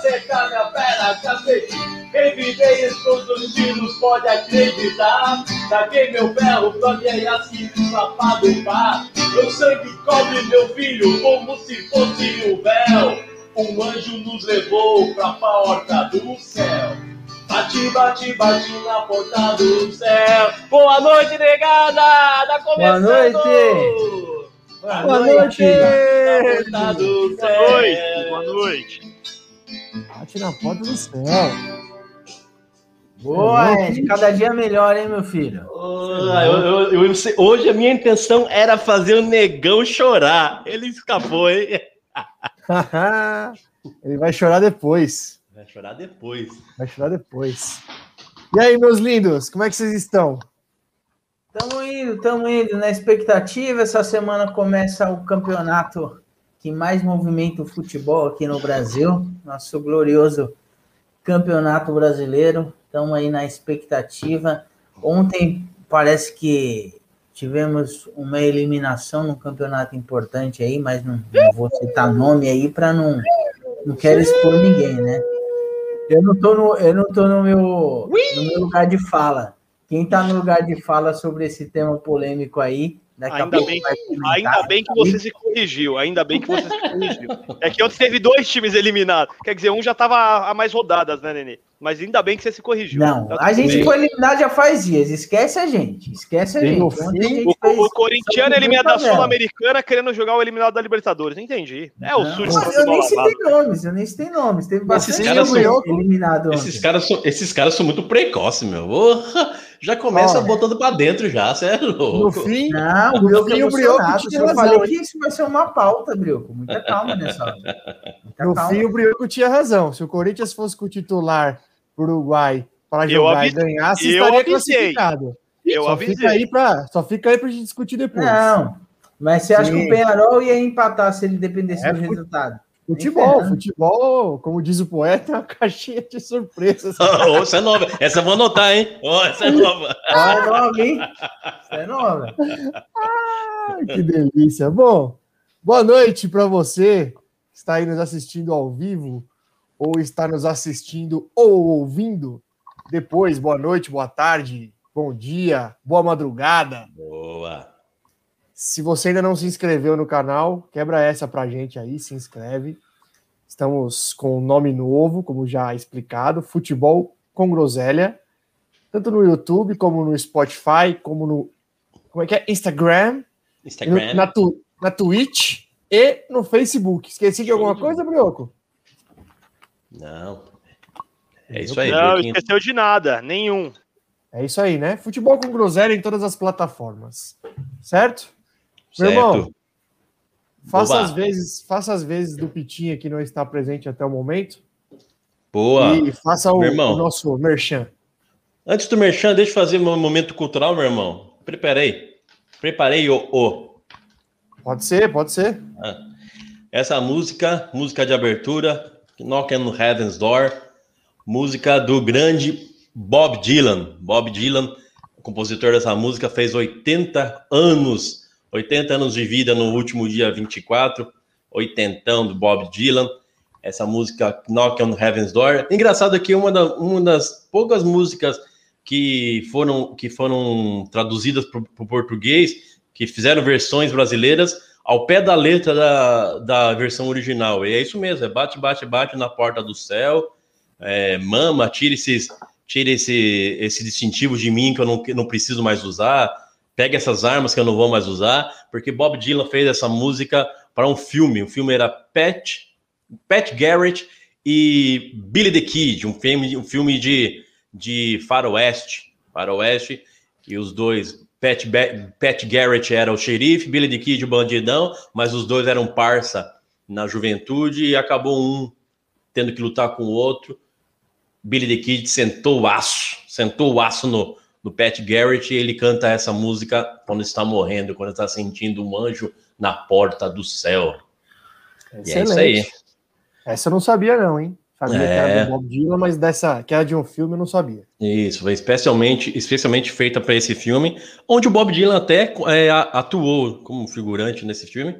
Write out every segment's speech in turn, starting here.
seca minha perna, cacete. Revidei todos os tiros, pode acreditar. Saquei meu ferro pra me assim, safado pá. Meu sangue cobre meu filho como se fosse um véu. Um anjo nos levou pra porta do céu. Bate, bate, bate na porta do céu. Boa noite, negada! Tá começando! noite! Boa, Boa noite! noite! Na porta do Boa noite, boa noite. Bate na porta do céu. Boa, Ed. Cada dia melhor, hein, meu filho? Ah, eu, eu- eu- hoje a minha intenção era fazer o negão chorar. Ele escapou, hein? Ele vai chorar depois. Vai chorar depois. Vai chorar depois. E aí, meus lindos, como é que vocês estão? Tamo indo, tamo indo na expectativa. Essa semana começa o campeonato que mais movimenta o futebol aqui no Brasil. Nosso glorioso campeonato brasileiro. Estamos aí na expectativa. Ontem parece que tivemos uma eliminação num campeonato importante aí, mas não, não vou citar nome aí para não não quero expor ninguém, né? Eu não tô no, eu não tô no meu, no meu lugar de fala. Quem tá no lugar de fala sobre esse tema polêmico aí, daqui a Ainda bem, ainda bem que você se corrigiu. Ainda bem que você se corrigiu. É que ontem teve dois times eliminados. Quer dizer, um já tava a mais rodadas, né, Nenê? Mas ainda bem que você se corrigiu. Não, Tá a gente bem. foi eliminado já faz dias. Esquece a gente. Esquece a gente. no Ontem a fim, gente O, fez- o corintiano é eliminado da tabela. Sul-Americana querendo jogar o eliminado da Libertadores. Entendi. É o mas eu nem citei nomes, eu nem citei nomes. Teve bastante caras time são- eliminado ontem. Esses caras, são, esses caras são muito precoces, meu. Já começa Ó. botando pra dentro já, você é No louco. fim, Não, o No Brioco fim, é o Brioco tinha Eu razão, falei hein? que isso vai ser uma pauta, Brioco. Muita calma nessa hora. Muita no calma. fim, o Brioco tinha razão. Se o Corinthians fosse com o titular Uruguai para Eu jogar e ganhasse, eu estaria avisei. classificado. Eu só avisei. fica aí para só fica aí pra gente discutir depois. Não, mas você acha Sim. que o Penharol ia empatar se ele dependesse É, do resultado? Futebol, ferrando. futebol, como diz o poeta, é uma caixinha de surpresas. Ô, essa é nova. Essa eu vou anotar, hein? Ô, essa é nova. Ah, é nova, hein? Isso é nova. Ai, que delícia. Bom, boa noite para você que está aí nos assistindo ao vivo ou está nos assistindo ou ouvindo depois. Boa noite, boa tarde, bom dia, boa madrugada. Boa. Se você ainda não se inscreveu no canal, quebra essa pra gente aí, se inscreve. Estamos com um nome novo, como já explicado, Futebol com Groselha, tanto no YouTube como no Spotify, como no como é que é? Instagram, e no- Instagram. na, tu, na Twitch e no Facebook. Esqueci de alguma coisa, Brioco? Não. É isso aí. Não, Breaking- esqueceu de nada, nenhum. É isso aí, né? Futebol com groselha em todas as plataformas. Certo? Meu irmão, certo. Faça Oba. as vezes, faça as vezes do Pitinha que não está presente até o momento Boa. e faça o, Meu irmão. o nosso merchan. Antes do Merchan, deixa eu fazer meu momento cultural, meu irmão. Preparei. Preparei o. o. Pode ser, pode ser. Essa música, música de abertura, Knock on Heaven's Door, música do grande Bob Dylan. Bob Dylan, compositor dessa música, fez 80 anos, 80 anos de vida no último dia 24, oitentão do Bob Dylan. Essa música Knock on Heaven's Door. Engraçado que uma, da- uma das poucas músicas que foram, que foram traduzidas para o português, que fizeram versões brasileiras, ao pé da letra da, da versão original. E é isso mesmo, é bate, bate, bate na porta do céu, é, mama, tira, esses, tira esse, esse distintivo de mim que eu não, que não preciso mais usar, pega essas armas que eu não vou mais usar, porque Bob Dylan fez essa música para um filme, o filme era Pat, Pat Garrett e Billy the Kid, um filme, um filme de, de faroeste, faroeste, e os dois Pat, Pat Garrett era o xerife, Billy the Kid o bandidão, mas os dois eram parça na juventude e acabou um tendo que lutar com o outro. Billy the Kid sentou o aço, sentou o aço no, no Pat Garrett e ele canta essa música quando está morrendo, quando está sentindo um anjo na porta do céu. E é isso aí. Essa eu não sabia, não, hein? Sabia que era É. do Bob Dylan, mas dessa que era de um filme eu não sabia. Isso, foi especialmente, especialmente feita para esse filme, onde o Bob Dylan até é, atuou como figurante nesse filme,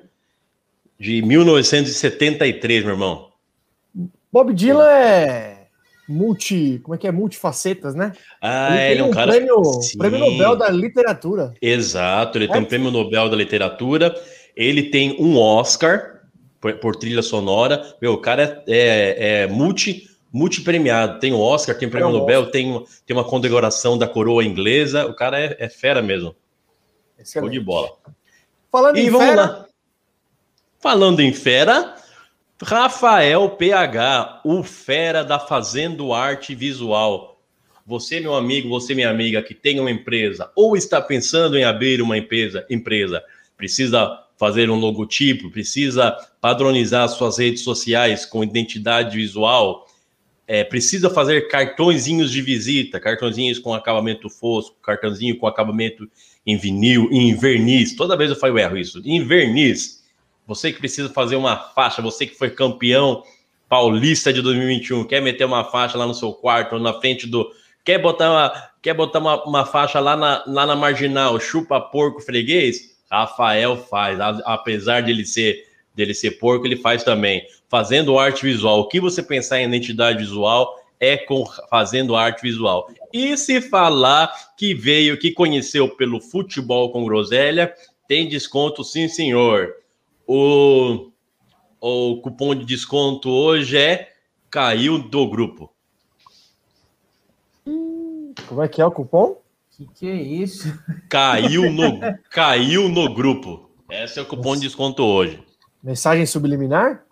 de 1973, meu irmão. Bob Dylan é multi, como é que é? Multifacetas, né? Ah, ele ele é um um cara. prêmio, Sim. prêmio Nobel da literatura. Exato, ele tem um É? prêmio Nobel da Literatura, ele tem um Oscar por, por trilha sonora. Meu, o cara é, é, é multi, multi-premiado. Tem o Oscar, tem o prêmio É Nobel, tem, tem uma condecoração da coroa inglesa. O cara é, é fera mesmo. Show Excelente. de bola. Falando E em vamos fera, lá. Falando em fera, Rafael PH, o fera da Fazendo Arte Visual. Você, meu amigo, você, minha amiga, que tem uma empresa ou está pensando em abrir uma empresa, empresa, precisa fazer um logotipo, precisa padronizar suas redes sociais com identidade visual, é, precisa fazer cartõezinhos de visita, cartõezinhos com acabamento fosco, cartãozinho com acabamento em vinil, em verniz. Toda vez eu falo erro isso. Em verniz. Você que precisa fazer uma faixa, você que foi campeão paulista de 2021, quer meter uma faixa lá no seu quarto, na frente do. Quer botar uma, quer botar uma, uma faixa lá na, lá na marginal, chupa porco freguês? Rafael faz. Apesar dele ser, dele ser porco, ele faz também. Fazendo arte visual. O que você pensar em identidade visual é com fazendo arte visual. E se falar que veio, que conheceu pelo futebol com groselha, tem desconto sim, senhor. O, o cupom de desconto hoje é caiu do grupo. como é que é o cupom? Que que é isso? Caiu no, caiu no grupo. Esse é o cupom de desconto hoje. Mensagem subliminar?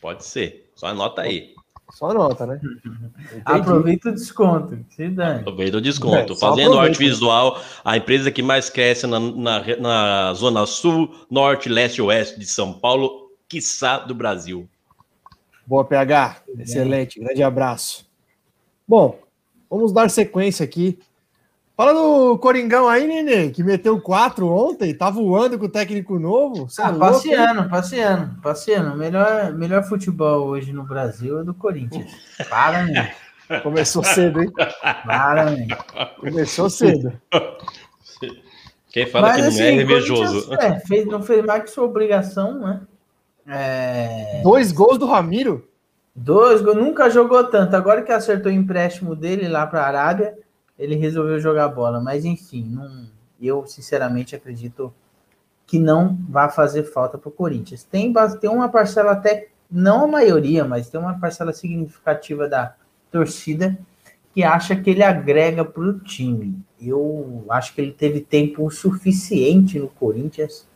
Pode ser. Só anota aí. Só anota, né? Entendi. Aproveita o desconto. Se dane. Aproveita o desconto. É, Fazendo aproveita, arte visual, a empresa que mais cresce na, na, na zona sul, norte, leste e oeste de São Paulo, quiçá do Brasil. Boa, PH. Excelente. Grande abraço. Bom, vamos dar sequência aqui. Fala do Coringão aí, Nenê, que meteu quatro ontem, tá voando com o técnico novo. Cê é Ah, louco, hein? passeando, passeando, passeando. Melhor, melhor futebol hoje no Brasil é do Corinthians. Para, né? Começou cedo, hein? Para, né? Começou cedo. Quem fala que não é revejoso. Corinthians, É, fez, não fez mais que sua obrigação, né? É, Dois gols do Ramiro. dois gols, nunca jogou tanto. Agora que acertou o empréstimo dele lá para a Arábia, ele resolveu jogar bola. Mas enfim, não- eu sinceramente acredito que não vai fazer falta para o Corinthians. Tem, tem uma parcela até, não a maioria, mas tem uma parcela significativa da torcida que acha que ele agrega para o time. Eu acho que ele teve tempo suficiente no Corinthians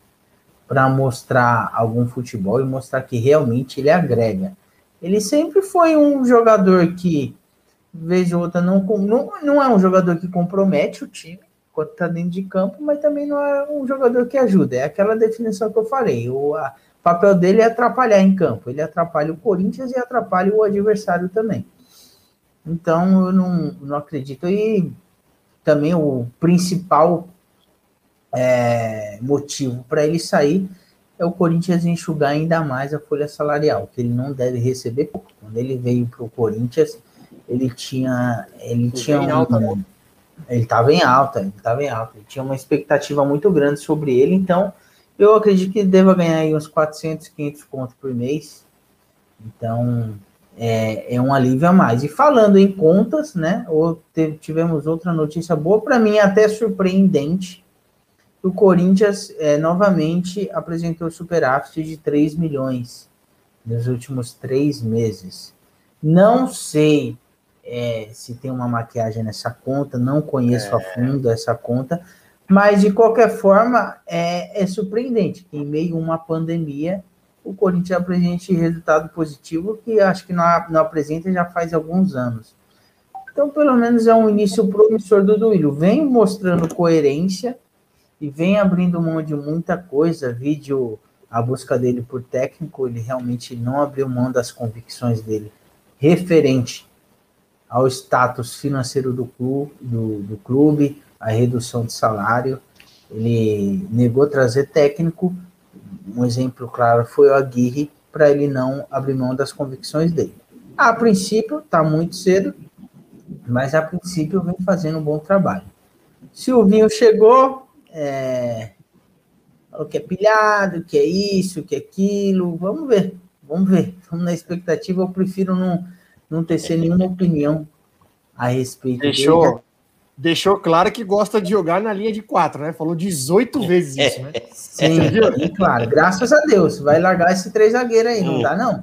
para mostrar algum futebol e mostrar que realmente ele agrega. Ele sempre foi um jogador que vez ou outra, não, não, não é um jogador que compromete o time quando está dentro de campo, mas também não é um jogador que ajuda. É aquela definição que eu falei. O a, papel dele é atrapalhar em campo. Ele atrapalha o Corinthians e atrapalha o adversário também. Então, eu não, não acredito. E também o principal é, motivo para ele sair é o Corinthians enxugar ainda mais a folha salarial, que ele não deve receber pouco. Quando ele veio para o Corinthians, ele tinha. Ele tinha um, alta, né? Ele estava em alta, ele estava em alta. Ele tinha uma expectativa muito grande sobre ele, então eu acredito que ele deva ganhar aí uns 400, 500 contos por mês. Então, é, é, um alívio a mais. E falando em contas, né? Ou tivemos outra notícia boa, para mim até surpreendente, o Corinthians é, novamente apresentou superávit de 3 milhões nos últimos três meses. Não sei é, se tem uma maquiagem nessa conta, não conheço é. a fundo essa conta, mas de qualquer forma é, é surpreendente que em meio a uma pandemia o Corinthians apresente resultado positivo que acho que não, não apresenta já faz alguns anos. Então, pelo menos é um início promissor do Duílio. Vem mostrando coerência, e vem abrindo mão de muita coisa. Vídeo a busca dele por técnico, ele realmente não abriu mão das convicções dele referente ao status financeiro do clube, do, do clube a redução de salário. Ele negou trazer técnico. Um exemplo claro foi o Aguirre, para ele não abrir mão das convicções dele. A princípio, está muito cedo, mas a princípio vem fazendo um bom trabalho. Silvinho chegou, é, falou que é pilhado, que é isso, que é aquilo. Vamos ver, vamos ver. Vamos na expectativa. Eu prefiro não, não tecer nenhuma opinião a respeito deixou, dele. Deixou claro que gosta de jogar na linha de quatro, né? Falou 18 vezes isso, né? Sim, claro. Graças a Deus. Vai largar esse três zagueiro aí, não dá não.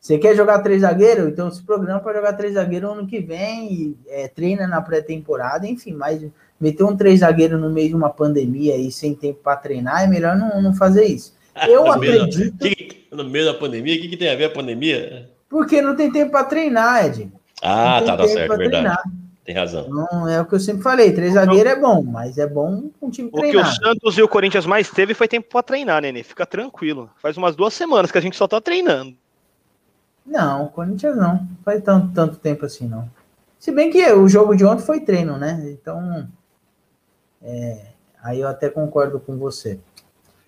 Você quer jogar três zagueiros? Então se programa para jogar três zagueiros ano que vem e é, treina na pré-temporada, enfim, mas meter um três zagueiro no meio de uma pandemia e sem tempo para treinar, é melhor não, não fazer isso. Eu no acredito. Meio da, no meio da pandemia, o que, que, tem a ver a pandemia? Porque não tem tempo para treinar, Ed. Ah, tá, tá certo, verdade. Treinar. Tem razão. Não, é o que eu sempre falei, três zagueiros é bom, mas é bom um time treinar. O que o Santos e o Corinthians mais teve foi tempo para treinar, Nenê. Fica tranquilo. Faz umas duas semanas que a gente só tá treinando. Não, o Corinthians não. Não faz tanto, tanto tempo assim, não. Se bem que o jogo de ontem foi treino, né? Então, é, aí eu até concordo com você.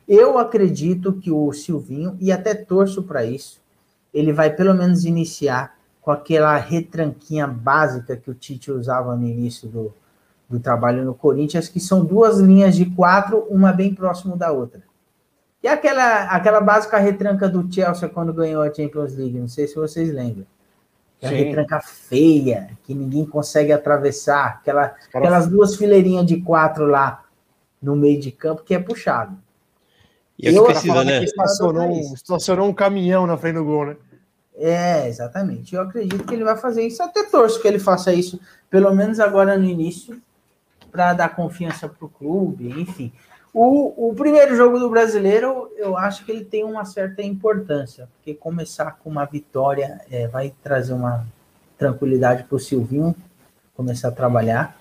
Eu acredito que o Silvinho, e até torço para isso, ele vai pelo menos iniciar com aquela retranquinha básica que o Tite usava no início do, do trabalho no Corinthians, que são duas linhas de quatro, uma bem próximo da outra. E aquela, aquela básica retranca do Chelsea quando ganhou a Champions League, não sei se vocês lembram. Aquela Sim. retranca feia, que ninguém consegue atravessar, aquela, aquelas duas fileirinhas de quatro lá no meio de campo que é puxado. E é eu, precisa, né? Estacionou, estacionou um caminhão na frente do gol, né? É, exatamente. Eu acredito que ele vai fazer isso. Até torço que ele faça isso, pelo menos agora no início, para dar confiança para o clube, enfim. O, o primeiro jogo do brasileiro, eu acho que ele tem uma certa importância, porque começar com uma vitória é, vai trazer uma tranquilidade para o Silvinho começar a trabalhar.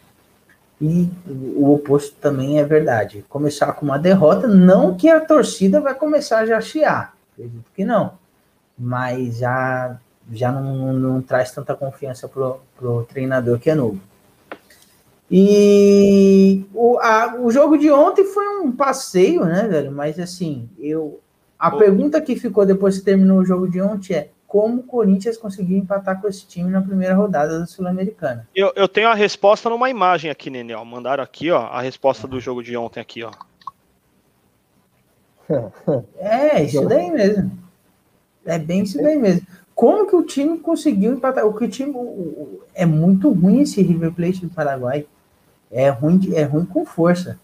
E o oposto também é verdade. Começar com uma derrota, não que a torcida vai começar já a chiar, acredito que não, mas já, já não, não traz tanta confiança para o treinador que é novo. E o, a, o jogo de ontem foi um passeio, né, velho? Mas assim, eu. A pergunta que ficou depois que terminou o jogo de ontem é como o Corinthians conseguiu empatar com esse time na primeira rodada da Sul-Americana. Eu, eu tenho a resposta numa imagem aqui, Nenel. Mandaram aqui, ó, a resposta do jogo de ontem aqui, ó. É, isso daí mesmo. É bem isso daí mesmo. Como que o time conseguiu empatar? O que o time é muito ruim esse River Plate do Paraguai. É ruim, é ruim com força.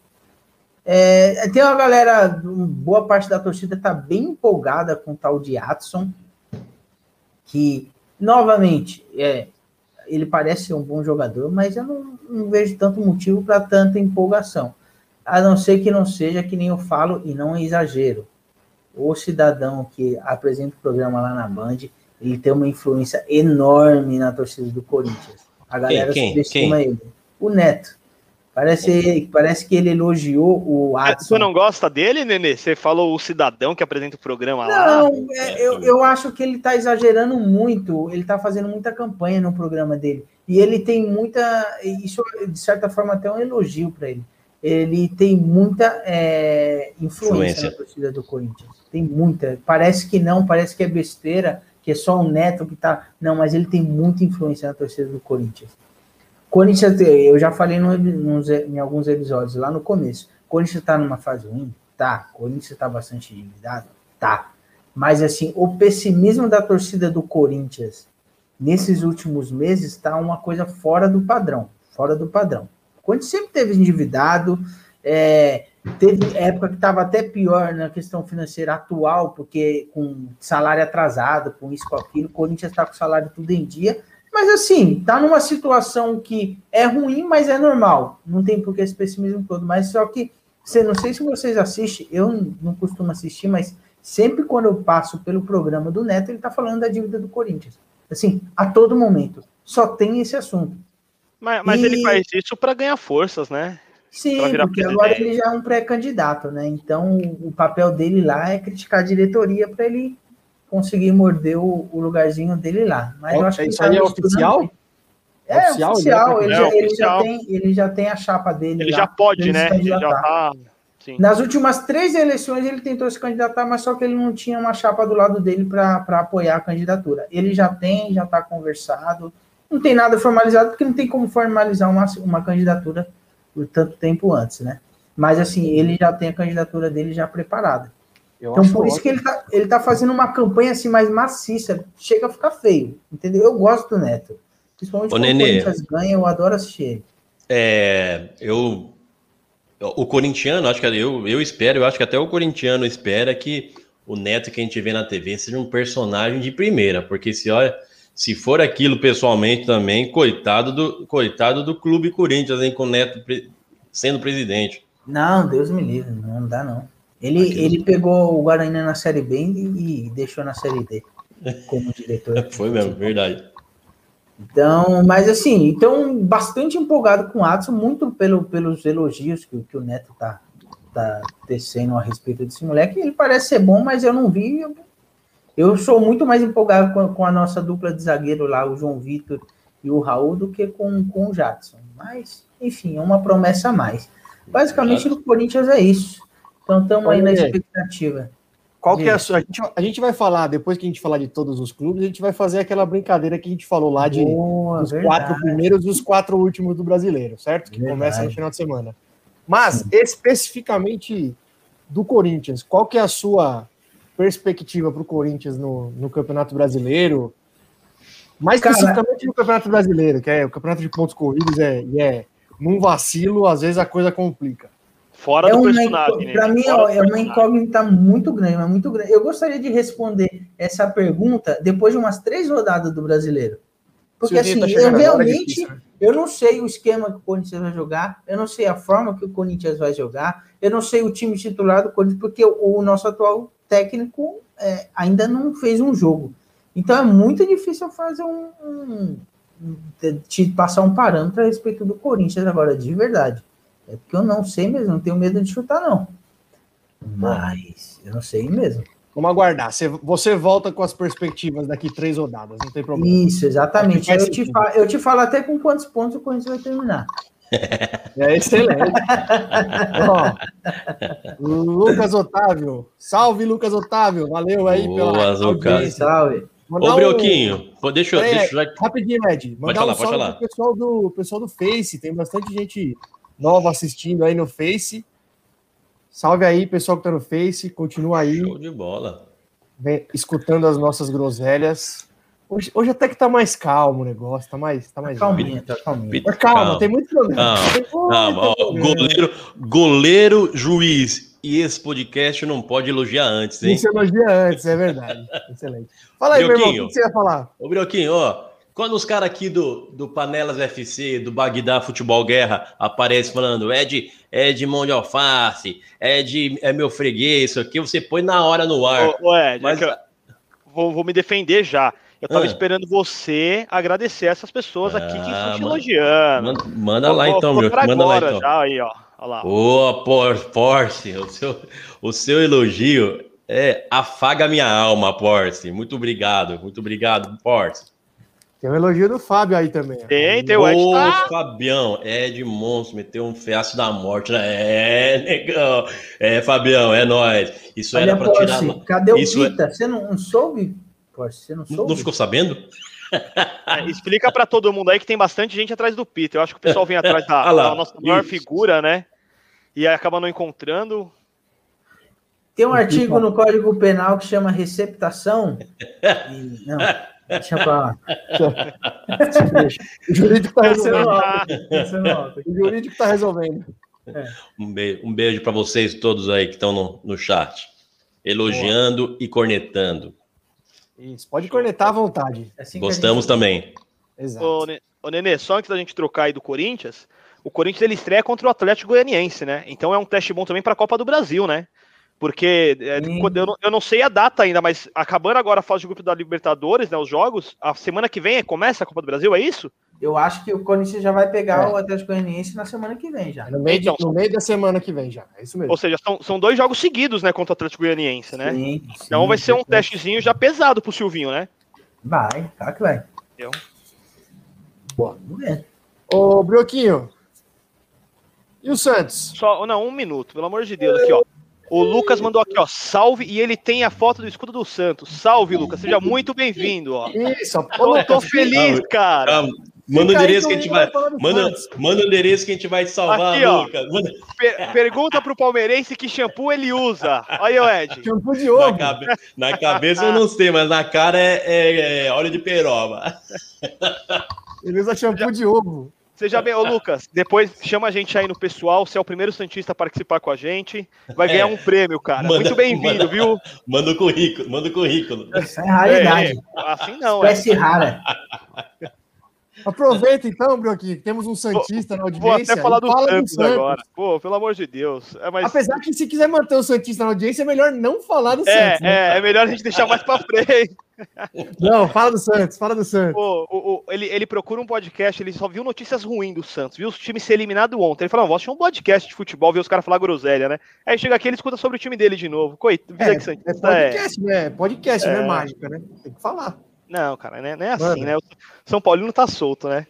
É, tem uma galera, boa parte da torcida está bem empolgada com o tal de Atson, que, novamente, é, ele parece ser um bom jogador, mas eu não, não vejo tanto motivo para tanta empolgação. A não ser que não seja que nem eu falo, e não é exagero. O cidadão que apresenta o programa lá na Band, ele tem uma influência enorme na torcida do Corinthians. A galera Quem? Quem? subestima ele. O Neto. Parece, parece que ele elogiou o Ah, Adson. Você não gosta dele, Nenê? Você falou o cidadão que apresenta o programa lá. Não, é, eu, eu acho que ele tá exagerando muito. Ele tá fazendo muita campanha no programa dele. E ele tem muita. Isso, de certa forma, até um elogio para ele. Ele tem muita é, influência, Influência. na torcida do Corinthians. Tem muita. Parece que não, parece que é besteira, que é só o Neto que tá. Não, mas ele tem muita influência na torcida do Corinthians. Corinthians, eu já falei no- nos- em alguns episódios lá no começo. Corinthians tá numa fase ruim? Tá. Corinthians tá bastante endividado? Tá. Mas assim, o pessimismo da torcida do Corinthians nesses últimos meses está uma coisa fora do padrão. Fora do padrão. O Corinthians sempre teve endividado, é, teve época que estava até pior na questão financeira atual, porque com salário atrasado, com isso, com aquilo, o Corinthians está com salário tudo em dia. Mas assim, tá numa situação que é ruim, mas é normal. Não tem por que esse pessimismo todo. Mas só que, você, não sei se vocês assistem, eu não costumo assistir, mas sempre quando eu passo pelo programa do Neto, ele tá falando da dívida do Corinthians. Assim, a todo momento. Só tem esse assunto. Mas, mas E- ele faz isso pra ganhar forças, né? Sim, porque presidente. agora ele já é um pré-candidato, né? Então o papel dele lá é criticar a diretoria para ele conseguir morder o, o lugarzinho dele lá. Mas eu acho que Isso aí é tá oficial? bem. É Oficial, oficial, ele ele, é já, ele, já tem, ele já tem a chapa dele Ele lá. já pode, né? Ele já candidatar. tá. Sim. Nas últimas três eleições ele tentou se candidatar, mas só que ele não tinha uma chapa do lado dele para apoiar a candidatura. Ele já tem, já está conversado. Não tem nada formalizado, porque não tem como formalizar uma, uma candidatura por tanto tempo antes, né? Mas assim, ele já tem a candidatura dele já preparada. Eu Então, por isso que ele tá, ele tá fazendo uma campanha assim mais maciça. Chega a ficar feio, entendeu? Eu gosto do Neto. Principalmente Ô, quando Nenê. o Corinthians ganha, eu adoro assistir ele. É, eu. O corintiano, acho que eu, eu espero, eu acho que até o corintiano espera que o Neto que a gente vê na TV seja um personagem de primeira, porque se olha, se for aquilo pessoalmente também, coitado do coitado do clube Corinthians, hein, com o Neto pre- sendo presidente. Não, Deus me livre, não dá não. Ele, Aquilo- ele pegou o Guarani na Série B e, e deixou na Série D como diretor. Foi mesmo, verdade. Então, mas assim, então bastante empolgado com o Adson, muito pelo, pelos elogios que, que o Neto tá, tá tecendo a respeito desse moleque. Ele parece ser bom, mas eu não vi. Eu, eu sou muito mais empolgado com, com a nossa dupla de zagueiro lá, o João Vitor e o Raul, do que com, com o Jadson. Mas, enfim, é uma promessa a mais. Basicamente, no Corinthians é isso. Então, estamos aí na expectativa. Qual que é a sua? A gente, a gente vai falar, depois que a gente falar de todos os clubes, a gente vai fazer aquela brincadeira que a gente falou lá de Boa, os verdade. quatro primeiros e os quatro últimos do brasileiro, certo? Que Verdade. começa no final de semana. Mas, especificamente do Corinthians, qual que é a sua perspectiva para o Corinthians no, no Campeonato Brasileiro? Mais Cara- especificamente no Campeonato Brasileiro, que é o campeonato de pontos corridos, é, é num vacilo, às vezes a coisa complica. Fora É do personagem, né? para mim, Fora ó, é uma incógnita muito grande, mas muito grande. Eu gostaria de responder essa pergunta depois de umas três rodadas do brasileiro. Porque assim, tá eu é realmente difícil, né? eu não sei o esquema que o Corinthians vai jogar, eu não sei a forma que o Corinthians vai jogar, eu não sei o time titular do Corinthians, porque o, o nosso atual técnico é, ainda não fez um jogo. Então é muito difícil fazer um, um- um- te passar um parâmetro a respeito do Corinthians agora, de verdade. É porque eu não sei mesmo, não tenho medo de chutar, não. Mas eu não sei mesmo. Vamos aguardar. Você, volta com as perspectivas daqui três rodadas, não tem problema. Isso, exatamente. Eu te, falo, eu te falo até com quantos pontos o Corinthians vai terminar. É excelente. Ó, Lucas Otávio. Salve, Lucas Otávio. Valeu aí Boa, pela audiência. Salve. Mandar Ô, um- Brioquinho, pô, deixa eu. É, Deixa eu. Rapidinho, Ed. Mandar falar, um pode salve falar. pro pessoal do, pessoal do Face. Tem bastante gente nova assistindo aí no Face. Salve aí, pessoal que tá no Face. Continua aí, Show de bola. vem, escutando as nossas groselhas. Hoje, hoje até que tá mais calmo o negócio, tá mais, tá mais Calminha, tá calminha. Mas calma, Calma. tem muito problema. Calma, Tem muito Calma, ó, goleiro, goleiro, juiz e esse podcast não pode elogiar antes, hein? Isso elogia antes, é verdade. Excelente. Fala aí, meu irmão, o Brioquinho. que você ia falar? Ô, Brioquinho, ó, quando os caras aqui do, do Panelas FC, do Bagdá Futebol Guerra, aparecem falando é de, é de mão de alface, é de é meu freguês, isso aqui, você põe na hora no ar. Ô, ô, Ed, é Mas- eu vou, vou me defender já. Eu tava Ah. esperando você agradecer essas pessoas aqui que Ah, estão te mano. elogiando. Manda, manda lá Vou- então, vou meu. Manda lá agora então. Já, aí, ó. Olha lá. Ô, Por- Porce, o seu, o seu elogio é afaga minha alma, Porce. Muito obrigado, muito obrigado, Porce. Tem um elogio do Fábio aí também. Tem, tem o Ed. Ô, tá- Fabião, é de monstro, meteu um feaço da morte, né? É, negão. É, Fabião, é nóis. Isso Olha, era pra tirar. Porsche, cadê o Isso é- Pita? Você não, não soube? Porsche, você não soube? Não ficou sabendo? É, explica pra todo mundo aí que tem bastante gente atrás do Peter. Eu acho que o pessoal vem atrás da, Ah lá, da nossa maior isso. figura, né? E aí acaba não encontrando. Tem um artigo no Código Penal que chama receptação. E- não, deixa pra lá. O jurídico tá eu não resolvendo. abro. O jurídico tá resolvendo. Um beijo, um beijo para vocês todos aí que estão no, no chat, elogiando e cornetando. Isso, pode cornetar à vontade. É assim a Gostamos gente- também. Exato. Ô, Ne- ô, Nenê, só antes da gente trocar aí do Corinthians, o Corinthians ele estreia contra o Atlético Goianiense, né? Então é um teste bom também pra Copa do Brasil, né? Porque é, quando eu, não, eu não sei a data ainda, mas acabando agora a fase de grupo da Libertadores, né? Os jogos, a semana que vem começa a Copa do Brasil, é isso? Eu acho que o Corinthians já vai pegar É. o Atlético Goianiense na semana que vem já. É no, meio de- Então, no meio da semana que vem já. É isso mesmo. Ou seja, são, são dois jogos seguidos, né? Contra o Atlético Goianiense, né? Sim, Então sim, vai ser um sim. testezinho já pesado pro Silvinho, né? Vai, claro que vai. Entendeu? Boa. Vamos ver. Ô, Brioquinho. E o Santos? Só, não, um minuto, pelo amor de Deus, aqui, ó. O Lucas mandou aqui, ó, salve, e ele tem a foto do escudo do Santos. Salve, Lucas, seja muito bem-vindo, ó. Isso, ó. Ô, Tô, feliz, cara. Ah, manda o aí endereço que a gente vai. Manda, manda o endereço que a gente vai te salvar, Aqui, ó. Lucas. Manda Per- pergunta pro palmeirense que shampoo ele usa. Aí, ô Ed. Shampoo de na, ovo. cabe- na cabeça eu não sei, mas na cara é, é- é óleo de peroba. Ele usa shampoo de ovo. Seja bem, ô Lucas, depois chama a gente aí no pessoal, você é o primeiro Santista a participar com a gente. Vai ganhar É. um prêmio, cara. Manda- muito bem-vindo, viu? Manda o currículo, manda o currículo. Isso é raridade. É, assim não, é. Espécie rara. Aproveita então, Brioquinho, que temos um Santista na Vou audiência. até falar do fala Santos, agora. Pô, pelo amor de Deus. É, mas... Apesar que se quiser manter o Santista na audiência, é melhor não falar do É, Santos. né? é, é melhor a gente deixar mais pra frente. Não, fala do Santos, fala do Santos. Pô, o- o- ele, ele procura um podcast, ele só viu notícias ruins do Santos, viu os times ser eliminados ontem. Ele falou: "Não, vou assistir um podcast de futebol, ver os caras falar groselha, né? Aí chega aqui ele escuta sobre o time dele de novo. Coitado, É, Santista é é. podcast, né? Podcast, não É. é mágica, né? Tem que falar. Não, cara, né? não é assim, né? O São Paulino tá solto, né?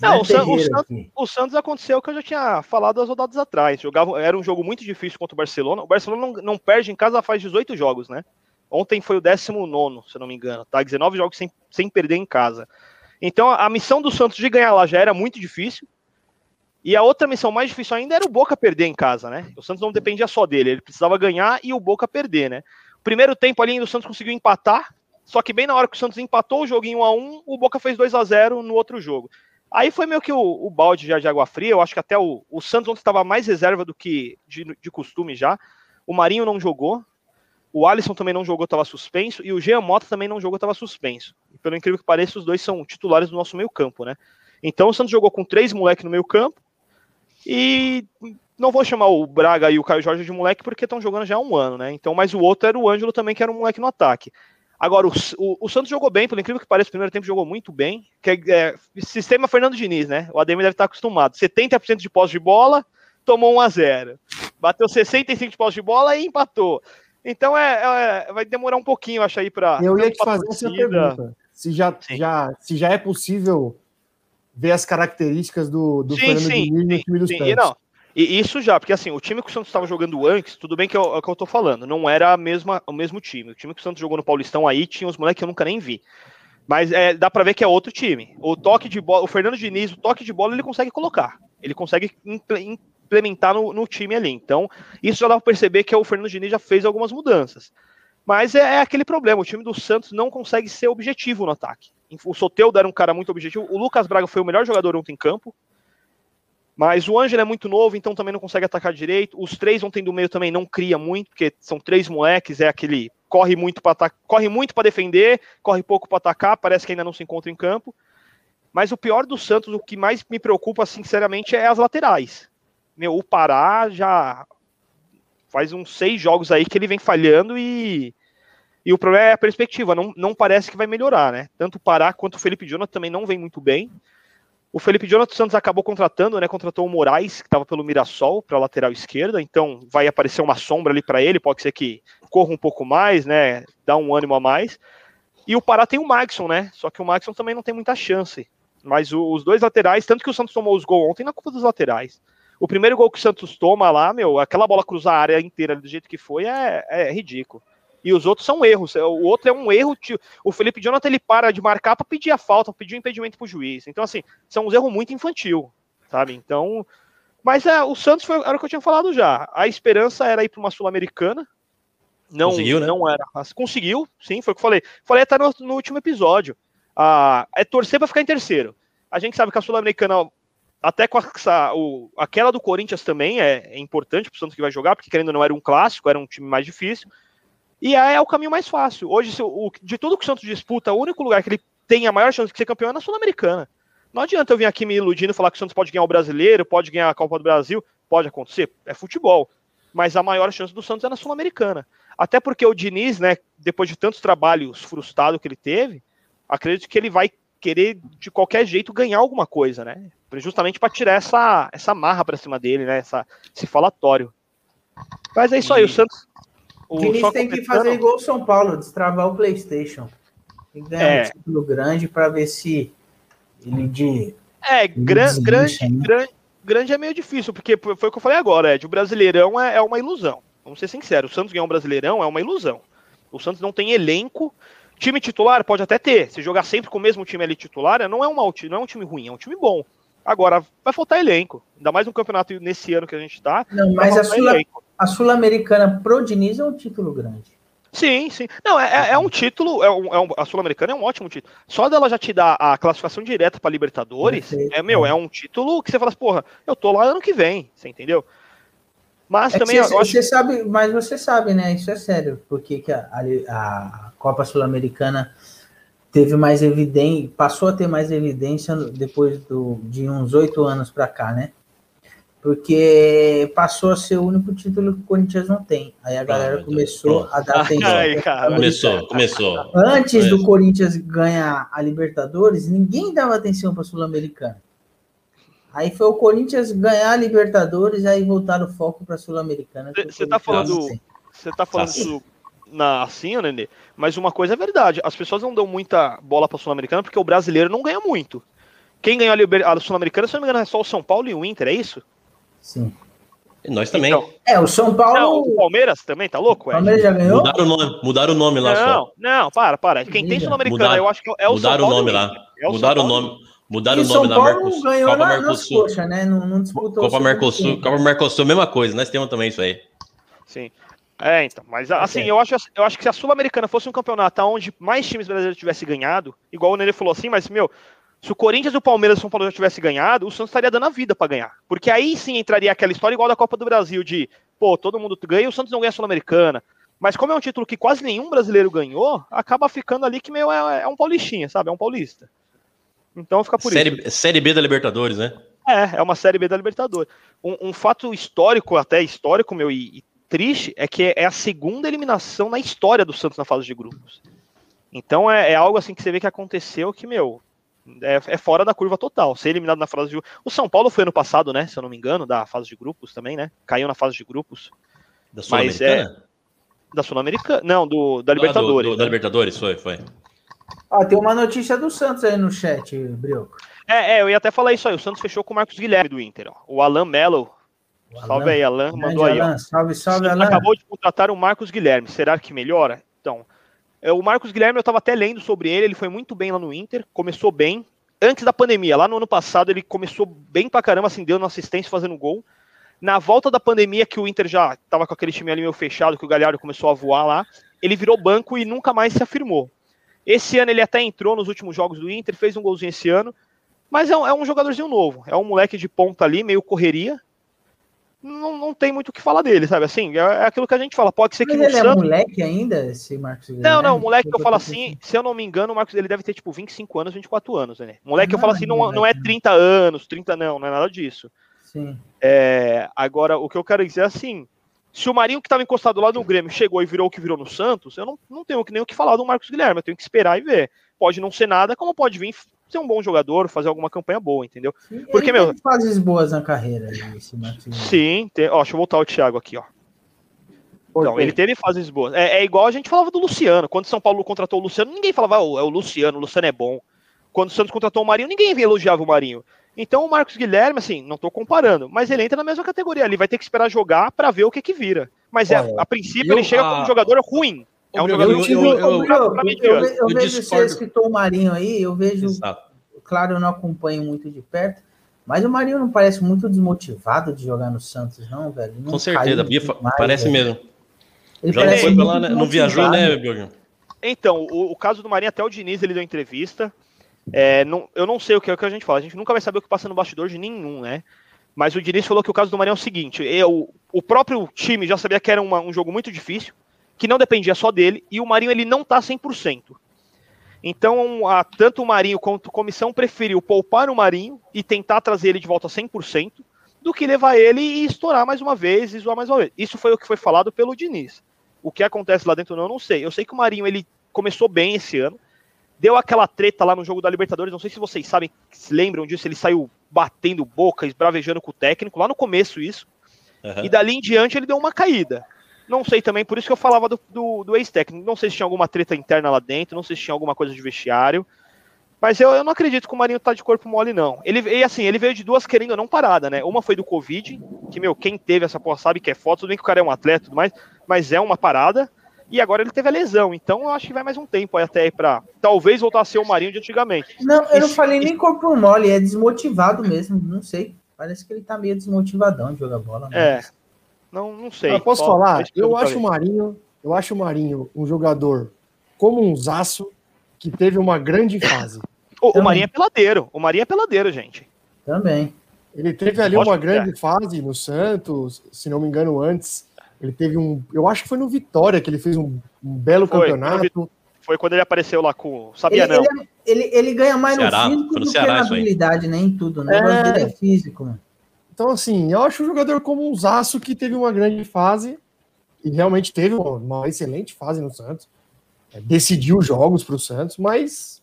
Não, Não, é o, San- o Santos, aqui. o Santos aconteceu o que eu já tinha falado as rodadas atrás. Jogava, era um jogo muito difícil contra o Barcelona. O Barcelona não, não perde em casa faz 18 jogos, né? Ontem foi o 19, se eu não me engano, tá? 19 jogos sem, sem perder em casa. Então a, a missão do Santos de ganhar lá já era muito difícil. E a outra missão mais difícil ainda era o Boca perder em casa, né? O Santos não dependia só dele, ele precisava ganhar e o Boca perder, né? Primeiro tempo ali o Santos conseguiu empatar, só que bem na hora que o Santos empatou o jogo em 1 a 1 o Boca fez 2 a 0 no outro jogo. Aí foi meio que o, o balde já de água fria. Eu acho que até o, o Santos ontem estava mais reserva do que de, de costume já. O Marinho não jogou. O Alisson também não jogou, estava suspenso. E o Jean Mota também não jogou, estava suspenso. E pelo incrível que pareça, os dois são titulares do nosso meio campo, né? Então o Santos jogou com três moleques no meio campo. E não vou chamar o Braga e o Caio Jorge de moleque porque estão jogando já há um ano, né? Então, mas o outro era o Ângelo também, que era um moleque no ataque. Agora, o, o, o Santos jogou bem, pelo incrível que pareça, o primeiro tempo jogou muito bem. Que é, é, sistema Fernando Diniz, né? O Ademir deve estar acostumado. 70% de posse de bola, tomou 1 a 0 Bateu 65% de posse de bola e empatou. Então é, é, vai demorar um pouquinho, acho, aí para. Eu ia te fazer essa pergunta. Se já, já, se já é possível ver as características do, do sim, Fernando sim, Diniz no time do sim. Santos. Não, e isso já, porque assim, o time que o Santos estava jogando antes, tudo bem que é é o que eu tô falando, não era a mesma, o mesmo time. O time que o Santos jogou no Paulistão aí tinha uns moleques que eu nunca nem vi. Mas é, dá para ver que é outro time. O toque de bola, o Fernando Diniz, o toque de bola ele consegue colocar. Ele consegue implementar no, no time ali. Então, isso já dá para perceber que o Fernando Diniz já fez algumas mudanças. Mas é, é, aquele problema, o time do Santos não consegue ser objetivo no ataque. O Soteudo era um cara muito objetivo, o Lucas Braga foi o melhor jogador ontem em campo, mas o Ângelo é muito novo, então também não consegue atacar direito. Os três ontem do meio também não cria muito, porque são três moleques, é aquele corre muito para corre muito para defender, corre pouco para atacar, parece que ainda não se encontra em campo. Mas o pior do Santos, o que mais me preocupa, sinceramente, é as laterais. Meu, o Pará já faz uns seis jogos aí que ele vem falhando e E o problema é a perspectiva, não, não parece que vai melhorar, né? Tanto o Pará quanto o Felipe Jonathan também não vem muito bem. O Felipe Jonathan Santos acabou contratando, né? Contratou o Moraes, que estava pelo Mirassol, para lateral esquerda, então vai aparecer uma sombra ali para ele, pode ser que corra um pouco mais, né? Dá um ânimo a mais. E o Pará tem o Maxson, né? Só que o Maxson também não tem muita chance. Mas o, os dois laterais, tanto que o Santos tomou os gols ontem na culpa dos laterais. O primeiro gol que o Santos toma lá, meu, aquela bola cruzar a área inteira do jeito que foi é, é ridículo. E os outros são erros. O outro é um erro. O Felipe Jonathan ele para de marcar para pedir a falta, pedir o um impedimento para o juiz. Então, assim, são uns erros muito infantil, sabe? Então. Mas é, o Santos foi, era o que eu tinha falado já. A esperança era ir para uma Sul-Americana. Não, conseguiu, né? não era. Conseguiu, sim, foi o que eu falei. Falei até no, no último episódio. Ah, é torcer para ficar em terceiro. A gente sabe que a Sul-Americana até com essa, o, aquela do Corinthians também é, é importante para o Santos que vai jogar, porque querendo ou não era um clássico, era um time mais difícil. E é, é o caminho mais fácil. Hoje, o, de tudo que o Santos disputa, o único lugar que ele tem a maior chance de ser campeão é na Sul-Americana. Não adianta eu vir aqui me iludindo e falar que o Santos pode ganhar o brasileiro, pode ganhar a Copa do Brasil. Pode acontecer, é futebol. Mas a maior chance do Santos é na Sul-Americana. Até porque o Diniz, né, depois de tantos trabalhos frustrados que ele teve, acredito que ele vai querer de qualquer jeito ganhar alguma coisa, né? Justamente para tirar essa, essa marra para cima dele, né? Essa, esse falatório. Mas é isso aí, o Santos. O Diniz tem que fazer igual o São Paulo, destravar o PlayStation. Tem que ganhar é. um título grande para ver se ele de. É, gran, grande, né? grande, grande é meio difícil, porque foi o que eu falei agora, Ed. O Brasileirão é, é uma ilusão. Vamos ser sinceros, o Santos ganhar um Brasileirão é uma ilusão. O Santos não tem elenco Time titular pode até ter. Se jogar sempre com o mesmo time ali titular, não é um, não é um time ruim, é um time bom. Agora, vai faltar elenco. Ainda mais no campeonato nesse ano que a gente tá. Não, mas a Sul-Americana Sul pro Diniz é um título grande. Sim, sim. Não, é, é um título, é um, é um, a Sul-Americana é um ótimo título. Só dela já te dar a classificação direta para Libertadores, Perfeito, é meu, é. é um título que você fala assim, porra, eu tô lá ano que vem, você entendeu? Mas é também. Você, acho... você, sabe, mas você sabe, né? Isso é sério, porque que a, a Copa Sul-Americana teve mais evidência, passou a ter mais evidência depois do, de uns oito anos para cá, né? Porque passou a ser o único título que o Corinthians não tem. Aí a ah, galera começou a dar atenção. Ai, começou, começou. Antes do Corinthians ganhar a Libertadores, ninguém dava atenção para a Sul-Americana. Aí foi o Corinthians ganhar a Libertadores, aí voltaram o foco para a Sul-Americana. Você tá falando, você tá falando assim. na assim, Nenê, mas uma coisa é verdade, as pessoas não dão muita bola para Sul-Americana porque o brasileiro não ganha muito. Quem ganhou a Sul-Americana, se não me engano, é só o São Paulo e o Inter, é isso? Sim. E nós também. Então, é, o São Paulo. Não, o Palmeiras também, tá louco? O Palmeiras já ganhou? Mudaram o nome, mudaram o nome lá não, só. Não, para, para. Quem tem Sul-Americana, eu acho que é o Mudaram São Paulo o nome lá. É o mudaram o nome. Mudaram e o nome São Paulo da Mercosul. ganhou Copa na, Mercosul. Coxa, né? Não, não disputou. Copa Mercosul, Copa Mercosul, mesma coisa. Nós temos também isso aí. Sim. É, então, mas assim, okay. eu, acho, eu acho que se a Sul-Americana fosse um campeonato onde mais times brasileiros tivessem ganhado, igual o Nenê falou assim, mas, meu, se o Corinthians, o Palmeiras e o São Paulo já tivessem ganhado, o Santos estaria dando a vida para ganhar. Porque aí sim entraria aquela história igual da Copa do Brasil, de, pô, todo mundo ganha e o Santos não ganha a Sul-Americana. Mas como é um título que quase nenhum brasileiro ganhou, acaba ficando ali que, meu, é, é um paulistinha, sabe? É um paulista. Então fica por série, isso. Série B da Libertadores, né? É, é uma Série B da Libertadores. Um, um fato histórico, até histórico, meu, e, e, triste, é que é a segunda eliminação na história do Santos na fase de grupos. Então é, é algo assim que você vê que aconteceu que, meu, é, é, fora da curva total. Ser eliminado na fase de O São Paulo foi ano passado, né? Se eu não me engano, da fase de grupos também, né? Caiu na fase de grupos. Da Sul-Americana? É, da Sul-Americana. Não, do, da Libertadores. Ah, do, do, da Libertadores, foi, foi. Ah, tem uma notícia do Santos aí no chat, Brioco. É, é, eu ia até falar isso aí. O Santos fechou com o Marcos Guilherme do Inter. Ó. O Alan Mello. salve aí, Alan. Mandou aí. Alan, salve, salve, Alan. Acabou de contratar o Marcos Guilherme. Será que melhora? Então, é, o Marcos Guilherme, eu estava até lendo sobre ele. Ele foi muito bem lá no Inter. Começou bem. Antes da pandemia, lá no ano passado, ele começou bem pra caramba, assim, deu assistência fazendo gol. Na volta da pandemia, que o Inter já estava com aquele time ali meio fechado, que o Galhardo começou a voar lá, ele virou banco e nunca mais se afirmou. Esse ano ele até entrou nos últimos jogos do Inter, fez um golzinho esse ano, mas é um, é um jogadorzinho novo, é um moleque de ponta ali, meio correria. Não, não tem muito o que falar dele, sabe? Assim, é, é aquilo que a gente fala. Pode ser que mas no ele Santos... é moleque ainda, esse Marcos Não, não, moleque que eu falo assim, se eu não me engano, o Marcos ele deve ter tipo 25 anos, 24 anos, né? Moleque ah, eu falo assim, não, não é 30 anos, 30 não, não é nada disso. Sim. É, agora, o que eu quero dizer é assim, Se o Marinho que estava encostado lá no Grêmio chegou e virou o que virou no Santos, eu não, não tenho nem o que falar do Marcos Guilherme, eu tenho que esperar e ver. Pode não ser nada, como pode vir ser um bom jogador, fazer alguma campanha boa, entendeu? Porque, Ele meu. fases boas na carreira. Esse Marcos Guilherme. Sim, tem, ó, deixa eu voltar o Thiago aqui, ó. Então, ele teve fases boas. É, é igual a gente falava do Luciano. Quando São Paulo contratou o Luciano, ninguém falava, oh, é o Luciano, o Luciano é bom. Quando o Santos contratou o Marinho, ninguém elogiava o Marinho. Então o Marcos Guilherme, assim, não tô comparando, mas ele entra na mesma categoria. Ele vai ter que esperar jogar para ver o que que vira. Mas é, a princípio eu- ele chega a- como um jogador ruim. É um Eu- jogador eu- que- eu- eu- eu, eu Eu vejo você Marinho aí, eu vejo, Exato. claro, eu não acompanho muito de perto, mas o Marinho não parece muito desmotivado de jogar no Santos, não, velho. Não Com certeza, demais, parece velho. mesmo. Ele Já não parece foi pra muito lá, né? Não viajou, né, Bjorn? Então, o, o caso do Marinho, até o Diniz, ele deu entrevista. É, não- eu não sei o que é o que a gente fala. A gente nunca vai saber o que passa no bastidor de nenhum, né? Mas o Diniz falou que o caso do Marinho é o seguinte: eu, o próprio time já sabia que era uma- um jogo muito difícil, que não dependia só dele, e o Marinho ele não tá 100%. Então, a- tanto o Marinho quanto a comissão preferiu poupar o Marinho e tentar trazer ele de volta 100%, do que levar ele e estourar mais uma vez e zoar mais uma vez. Isso foi o que foi falado pelo Diniz. O que acontece lá dentro, não, eu não sei. Eu sei que o Marinho ele começou bem esse ano, deu aquela treta lá no jogo da Libertadores. Não sei se vocês sabem, se lembram disso. Ele saiu batendo boca, esbravejando com o técnico, lá no começo isso. Aham. E dali em diante ele deu uma caída. Não sei também, por isso que eu falava do, do, do ex-técnico. Não sei se tinha alguma treta interna lá dentro, não sei se tinha alguma coisa de vestiário. Mas eu, eu não acredito que o Marinho tá de corpo mole, não. Ele, e assim, ele veio de duas querendo ou não parada, né? Uma foi do Covid, que, meu, quem teve essa porra sabe que é foto, tudo bem que o cara é um atleta e tudo mais, mas é uma parada. E agora ele teve a lesão, então eu acho que vai mais um tempo aí até aí pra talvez voltar a ser o Marinho de antigamente. Não, eu não Isso- falei nem corpo mole, é desmotivado mesmo, não sei. Parece que ele tá meio desmotivadão de jogar bola. né? É. Não, não sei. Eu posso Só- falar? Eu acho o Marinho, eu acho o Marinho um jogador como um zaço que teve uma grande fase. O, o. Marinho é peladeiro. O Marinho é peladeiro, gente. Também. Ele teve ali uma grande fase no Santos, se não me engano, antes. Ele teve um. Eu acho que foi no Vitória que ele fez um, um belo Foi, campeonato. Foi quando ele apareceu lá com. Sabia Ele, não. ele, ele, ele ganha mais Ceará, no físico do Ceará que na habilidade, né? Em tudo, né? É. Dele é físico, mano. Então, assim, eu acho um jogador como um zaço que teve uma grande fase e realmente teve uma, excelente fase no Santos. É, decidiu jogos para o Santos, mas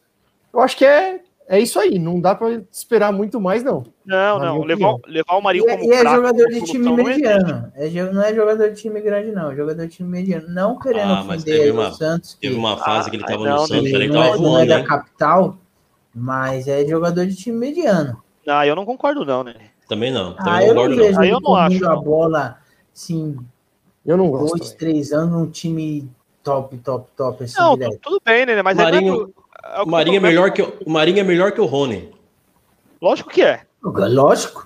eu acho que é, é isso aí. Não dá para esperar muito mais, não. Não, não. Levar, levar o E, Marinho é- como e é jogador de time não mediano. É, não é jogador de time grande, não. É jogador de time mediano. Não querendo Ah, mas teve uma- o Santos. Teve que uma fase que ele Ah, tava não, no Santos, ele ele não, é, tava não é voando, da hein? capital, mas é jogador de time mediano. Ah, eu não concordo, não, né? Também não. Também Ah, não eu não concordo, vejo Aí eu não acho, a não. bola, assim, Eu não gosto. dois, também. três anos num time top, top, top, assim, Não, direto. tu- tudo bem, né? Mas não é Marinho- é o Marinho é melhor que o, o Marinho é melhor que o Rony. Lógico que é. Lógico.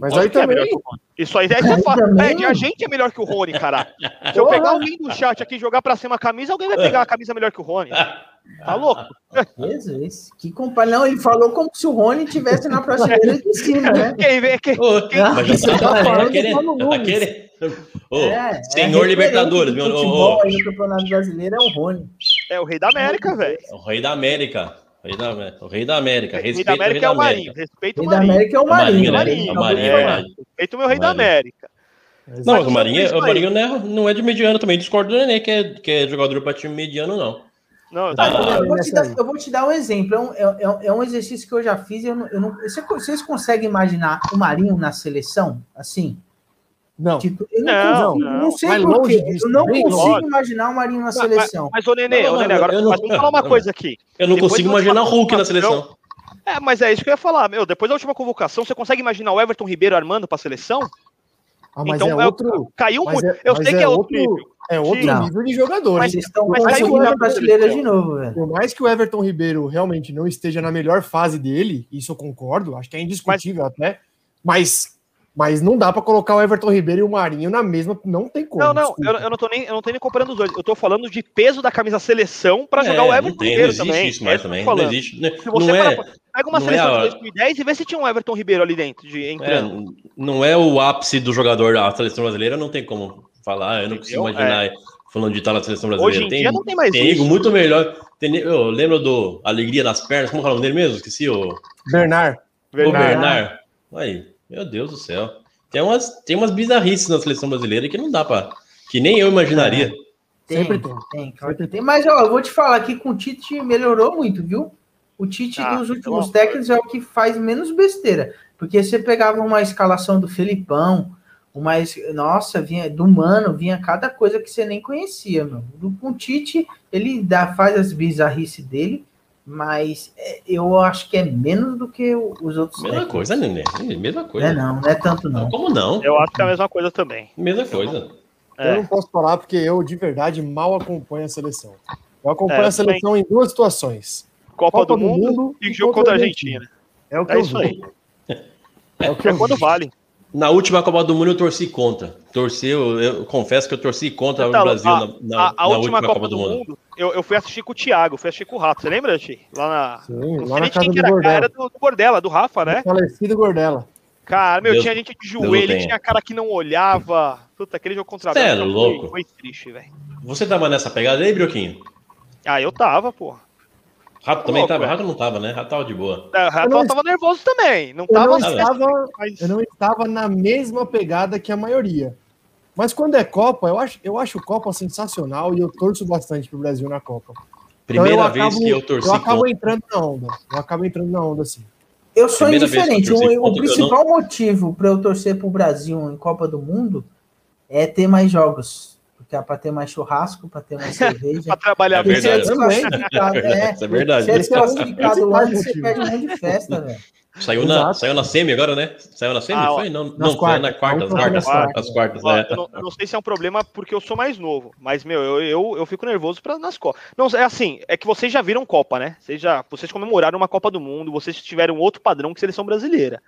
Mas Lógico aí é também. Rony. Isso aí é que Aí falo. também, É, a gente é melhor que o Rony, cara. Se eu pegar alguém do chat aqui e jogar pra cima a camisa, alguém vai pegar a camisa melhor que o Rony. Tá louco? Jesus, que compa... Não, ele falou como se o Rony tivesse na prateleira de cima, né? Quem vê, quem... Ô, mas já você tá, tá falando. Ô, É, Senhor Libertadores, do meu. Futebol aí no Campeonato Brasileiro é o Rony. É o rei da América, velho. o Rei da América. O Rei da, o Rei da América. O rei Respeita da o Rei América da é o Marinho. América. Respeita o Rei da Marinho. América é o O Marinho, Marinho. né? Marinho, O Marinho, é falar. verdade. Respeita o meu rei da Marinho. América. Não, Mas o Marinho, o Marinho não, é, não é de mediano também. Discordo do Nenê, que é, que é jogador pra time mediano, não. Não, Tá. Eu vou, dar, eu vou te dar um exemplo. É um, é, é- é um exercício que eu já fiz. Eu não, eu não- você- vocês conseguem imaginar o Marinho na seleção? Assim? Não. Tipo, eu não, Não, consigo, não. não sei Vai por longe quê. disso, Eu não bem consigo longe. imaginar o Marinho na Mas- seleção. Mas, ô Nenê, ô, Nenê, agora eu não- mas vamos falar uma coisa aqui. Eu não Depois consigo imaginar o Hulk na seleção. É, mas é isso que eu ia falar, meu. Depois da última convocação, você consegue imaginar o Everton Ribeiro armando pra seleção? Ah, mas então é é- outro. Caiu muito. é- eu mas sei que é outro nível. É outro Não. nível de jogador. Mas- estão mas mas caiu na prateleira seleção. de novo, velho. Por mais que o Everton Ribeiro realmente não esteja na melhor fase dele, isso eu concordo, acho que é indiscutível até, mas, mas não dá para colocar o Everton Ribeiro e o Marinho na mesma, não tem como. Não, não, eu, eu não tô nem, eu não tô nem comparando os dois. Eu tô falando de peso da camisa seleção pra jogar É, o não Everton tem, não Ribeiro existe também. isso mais É também. Não falando. existe. né? Se você Não é, parar- pega uma não seleção é a- de 2010 e vê se tinha um Everton Ribeiro ali dentro, de, é, entrando. não é o ápice do jogador da seleção brasileira, não tem como falar. Eu não consigo Entendeu? imaginar falando de estar na seleção brasileira. Hoje em tem, dia não tem mais tem isso. muito melhor. Tem, eu lembro do Alegria nas Pernas, como é o nome dele mesmo? Esqueci o, Bernard. o Verdade. Bernard. Aí, meu Deus do céu. Tem umas, tem umas bizarrices na seleção brasileira que não dá pra. Que nem eu imaginaria. Tem, Sempre tem. tem, que tem. Mas ó, eu vou te falar que com o Tite melhorou muito, viu? O Tite Ah, dos pelo últimos amor. técnicos é o que faz menos besteira. Porque você pegava uma escalação do Felipão, uma. es- Nossa, vinha do Mano, vinha cada coisa que você nem conhecia, meu. Do, com o Tite, ele dá, faz as bizarrices dele, mas é, eu acho que é menos do que o- os outros Mesma técnicos. coisa, Nenê. Mesma Não é coisa. não, não é tanto não. Como não? Eu acho que é a mesma coisa também. Mesma coisa. É. Eu não posso falar porque eu, de verdade, mal acompanho a seleção. Eu acompanho É, a seleção em duas situações. Copa, do, mundo, e jogo contra a Argentina. É o que É eu isso vi. aí. É o que É eu quando vi. vale. Na última Copa do Mundo eu torci contra. Torci, eu, eu confesso que eu torci contra Então, o Brasil a- na, na- A, a na última Copa, do Mundo, eu, eu fui assistir com o Thiago, fui assistir com o Rato. Você lembra, Ti? Lá na. Sim, Não lá na casa do era, cara, era Gordela. do, do Bordela, do Rafa, né? Falecido Gordela. Cara, meu, Deus- tinha gente de joelho, tinha cara que não olhava. Puta, aquele jogo contra a Cê é louco. Foi, foi triste, velho. Você tava nessa pegada aí, Brioquinho? Ah, eu tava, pô. Rato também louco, tava? Rato não tava, né? Rato tava de boa. É, O Rato não- tava nervoso também. Não Eu tava. não, assim, estava, mas- eu não estava na mesma pegada que a maioria. Mas quando é Copa, eu acho, eu acho Copa sensacional e eu torço bastante pro Brasil na Copa. Então Primeira eu vez acabo- que eu torci Eu acabo contra. entrando na onda. Eu acabo entrando na onda, assim. Eu sou Primeira eu indiferente. torci O, eu principal motivo para eu torcer para o Brasil em Copa do Mundo é ter mais jogos. Porque é para ter mais churrasco, para ter mais cerveja. Pra trabalhar É bem. Porque verdade. é, Isso é verdade. Ser Esse é desclassificado principal logo, você motivo. perde um monte de festa, velho. Saiu na, saiu na semi agora, né? Saiu na semi? Ah, foi? Não, não foi quartas. na quarta, quartas, quartas, as quartas, né? eu, não, eu não sei se é um problema porque eu sou mais novo, mas, meu, eu, eu, eu fico nervoso pra, nas Copas. Não, é assim, é que vocês já viram Copa, né? Vocês, já, vocês comemoraram uma Copa do Mundo, vocês tiveram outro padrão que seleção brasileira.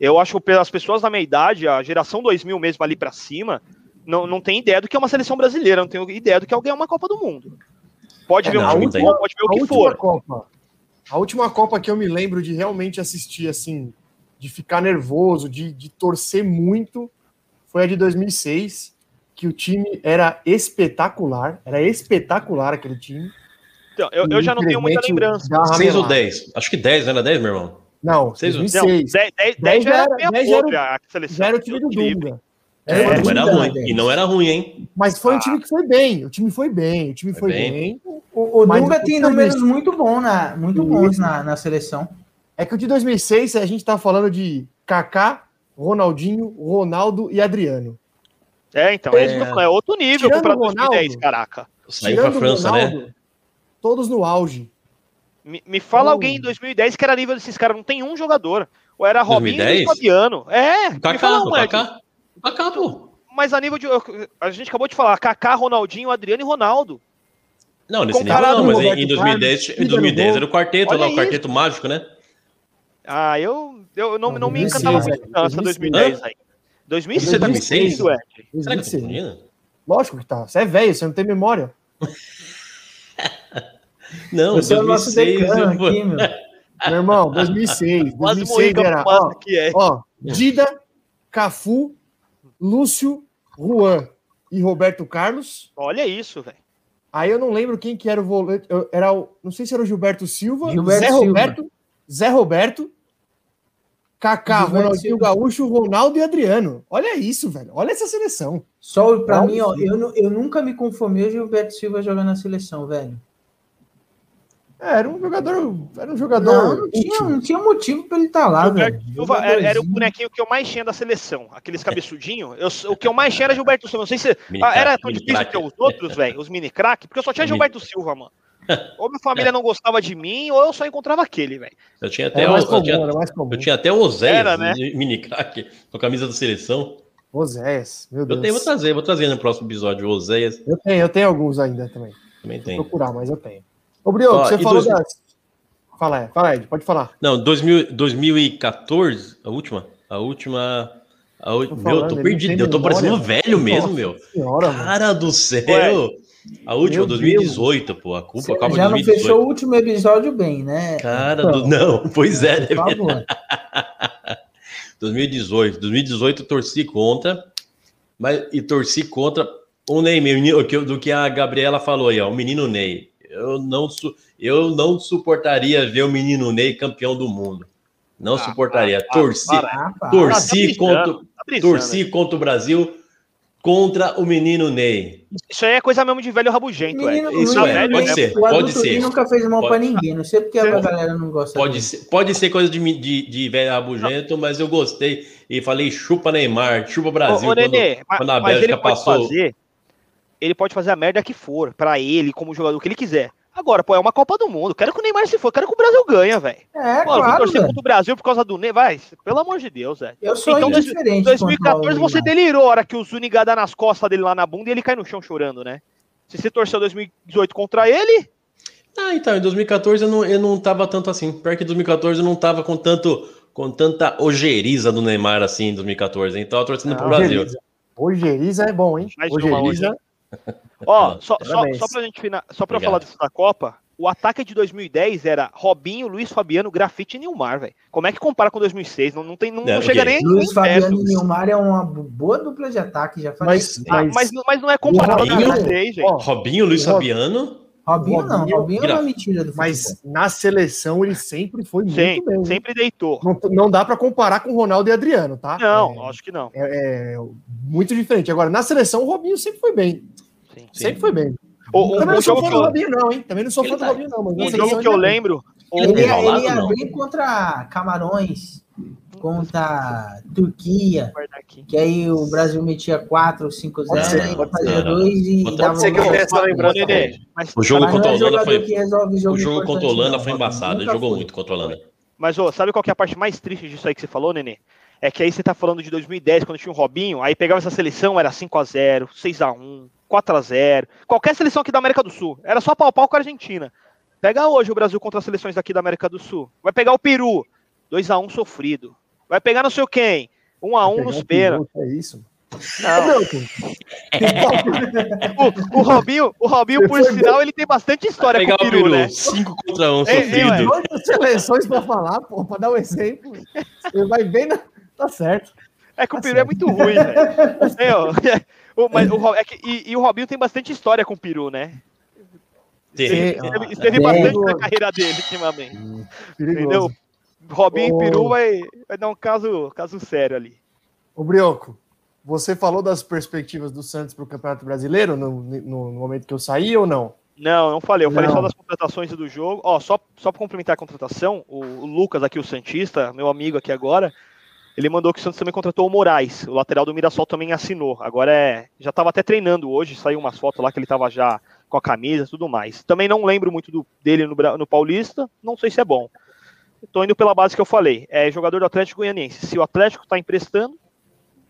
Eu acho que as pessoas da minha idade, a geração 2000 mesmo ali pra cima, não, não tem ideia do que é uma seleção brasileira, não tem ideia do que é ganhar uma Copa do Mundo. Pode É, ver não, um não futebol, tem. pode ver o a que última for. Copa, a última Copa que eu me lembro de realmente assistir, assim, de ficar nervoso, de, de torcer muito, foi a de 2006, que o time era espetacular, era espetacular aquele time. Então, eu, eu já não tenho muita lembrança. dá uma 6 ou ramelada. 10? Acho que 10, não era 10, meu irmão? Não, Seis ou- Não, 2006. 10, 10, 10 já era era- meia 10 já era- podre a seleção. Já era o time do. Dunga. É, Não time era ruim. E não era ruim, hein? Mas foi um Ah. time que foi bem. O time foi bem. O time Foi foi bem. bem. O, o Dunga tem números muito, bom na, muito bons na, na seleção. É que o de 2006 a gente tá falando de Kaká, Ronaldinho, Ronaldo e Adriano. É, então, é, É. é outro nível Tirando o com 2010, Ronaldo, caraca. Saiu pra França, né? Ronaldo, Todos no auge. Me, me fala Oh. alguém em 2010 que era nível desses caras, não tem um jogador. Ou era Robinho 2010? e Fabiano. É, O me Kaká, fala o um. Kaká. Pô. Mas a nível de. A gente acabou de falar, Kaká, Ronaldinho, Adriano e Ronaldo. Não, nesse nível não, mas em, em Roberto 2010, Carlos, em 2010 Ida no era o quarteto Olha lá, o isso. quarteto mágico, né? Ah, eu, eu não, Não, não me 2006, encantava muito velho. não, essa 2010 aí. 2006, Você tá com 2006, seis? Ed. Será que 2006. Lógico que tá. Você é velho, você não tem memória. Não, Você é o nosso 2006 eu... aqui, meu. Meu irmão, 2006. Quase morri 2006 com a era, ó, que é. ó, Dida, Cafu, Lúcio, Juan e Roberto Carlos. Olha isso, velho. Aí eu não lembro quem que era o volante. eu- Era o, não sei se era o Gilberto Silva, Gilberto Zé Silva. Roberto, Zé Roberto, Kaká, Ronaldinho. Gaúcho, Ronaldo e Adriano. Olha isso, velho. Olha essa seleção. Só pra Não, mim, ó, eu, eu nunca me conformei o Gilberto Silva jogando na seleção, velho. É, era um jogador, era um jogador. Não, não tinha, não tinha motivo pra ele estar lá, Gilberto velho. Silva era, era o bonequinho que eu mais tinha da seleção. Aqueles cabeçudinhos. Eu, o que eu mais tinha era Gilberto Silva. Não sei se. Ah, era tão difícil ter os outros, velho, os mini crack, porque eu só tinha Gilberto Silva, mano. Ou minha família não gostava de mim, ou eu só encontrava aquele, velho. Eu tinha até, Era o, mais eu, comum, tinha, era mais comum. eu tinha até o Oséias, Era, né? mini craque, com a camisa da seleção. Oséias, meu Deus. Eu tenho, vou trazer, vou trazer no próximo episódio o Oséias. Eu tenho, eu tenho alguns ainda também. Também Vou tem. procurar, mas eu tenho. Ô, Brioco, Ó, você falou dois- das. Fala, é, fala, Ed, pode falar. Não, 2000, 2014, a última, a última, a u- Tô meu, falando, eu tô perdido, não eu tô parecendo velho mesmo, meu. Senhora, mano. Cara do céu. Ué. A última, Meu 2018, pô, a culpa Você acaba já não 2018. fechou o último episódio bem, né? Cara do não, pois é, né? Por favor. 2018, 2018 eu torci contra, mas e torci contra o Ney, do que a Gabriela falou aí, ó, o menino Ney. Eu não, su- eu não suportaria ver o menino Ney campeão do mundo. Não Ah, suportaria. ah, torci, para. Ah, torci tá contra, Tá torci contra o Brasil contra o menino Ney. Isso aí é coisa mesmo de velho rabugento, é. Menino Isso Luiz, é, Luiz, pode ser, o pode ser. Nunca fez mal pra ninguém. Não sei porque a Sim. galera não gosta Pode dele. ser, pode ser coisa de, de, de velho rabugento, mas eu gostei. E falei, chupa Neymar, chupa Brasil. Ô, ô, quando- Nenê, quando a mas, Bélgica ele pode passou- fazer. Ele pode fazer a merda que for, pra ele, como jogador, que ele quiser. Agora, pô, é uma Copa do Mundo. Quero que o Neymar se for, quero que o Brasil ganhe, velho. É, Pô, claro, torcer contra o Brasil por causa do Ney. Vai, pelo amor de Deus, velho. Eu sou Então, dois- indiferente. 2014 quanto ao você Neymar. delirou a hora que o Zuniga dá nas costas dele lá na bunda e ele cai no chão chorando, né? Se você torceu 2018 contra ele, Ah, então, em 2014 eu não, eu não tava tanto assim. Pior que em 2014 eu não tava com tanto com tanta ojeriza do Neymar assim em 2014. Então eu tô torcendo pro Não, Brasil. Ojeriza. Ojeriza é bom, hein? Mais uma Ojeriza. Ó, só, só, Parabéns. só pra gente fina- só pra Obrigado. falar disso da Copa, o ataque de 2010 era Robinho, Luiz Fabiano, Grafite e Nilmar, velho. Como é que compara com 2006? Não, não, tem, não, É, não chega nem, Luiz Fabiano e Nilmar é uma boa dupla de ataque, já falei. Mas, Ah, mas, mas, mas não é comparável com Robinho? 2006, gente. ó, Robinho, Luiz Fabiano. Robinho não, Robinho- Robinho é mentira do futebol. mas na seleção ele sempre foi muito Sim, bem. sempre deitou. Não, não dá pra comparar com Ronaldo e Adriano, tá? Não, É, acho que não. é, é muito diferente. Agora, na seleção, o Robinho sempre foi bem. Sim. Sempre foi bem. O, o, Também o não sou fã do eu, Robinho, não, hein? Também não sou Ele fã do Robinho, não. Mas o jogo que eu ele é lembro. Ele Ele, é ia- enrolado, ele ia não? bem contra Camarões, contra Turquia, guardar aqui. que aí o Brasil metia 4 ou 5 Pode 0 ser, aí pode fazia ser. 2 e Pode dava ser que eu essa lembrança O jogo não contra a é Holanda foi. O jogo contra a Holanda foi embaçado. Ele jogou muito contra a Holanda. mas ô, sabe qual que é a parte mais triste disso aí que você falou, Nenê? É que aí você tá falando de 2010, quando tinha o Robinho, aí pegava essa seleção, era 5x0, 6x1, 4x0. Qualquer seleção aqui da América do Sul. Era só pau a pau com a Argentina. Pega hoje o Brasil contra as seleções daqui da América do Sul. Vai pegar o Peru, 2x1 sofrido. Vai pegar não sei o quem, 1x1 Pegar nos um pênaltis. piloto, É isso. Não. Não, O, o Robinho, o Robinho, por bem. sinal, ele tem bastante história Pegar com o o Peru, né? 5 contra 1 Ei, ei, sofrido. Outras seleções pra falar, pô, pra dar um exemplo. Você vai bem na... Tá certo. É que o Tá Peru é muito ruim, velho. É, ó, o- mas o é que- e, e o Robinho tem bastante história com o Peru, né? Esteve, esteve- esteve É. bastante na carreira dele ultimamente. Perigoso. Entendeu? Robinho Ô. e Peru vai, vai dar um caso, caso sério ali. Ô, Brioco, você falou das perspectivas do Santos para o Campeonato Brasileiro no, no- no momento que eu saí ou não? Não, não falei. Eu falei Não. só das contratações e do jogo. Ó, só, só para complementar a contratação, o, o Lucas aqui, o Santista, meu amigo aqui agora, ele mandou que o Santos também contratou o Moraes. O lateral do Mirassol também assinou. Agora é. Já estava até treinando hoje, saiu umas fotos lá que ele estava já com a camisa e tudo mais. Também não lembro muito do, dele no, no Paulista, não sei se é bom. Tô indo pela base que eu falei. É jogador do Atlético Goianiense. Se o Atlético tá emprestando,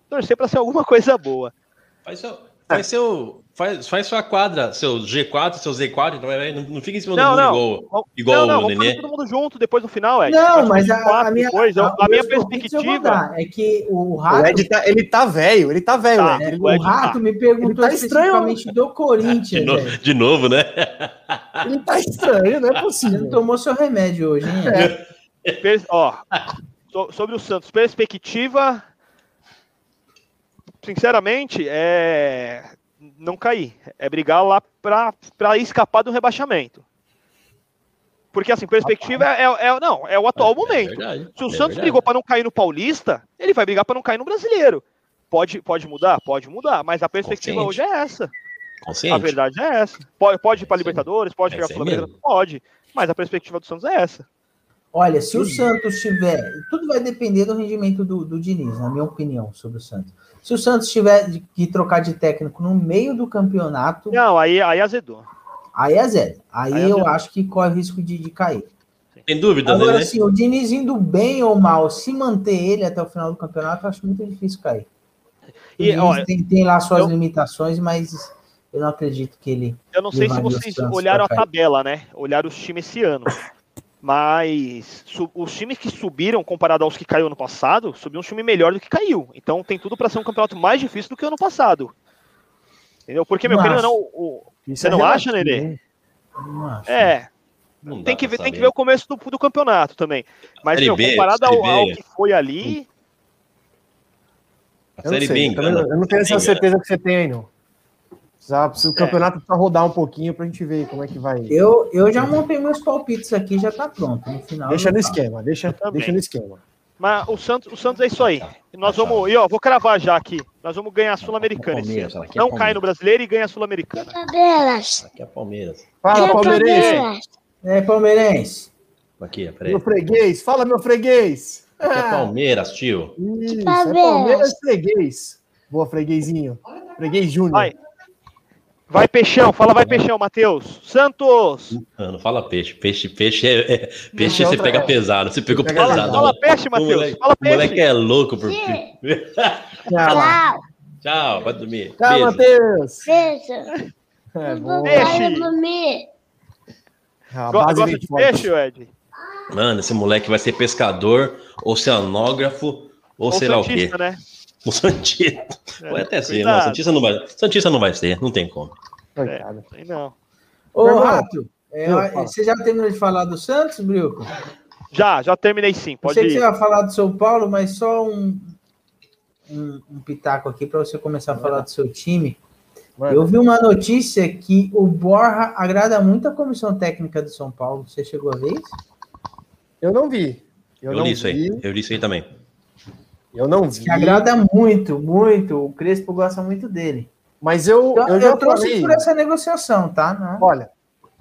torcer para ser alguma coisa boa. Faz seu, faz seu, faz, faz sua quadra, seu G4, seu Z4, então, é, não, não fica em cima Não, do não. mundo igual, Vamos- igual não, não, o Nenê. todo mundo junto depois no final, Ed. Não, mas somos a, quatro a minha, depois. A, a minha perspectiva. é que o O Rato, Ed tá, ele tá velho, ele tá velho, Tá. Ed. Ele, o Ed o Rato me ele perguntou tá estranho. especificamente do De, Corinthians, no- velho. de novo, né? ele tá estranho, não é possível. não tomou seu remédio hoje, hein? Ed? Ó, so- sobre o Santos, perspectiva. Sinceramente, é. Não cair. É brigar lá pra, pra escapar do rebaixamento. Porque, assim, perspectiva é, é- não, é o atual momento. verdade, Se o é Santos verdade. brigou pra não cair no Paulista, ele vai brigar pra não cair no Brasileiro. Pode, pode mudar? Pode mudar, mas a perspectiva Consciente. hoje é essa. A Consciente. verdade é essa. Pode, pode ir para Libertadores, pode É para aí Flamengo, pode. Mas a perspectiva do Santos é essa. Olha, se o Santos tiver. Tudo vai depender do rendimento do, do Diniz, na minha opinião, sobre o Santos. Se o Santos tiver de- que trocar de técnico no meio do campeonato, Não, aí, aí azedou. aí é zero. Aí, Aí é eu zero. acho que corre risco de, de cair. Tem dúvida, Agora, né? assim, o Diniz indo bem ou mal, se manter ele até o final do campeonato, eu acho muito difícil cair. O E, olha, tem, tem lá suas eu- limitações, mas eu não acredito que ele. eu não sei se o vocês olharam a tabela, né? Olharam os times esse ano. Mas os times que subiram, comparado aos que caiu ano passado, subiu um time melhor do que caiu. Então tem tudo para ser um campeonato mais difícil do que o ano passado. Entendeu? Porque, meu querido, não, o, Você é não acha, relativo, Nenê? eu não acho. é, Não tem que, ver, tem que ver o começo do, do campeonato também. Mas, Série meu, B, comparado Série ao, ao que foi ali, A Eu não Série sei, B eu não- eu não tenho essa certeza que você tem aí, não. Precisa- precisa- O É. campeonato precisa rodar um pouquinho pra gente ver como é que vai. Eu, eu já montei meus palpites aqui, já tá pronto. No final. Deixa no falo. esquema, deixa, deixa no esquema. Mas o Santos, o Santos é isso aí. Nós vamos. E ó, vou cravar já aqui. Nós vamos ganhar a Sul-Americana. Palmeiras, ano. aqui é Não cai Palmeiras. no brasileiro e ganha a Sul-Americana. Palmeiras. Aqui é Palmeiras. Fala, palmeirense. Palmeiras. É, palmeirense. Aqui, peraí. Meu freguês. Fala, meu freguês. Aqui é Palmeiras, tio. Isso, é Palmeiras. Palmeiras freguês. Boa, freguesinho. Freguês Júnior. Vai. Peixão. Fala, vai, Peixão, Matheus. Santos. Não, não fala peixe. Peixe, peixe é. é- peixe é você pega é. pesado. Você pegou Pega pesado. fala peixe, Matheus. Fala o moleque peixe. é louco por. Tchau, Tchau. Tchau, vai dormir. Tchau, Beijo. Matheus. Beijo. É, boa. Peixe. Vai dormir. A Go- base Gosta de forte. peixe, Ed? Mano, esse moleque vai ser pescador, oceanógrafo, ou, sei lá o quê. Né? O Santista. É, Pode até ser, não. Santista não vai. Santista não vai ser, não tem como. Coitado. Sei não. Ô. Rato, é, você já terminou de falar do Santos, Brioco? Já, já terminei sim. Eu Pode sei que você ir. vai falar do São Paulo, mas só um, um, um pitaco aqui para você começar a falar do seu time. Mano, Eu vi uma notícia que o Borja agrada muito a comissão técnica do São Paulo. Você chegou a ver isso? eu não vi. Eu, Eu, não li isso vi. aí. Eu li isso aí também. Eu não vi. Que agrada muito, muito. O Crespo gosta muito dele. Mas eu, Então, eu eu, já trouxe falei. por essa negociação, tá? Não. Olha,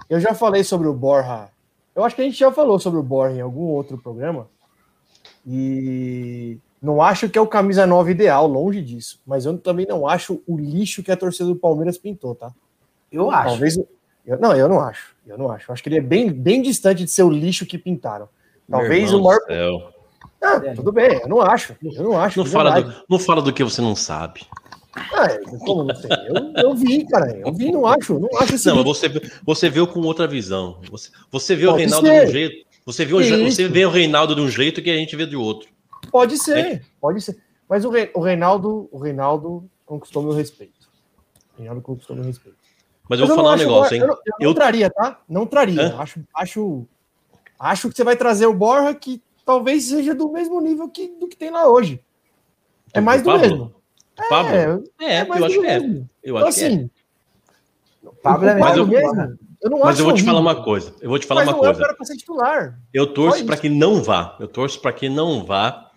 eu já falei sobre o Borja. Eu acho que a gente já falou sobre o Borja em algum outro programa. E não acho que é o camisa 9 ideal, longe disso. Mas eu também não acho o lixo que a torcida do Palmeiras pintou, tá? Eu acho. Talvez. eu- não, eu não acho. Eu não acho. Eu acho que ele é bem, bem distante de ser o lixo que pintaram. Talvez Meu o maior. Ah, tudo bem, eu não acho. Eu não acho. Não fala, do, não fala do que você não sabe. Ah, como não sei? Eu, eu vi, cara. Eu vi, não acho. Não acho Não, você, você viu com outra visão. Você, você vê o Pode Reinaldo ser. de um jeito. Você vê, o, você vê o Reinaldo de um jeito que a gente vê de outro. Pode ser, pode ser. Mas o, Re- o Reinaldo, o Reinaldo conquistou meu respeito. O Reinaldo conquistou meu respeito. Mas eu Mas vou falar um negócio, o hein? Borja- Eu, eu não Eu- traria, tá? Não traria. Hã? Acho, acho, acho que você vai trazer o Borja que talvez seja do mesmo nível que, do que tem lá hoje. É Do mais do Pablo? mesmo. Pablo? É, É, é mais eu acho do que é. mesmo. Eu Então, acho que é. assim, Pablo é o Pablo melhor. mesmo, eu não Mas acho eu vou te falar uma coisa. Eu vou te falar mas uma é coisa. pra ser titular. Eu torço para que não vá. Eu torço para que não vá,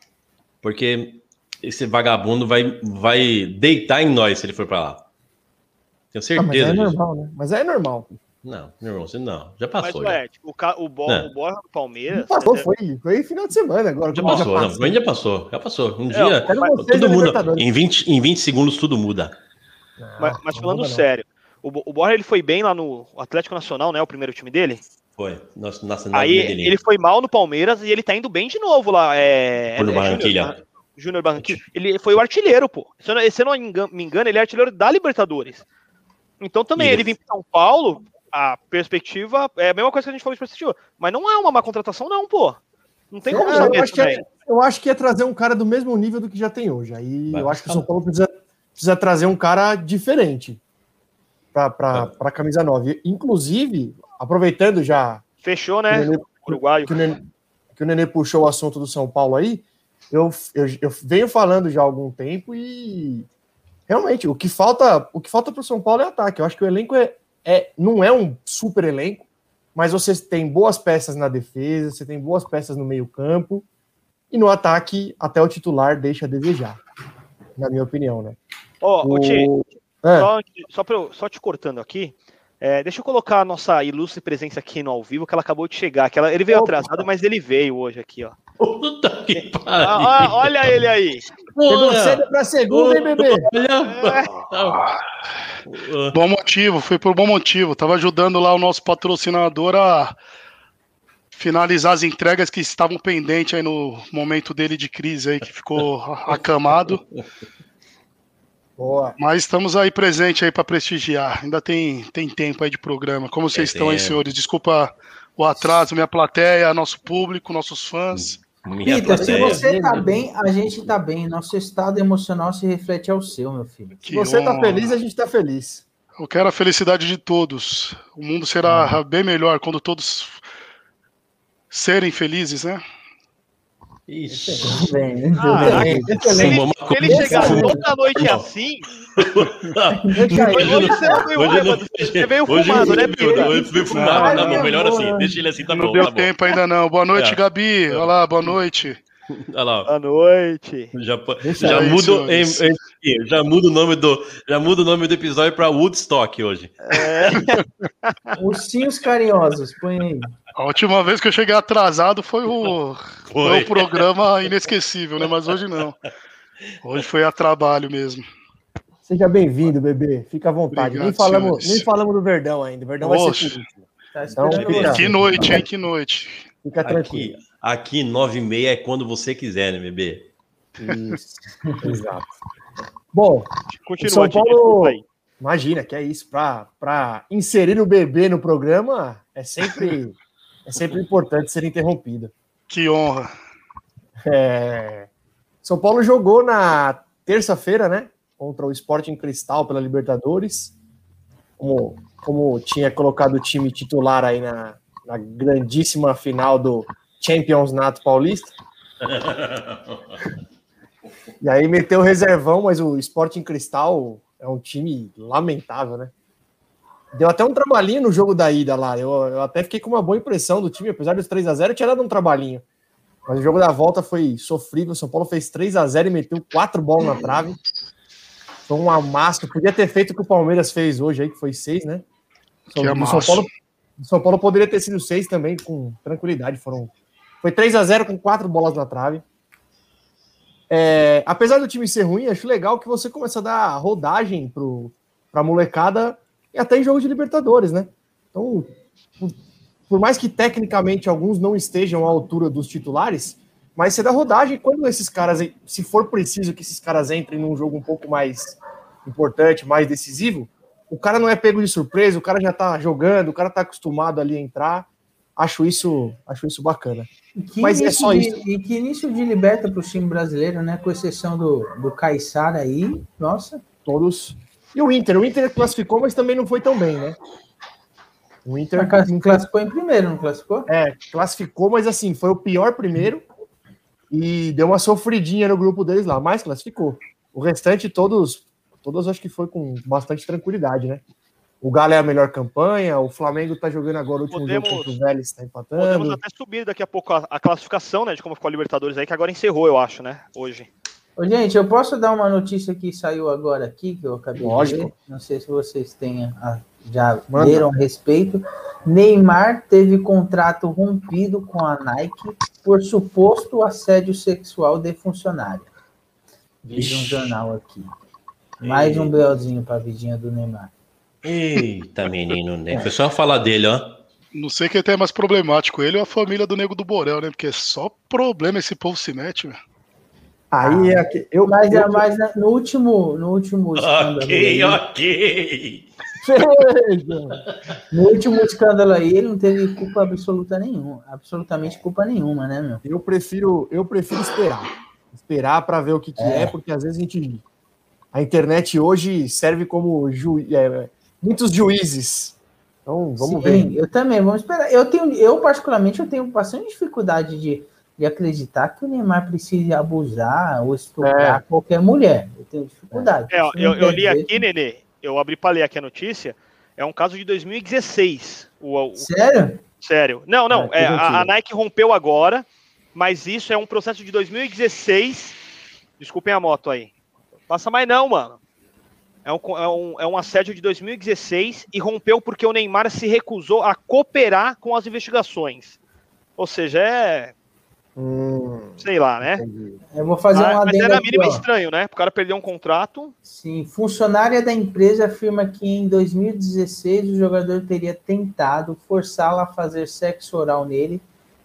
porque esse vagabundo vai, vai deitar em nós se ele for para lá. Tenho Ah, mas certeza é disso. normal, né? Mas é normal. Não, meu irmão, você não. Já Mas, passou. o já. Ed, o, ca- o, Bo, Não. o Borja do Palmeiras. Passou, é- foi, foi final de semana agora. Já passou, não, passou. mas já passou, já passou. Um É, dia, Mas na muda. Em 20, em 20 segundos tudo muda. Mas, Não, mas não falando muda, não. sério, o, o Borja ele foi bem lá no Atlético Nacional, né? O primeiro time dele. Foi. Nossa, nossa, na Aí ele foi mal no Palmeiras e ele tá indo bem de novo lá. É, Foi no é Barranquilha. Júnior- Júnior Barranquilla. Ele foi o artilheiro, pô. Se eu não, se eu não me engano, ele é artilheiro da Libertadores. Então também ele ele- vir para São Paulo, a perspectiva é a mesma coisa que a gente falou de perspectiva. Mas não é uma má contratação, não, pô. Não tem como É, saber eu, acho é, eu acho que é trazer um cara do mesmo nível do que já tem hoje. Aí Vai eu acho que o. São Paulo precisa, precisa trazer um cara diferente para a camisa 9. Inclusive, aproveitando já Fechou, que o né? Nenê, Uruguaio. que o Nenê- que o Nenê puxou o assunto do São Paulo aí, eu, eu, eu venho falando já há algum tempo e realmente o que falta o que falta para o São Paulo é ataque. Eu acho que o elenco é, é, não é um super elenco, mas você tem boas peças na defesa, você tem boas peças no meio campo e no ataque até o titular deixa a desejar, na minha opinião, né? Ó, Tchê, O- É, Só, só, eu- só te cortando aqui, é, deixa eu colocar a nossa ilustre presença aqui no ao vivo, que ela acabou de chegar. Que ela, ele veio Opa. atrasado, mas ele veio hoje aqui, ó. Puta que Ah, pariu. ah, olha ele aí. Chegou cedo para segunda, hein, bebê? Olha. Bom motivo, foi por bom motivo. Tava ajudando lá o nosso patrocinador a finalizar as entregas que estavam pendentes aí no momento dele de crise aí, que ficou acamado. Boa. Mas estamos aí presente aí para prestigiar. Ainda tem, tem tempo aí de programa. Como vocês Tem estão aí, tempo. senhores? Desculpa o atraso, minha plateia, nosso público, nossos fãs. Minha Peter, se você tá bem, a gente tá bem. Nosso estado emocional se reflete ao seu, meu filho. Se você tá honra. feliz, a gente tá feliz. Eu quero a felicidade de todos. O mundo será bem melhor quando todos serem felizes, né? Ixi. Bem, Ah, excelente. Se ele, se ele chegar toda noite Não. assim, hoje você não veio não- fumado, não né, Peter? Hoje veio fumado, tá bom, melhor assim. Deixa ele assim, tá não bom, deu tá tempo ainda não. Boa noite, É. Gabi. Olá, boa noite. Olha lá. Boa noite. Já, já aí, mudo, em- em- já muda o nome do já muda o nome do episódio para Woodstock hoje. É, Ursinhos carinhosos, põe aí. A última vez que eu cheguei atrasado foi o, foi Foi. o programa inesquecível, né? Mas hoje não. Hoje foi a trabalho mesmo. Seja bem-vindo, bebê. Fica à vontade. Obrigado, nem, falamos, senhores. nem falamos do Verdão ainda. O Verdão vai Oxe. ser último. Tá Então, fica- você. Que noite, hein? Que noite. Fica tranquilo. Aqui, aqui 9 e meia é quando você quiser, né, bebê? Isso. Exato. Bom, continua, São Paulo- imagina que é isso. Para inserir o bebê no programa é sempre, é sempre importante ser interrompido. Que honra. É, São Paulo jogou na terça-feira, né? Contra o Sporting Cristal pela Libertadores. Como, como tinha colocado o time titular aí na, na grandíssima final do Champions Nato Paulista. E aí meteu o reservão, mas o Sporting Cristal é um time lamentável, né? Deu até um trabalhinho no jogo da ida lá. Eu, eu até fiquei com uma boa impressão do time, apesar dos 3 a 0 tinha dado um trabalhinho. Mas o jogo da volta foi sofrível. O São Paulo fez 3 a 0 e meteu quatro bolas na trave. Foi um amasso. Podia ter feito o que o Palmeiras fez hoje aí, que foi 6, né? Que o São. Paulo, o São Paulo poderia ter sido 6 também, com tranquilidade. Foram, foi 3 a 0 com quatro bolas na trave. É, apesar do time ser ruim, acho legal que você começa a dar rodagem para a molecada e até em jogo de Libertadores, né? Então, por, por mais que tecnicamente alguns não estejam à altura dos titulares, mas você dá rodagem quando esses caras, se for preciso que esses caras entrem num jogo um pouco mais importante, mais decisivo, o cara não é pego de surpresa, o cara já tá jogando, o cara tá acostumado ali a entrar. Acho isso, acho isso bacana. Mas é só de- isso. E que início de liberta para o time brasileiro, né? Com exceção do, do Caissara aí. Nossa, Todos. E o Inter, o Inter classificou, mas também não foi tão bem, né? O Inter mas classificou em primeiro, não classificou? É, classificou, mas assim, foi o pior primeiro e deu uma sofridinha no grupo deles lá, mas classificou. O restante, todos, todos acho que foi com bastante tranquilidade, né? O Galo é a melhor campanha, o Flamengo tá jogando agora o último Podemos- jogo contra o Vélez, tá Podemos empatando. até subir daqui a pouco a, a classificação, né? De como ficou a Libertadores aí, que agora encerrou, eu acho, né? Hoje. Ô, gente, eu posso dar uma notícia que saiu agora aqui, que eu acabei Lógico. de ver. Não sei se vocês tenham, já Manda. leram a respeito. Neymar teve contrato rompido com a Nike por suposto assédio sexual de funcionário. Diz um jornal aqui. Mais um BOzinho para a vidinha do Neymar. Eita, menino, né? Foi só falar dele, ó. Não sei quem é mais problemático, ele ou a família do Nego do Borel, né? Porque é só problema esse povo se mete, velho. Aí é que eu, Mas, eu, mas no último, no último escândalo, Ok, aí, ok. no último escândalo aí, ele não teve culpa absoluta nenhuma, absolutamente culpa nenhuma, né, meu? eu prefiro, eu prefiro esperar. Esperar para ver o que, que é. porque às vezes a gente. A internet hoje serve como ju, é, muitos juízes. Então, vamos Sim, ver. Eu também, vamos esperar. Eu tenho, eu particularmente, eu tenho bastante dificuldade de, de acreditar que o Neymar precise abusar ou estuprar É. qualquer mulher. Eu tenho dificuldade. É, eu, eu li aqui, Nenê, eu abri pra ler aqui a notícia. É um caso de 2016. O, o- Sério? sério. Não, não. Ah, é, a, a. Nike rompeu agora, mas isso é um processo de 2016. Desculpem a moto aí. Passa mais não, mano. É um, é, um, é um assédio de 2016 e rompeu porque o Neymar se recusou a cooperar com as investigações. Ou seja, é. Hum, Sei lá, né? entendi. Eu vou fazer Mas, um mas era mínimo estranho, né? O cara perdeu um contrato. Sim, funcionária da empresa afirma que em 2016 o jogador teria tentado forçá-la a fazer sexo oral nele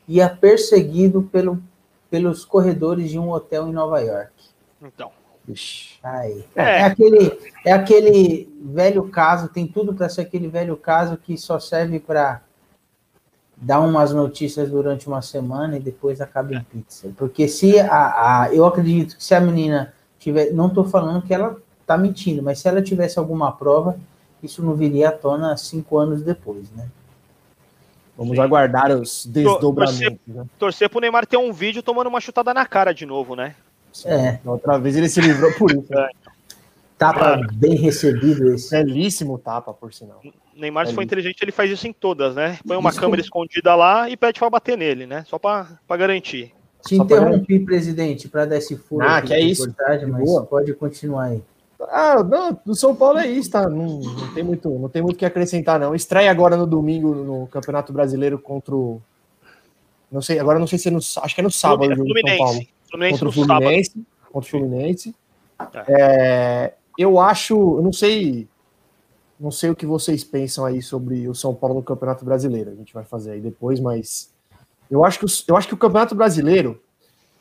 e a perseguido pelo, pelos corredores de um hotel em Nova York. Então. Aí. É. É. aquele, é aquele velho caso, tem tudo para ser aquele velho caso que só serve para dar umas notícias durante uma semana e depois acaba em pizza. Porque se a, a eu acredito que se a menina tiver, não estou falando que ela está mentindo, mas se ela tivesse alguma prova, isso não viria à tona cinco anos depois, né? Vamos aguardar os desdobramentos. Né? Torcer pro Neymar ter um vídeo tomando uma chutada na cara de novo, né? É, Da outra vez ele se livrou por isso. né? Tapa bem recebido esse. Belíssimo tapa, por sinal. Neymar, se for É inteligente, ele faz isso em todas, né? Põe uma Isso. câmera escondida lá e pede pra bater nele, né? Só pra, pra garantir. Te Só pra interrompi, presidente, para dar esse furo Ah, que é de isso. mas boa. pode continuar aí. Ah, não, do São Paulo é isso, tá? Não, não tem muito, não tem muito o que acrescentar, não. Estreia agora no domingo no Campeonato Brasileiro contra o. Não sei, agora não sei se é no. Acho que é no sábado o jogo do São Paulo. Fluminense. Fluminense contra no o sábado. Fluminense. Contra o Fluminense. É, eu acho, eu não sei, não sei o que vocês pensam aí sobre o São Paulo no Campeonato Brasileiro. A gente vai fazer aí depois, mas eu acho que, os- eu acho que o Campeonato Brasileiro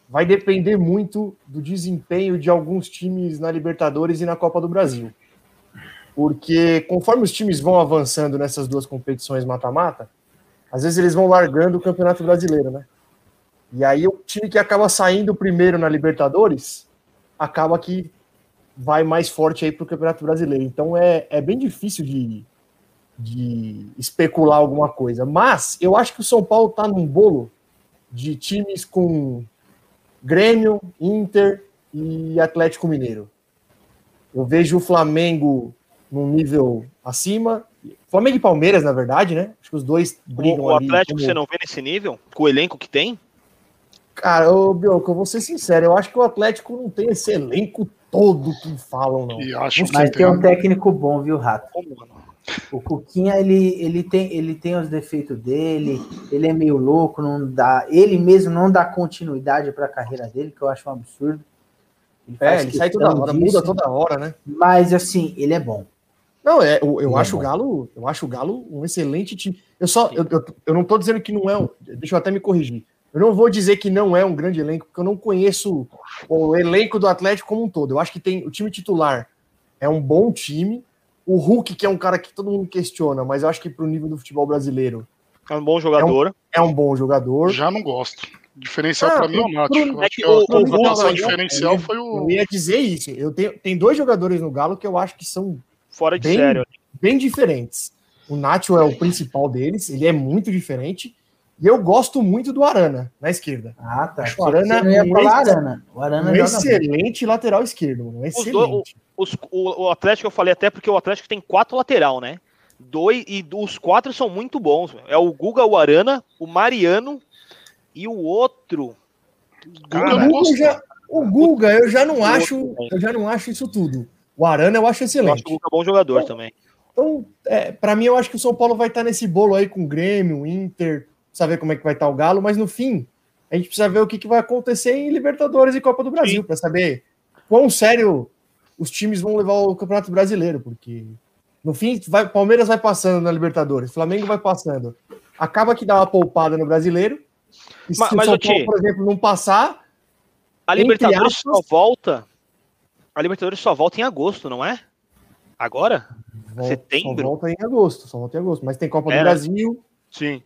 vai depender muito do desempenho de alguns times na Libertadores e na Copa do Brasil. Porque conforme os times vão avançando nessas duas competições mata-mata, às vezes eles vão largando o Campeonato Brasileiro, né? E aí o time que acaba saindo primeiro na Libertadores acaba que vai mais forte aí para o Campeonato Brasileiro. Então é, é bem difícil de, de especular alguma coisa. Mas eu acho que o São Paulo está num bolo de times com Grêmio, Inter e Atlético Mineiro. Eu vejo o Flamengo num nível acima. Flamengo e Palmeiras, na verdade, né? Acho que os dois brigam O, o ali Atlético como- você não vê nesse nível? Com o elenco que tem? Cara, ô, Bioco, eu vou ser sincero, eu acho que o Atlético não tem esse elenco todo que falam, não. Acho que Mas tem. um técnico bom, viu, Rato? O Cuquinha, ele, ele, tem, ele tem os defeitos dele, ele é meio louco, não dá, ele mesmo não dá continuidade para a carreira dele, que eu acho um absurdo. Ele É, ele sai toda hora, disso, muda toda hora, né? Mas assim, ele é bom. Não, é, eu, eu Ele é acho o bom. Galo, eu acho o Galo um excelente time. Eu só, eu, eu, eu não tô dizendo que não é, um, deixa eu até me corrigir. Eu não vou dizer que não é um grande elenco, porque eu não conheço o elenco do Atlético como um todo. Eu acho que tem o time titular é um bom time. O Hulk, que é um cara que todo mundo questiona, mas eu acho que pro nível do futebol brasileiro É um bom jogador. é um bom jogador. Já não gosto. Diferencial Ah, pra mim é o Nath. Eu é acho que o- a o Hulk- diferencial eu- foi Eu o. ia dizer isso. Eu tenho, tem dois jogadores no Galo que eu acho que são Fora de Bem- sério. bem diferentes. O Nacho é o principal deles, ele é muito diferente. E eu gosto muito do Arana, na esquerda. Ah, tá. Acho o Arana não ia um falar ex- Arana. O Arana Um joga bem. excelente lateral esquerdo, mano. Um excelente. Os- o, o Atlético eu falei até porque o Atlético tem quatro lateral, né? Dois, e os quatro são muito bons. meu. É o Guga, o Arana, o Mariano e o outro. O, Guga gosto. eu já, o Guga, eu já não O acho, eu já não acho isso tudo. O Arana eu acho Eu acho excelente. que o Guga é bom jogador também. Então, é, para mim, eu acho que o São Paulo vai estar nesse bolo aí com o Grêmio, Inter, precisa ver como é que vai estar o Galo, mas no fim, a gente precisa ver o que, que vai acontecer em Libertadores e Copa do Brasil, para saber quão sério os times vão levar o Campeonato Brasileiro, porque no fim, vai, Palmeiras vai passando na Libertadores, Flamengo vai passando. Acaba que dá uma poupada no Brasileiro. E se Mas- o mas, São Paulo, por exemplo, não passar, A Libertadores aspas- só volta. A Libertadores só volta em agosto, não é? Agora? volta, Setembro? só volta em agosto, só volta em agosto. Mas tem Copa É, do? Brasil, Sim.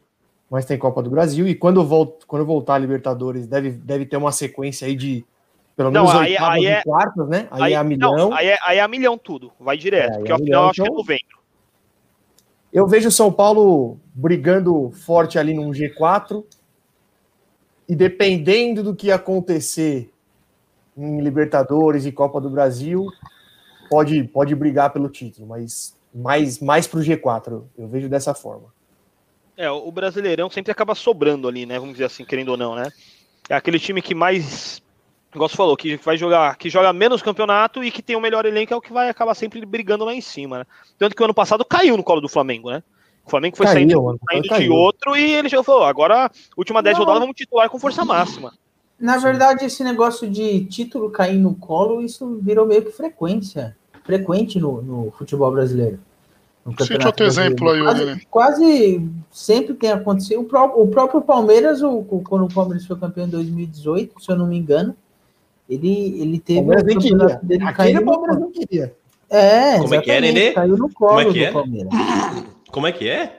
Mas tem Copa do Brasil e quando volta, quando voltar a Libertadores deve, deve ter uma sequência aí de pelo Não, menos aí- oitavas aí é- quartas, né? Aí, é a milhão. Não, aí, é, aí é a milhão tudo. Vai direto. É, aí porque é a milhão, eu acho que é então- novembro. Eu vejo o São Paulo brigando forte ali num G4 e dependendo do que acontecer em Libertadores e Copa do Brasil, pode pode brigar pelo título, mas mais mais pro G4, eu vejo dessa forma. É, o Brasileirão sempre acaba sobrando ali, né? Vamos dizer assim, querendo ou não, né? É aquele time que mais, igual você falou, que vai jogar, que joga menos campeonato e que tem o melhor elenco é o que vai acabar sempre brigando lá em cima, né? Tanto que o ano passado caiu no colo do Flamengo, né? O Flamengo foi Caiu, saindo, saindo de outro e ele já falou, agora, última 10 Não. rodadas, vamos titular com força máxima. Na verdade, esse negócio de título cair no colo, isso virou meio que frequência. Frequente no, no futebol brasileiro. No Cite outro exemplo aí, quase, quase sempre tem acontecido. O, pró- o próprio Palmeiras, o, o- quando o Palmeiras foi campeão em 2018, se eu não me engano, ele, ele O teve Palmeiras nem queria. dele Aquele o Palmeiras colo. não queria. É, Como é que é, Nenê? Caiu no colo Como é que do é? Palmeiras. Como é que é?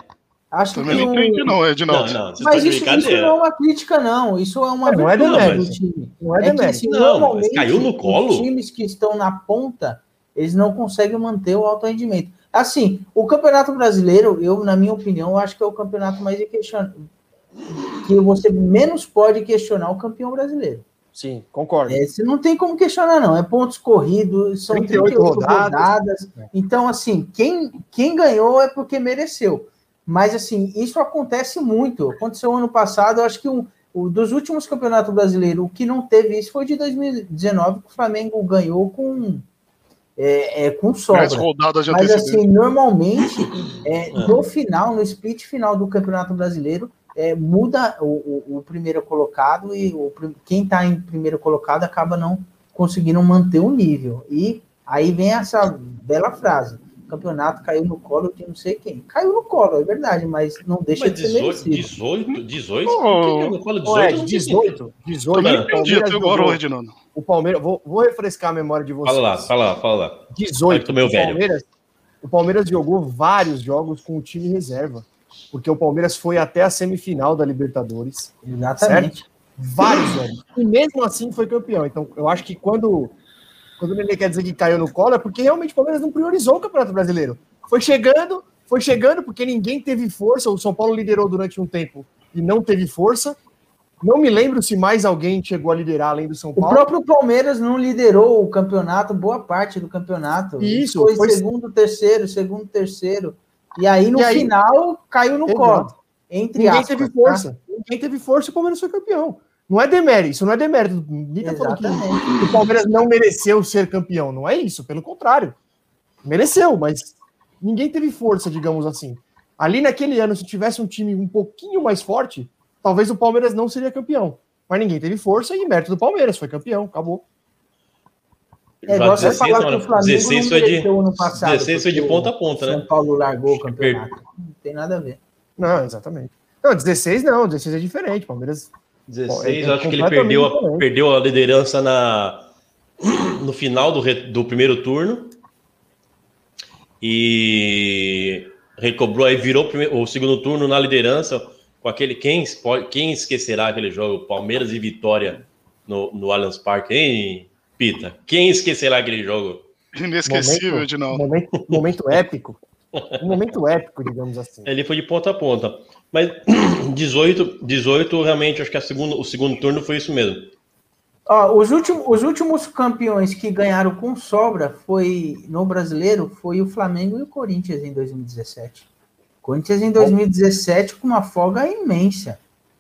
Acho Também que não o- entendi, não, Não, Edinaldo. não, você Mas de isso, isso não é uma crítica, não. Isso é uma É, não é demérito. do time. Não é É que, demérito. assim, Não, mas caiu no colo? os times que estão na ponta, eles não conseguem manter o alto rendimento. Assim, o Campeonato Brasileiro, eu, na minha opinião, acho que é o campeonato mais questionado. Que você menos pode questionar o campeão brasileiro. Sim, concordo. É, você não tem como questionar, não. É pontos corridos, são 38 38, rodadas. rodadas. Então, assim, quem, quem ganhou é porque mereceu. Mas, assim, isso acontece muito. Aconteceu ano passado, eu acho que um, o dos últimos campeonatos brasileiros, o que não teve isso foi de 2019, que o Flamengo ganhou com, é, é, com sobra. Mais rodadas de Mas assim, normalmente, é, no final, no split final do Campeonato Brasileiro, é, muda o, o- o primeiro colocado e o, quem está em primeiro colocado acaba não conseguindo manter o nível. E aí vem essa bela frase: campeonato caiu no colo de não sei quem. Caiu no colo, é verdade, mas não deixa Mas de ser 18, merecido. 18, 18? Oh, Por que que eu falo 18? Ué, Eu não sei 18, 18. Eu nem Mano, o entendi Palmeiras até agora, ô, Reginaldo. O Palmeiras, vou, vou refrescar a memória de vocês. Fala lá, fala lá, fala lá. 18. Vai, tô meio o velho. Palmeiras, o Palmeiras jogou vários jogos com o time reserva, porque o Palmeiras foi até a semifinal da Libertadores, Exatamente. vários jogos. E mesmo assim foi campeão. Então, eu acho que quando quando o Nenê quer dizer que caiu no colo, é porque realmente o Palmeiras não priorizou o Campeonato Brasileiro. Foi chegando, foi chegando porque ninguém teve força. O São Paulo liderou durante um tempo e não teve força. Não me lembro se mais alguém chegou a liderar além do São O Paulo. próprio Palmeiras não liderou o campeonato, boa parte do campeonato. Isso, foi, foi- segundo, terceiro, segundo, terceiro. E aí, no E aí- final, caiu no Exato. colo. Entre Ninguém aspas. teve tá? força. Ninguém teve força e o Palmeiras foi campeão. Não é demérito, isso não é demérito. Ninguém tá falando que o Palmeiras não mereceu ser campeão. Não é isso, pelo contrário. Mereceu, mas ninguém teve força, digamos assim. Ali naquele ano, se tivesse um time um pouquinho mais forte, talvez o Palmeiras não seria campeão. Mas ninguém teve força e mérito do Palmeiras, foi campeão, acabou. É igual você 16, falar que o Flamengo 16 não foi de- ano passado. 16 foi de ponta a ponta, né? São Paulo largou o campeonato. Não tem nada a ver. Não, exatamente. Não, 16 não, 16 é diferente. Palmeiras 16, É, eu acho que ele perdeu a, perdeu a liderança na, no final do, re- do primeiro turno. E recobrou aí, virou o, primeiro- o segundo turno na liderança com aquele. Quem, quem esquecerá aquele jogo? Palmeiras e Vitória no, no Allianz Parque, hein, Pita? Quem esquecerá aquele jogo? Inesquecível, momento, Edinaldo. momento, momento épico. Um momento épico, digamos assim. Ele foi de ponta a ponta. Mas 18, 18 realmente, acho que a segunda, o segundo turno foi isso mesmo. Ó, os, últimos, os últimos campeões que ganharam com sobra foi no brasileiro foi o Flamengo e o Corinthians em 2017. Corinthians em 2017 com uma folga imensa.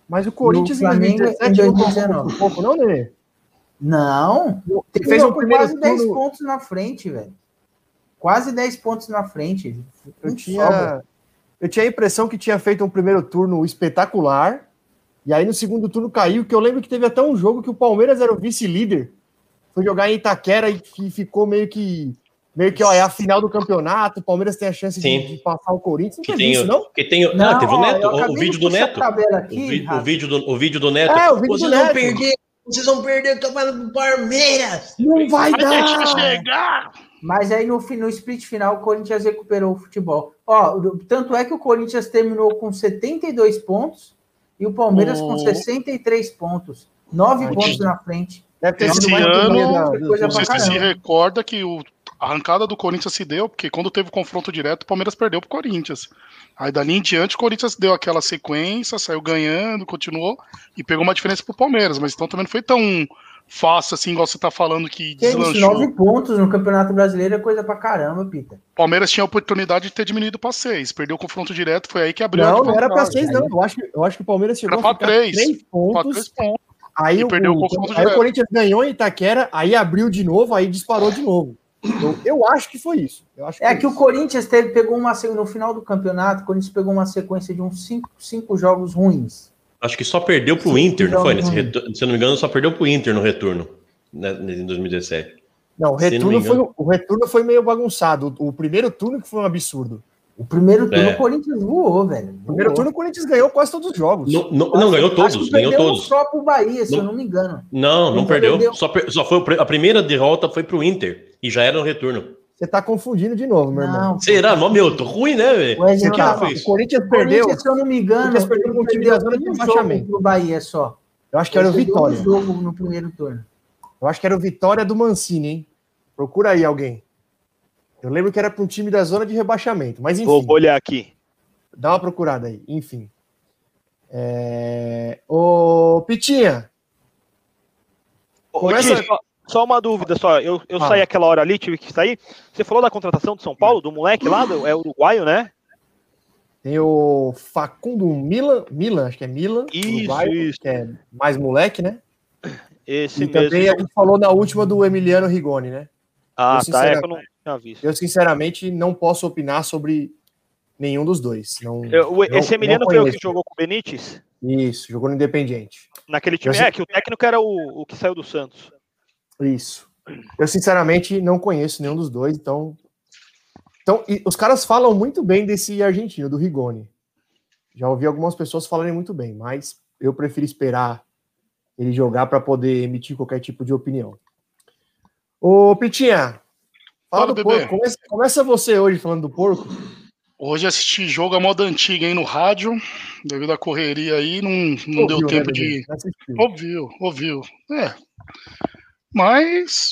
Mas o Corinthians E o Flamengo em 2017 em não 2019. tomou um pouco, não, Nenê? Não, Ele fez um primeiro quase 10 turno. pontos na frente, velho. Quase 10 pontos na frente. Eu sobra. tinha, eu tinha a impressão que tinha feito um primeiro turno espetacular. E aí no segundo turno caiu, que eu lembro que teve até um jogo que o Palmeiras era o vice-líder. Foi jogar em Itaquera e fi- ficou meio que. Meio que, ó, é a final do campeonato, o Palmeiras tem a chance de, de passar o Corinthians. Não Que tem, isso, não? que tem, Não, ah, teve o Neto, o, vídeo do a Neto. tabela O, aqui, vi- o vídeo do, o vídeo do Neto. É, o vídeo do vocês Neto. vão perder, vocês vão perder o campeonato do Palmeiras. Não vai Vai deixar dar! chegar! Mas aí no, no split final o Corinthians recuperou o futebol. Ó, o- tanto é que o Corinthians terminou com 72 pontos e o Palmeiras com Oh. 63 pontos. 9 Ai, pontos na frente. Deve ter Esse ano, uma da- coisa Não sei se se recorda que o, a arrancada do Corinthians se deu, porque quando teve o confronto direto, o Palmeiras perdeu pro Corinthians. Aí dali em diante, o Corinthians deu aquela sequência, saiu ganhando, continuou e pegou uma diferença pro Palmeiras. Mas então também não foi tão fácil assim, igual você tá falando que Que isso, deslanchou. 9 pontos no Campeonato Brasileiro é coisa pra caramba, Pita. O Palmeiras tinha a oportunidade de ter diminuído para seis, perdeu o confronto direto, foi aí que abriu Não, não era pra seis, não. Eu acho, que- eu acho que o Palmeiras chegou Era pra a ficar três. três Pra pontos. três pontos. Aí, E o, perdeu o o- confronto aí direto. o Corinthians ganhou em Itaquera, aí abriu de novo, aí disparou de novo. Eu, eu acho que foi isso. Eu acho É foi que o isso. Corinthians teve, pegou uma no final do campeonato, o Corinthians pegou uma sequência de uns 5 cinco jogos ruins. Acho que só perdeu pro Sim, Inter, não foi? Nesse não. retorno, se eu não me engano, só perdeu pro Inter no retorno, né, em 2017. Não, o se não retorno, foi, o retorno foi meio bagunçado. O, o primeiro turno que foi um absurdo. O primeiro turno É. o Corinthians voou, velho. O primeiro turno o Corinthians ganhou quase todos os jogos. Não, não, não, ganhou todos, ganhou todos. Só pro Bahia, se Não- eu não me engano. Não, não Não perdeu. perdeu. Só, só foi o a primeira derrota foi pro Inter e já era no retorno. Você tá confundindo de novo, meu irmão. Não, Será? Mas, meu, tô ruim, né, velho? O o Corinthians O perdeu. Corinthians, se eu não me engano, Corinthians perdeu com o time da zona de rebaixamento. Bahia só. Eu acho que era o perdeu um Vitória. jogo no primeiro turno. Eu acho que era o Vitória do Mancini, hein? Procura aí alguém. Eu lembro que era para um time da zona de rebaixamento, mas enfim. Vou olhar aqui. Dá uma procurada aí, enfim. É... Ô, Pitinha, Ô, Começa- só, só uma dúvida só. Eu, eu Ah. saí aquela hora ali, tive que sair. Você falou da contratação do São Paulo, do moleque lá, do, é uruguaio, né? Tem o Facundo Milan, Milan, acho que é Milan, Isso, uruguaio, isso. que é mais moleque, né? Esse e mesmo. também a gente falou na última do Emiliano Rigoni, né? Ah, eu, tá. É que eu sinceramente- não tinha visto. Eu, sinceramente, não posso opinar sobre nenhum dos dois. Não, Eu- não- esse Emiliano foi o que jogou com o Benítez? Isso, jogou no Independiente. Naquele time. Eu É, que o técnico era o, o que saiu do Santos. Isso. Eu, sinceramente, não conheço nenhum dos dois, então. Então, e os caras falam muito bem desse argentino, do Rigoni. Já ouvi algumas pessoas falarem muito bem, mas eu prefiro esperar ele jogar para poder emitir qualquer tipo de opinião. Ô, Pitinha, fala Fala, do bebê. porco. Começa, começa você hoje falando do porco. Hoje assisti jogo à moda antiga, hein, no rádio, devido à correria aí, não, não deu Ouviu, né, tempo bebê? de. Assistiu. Ouviu, ouviu. É. Mas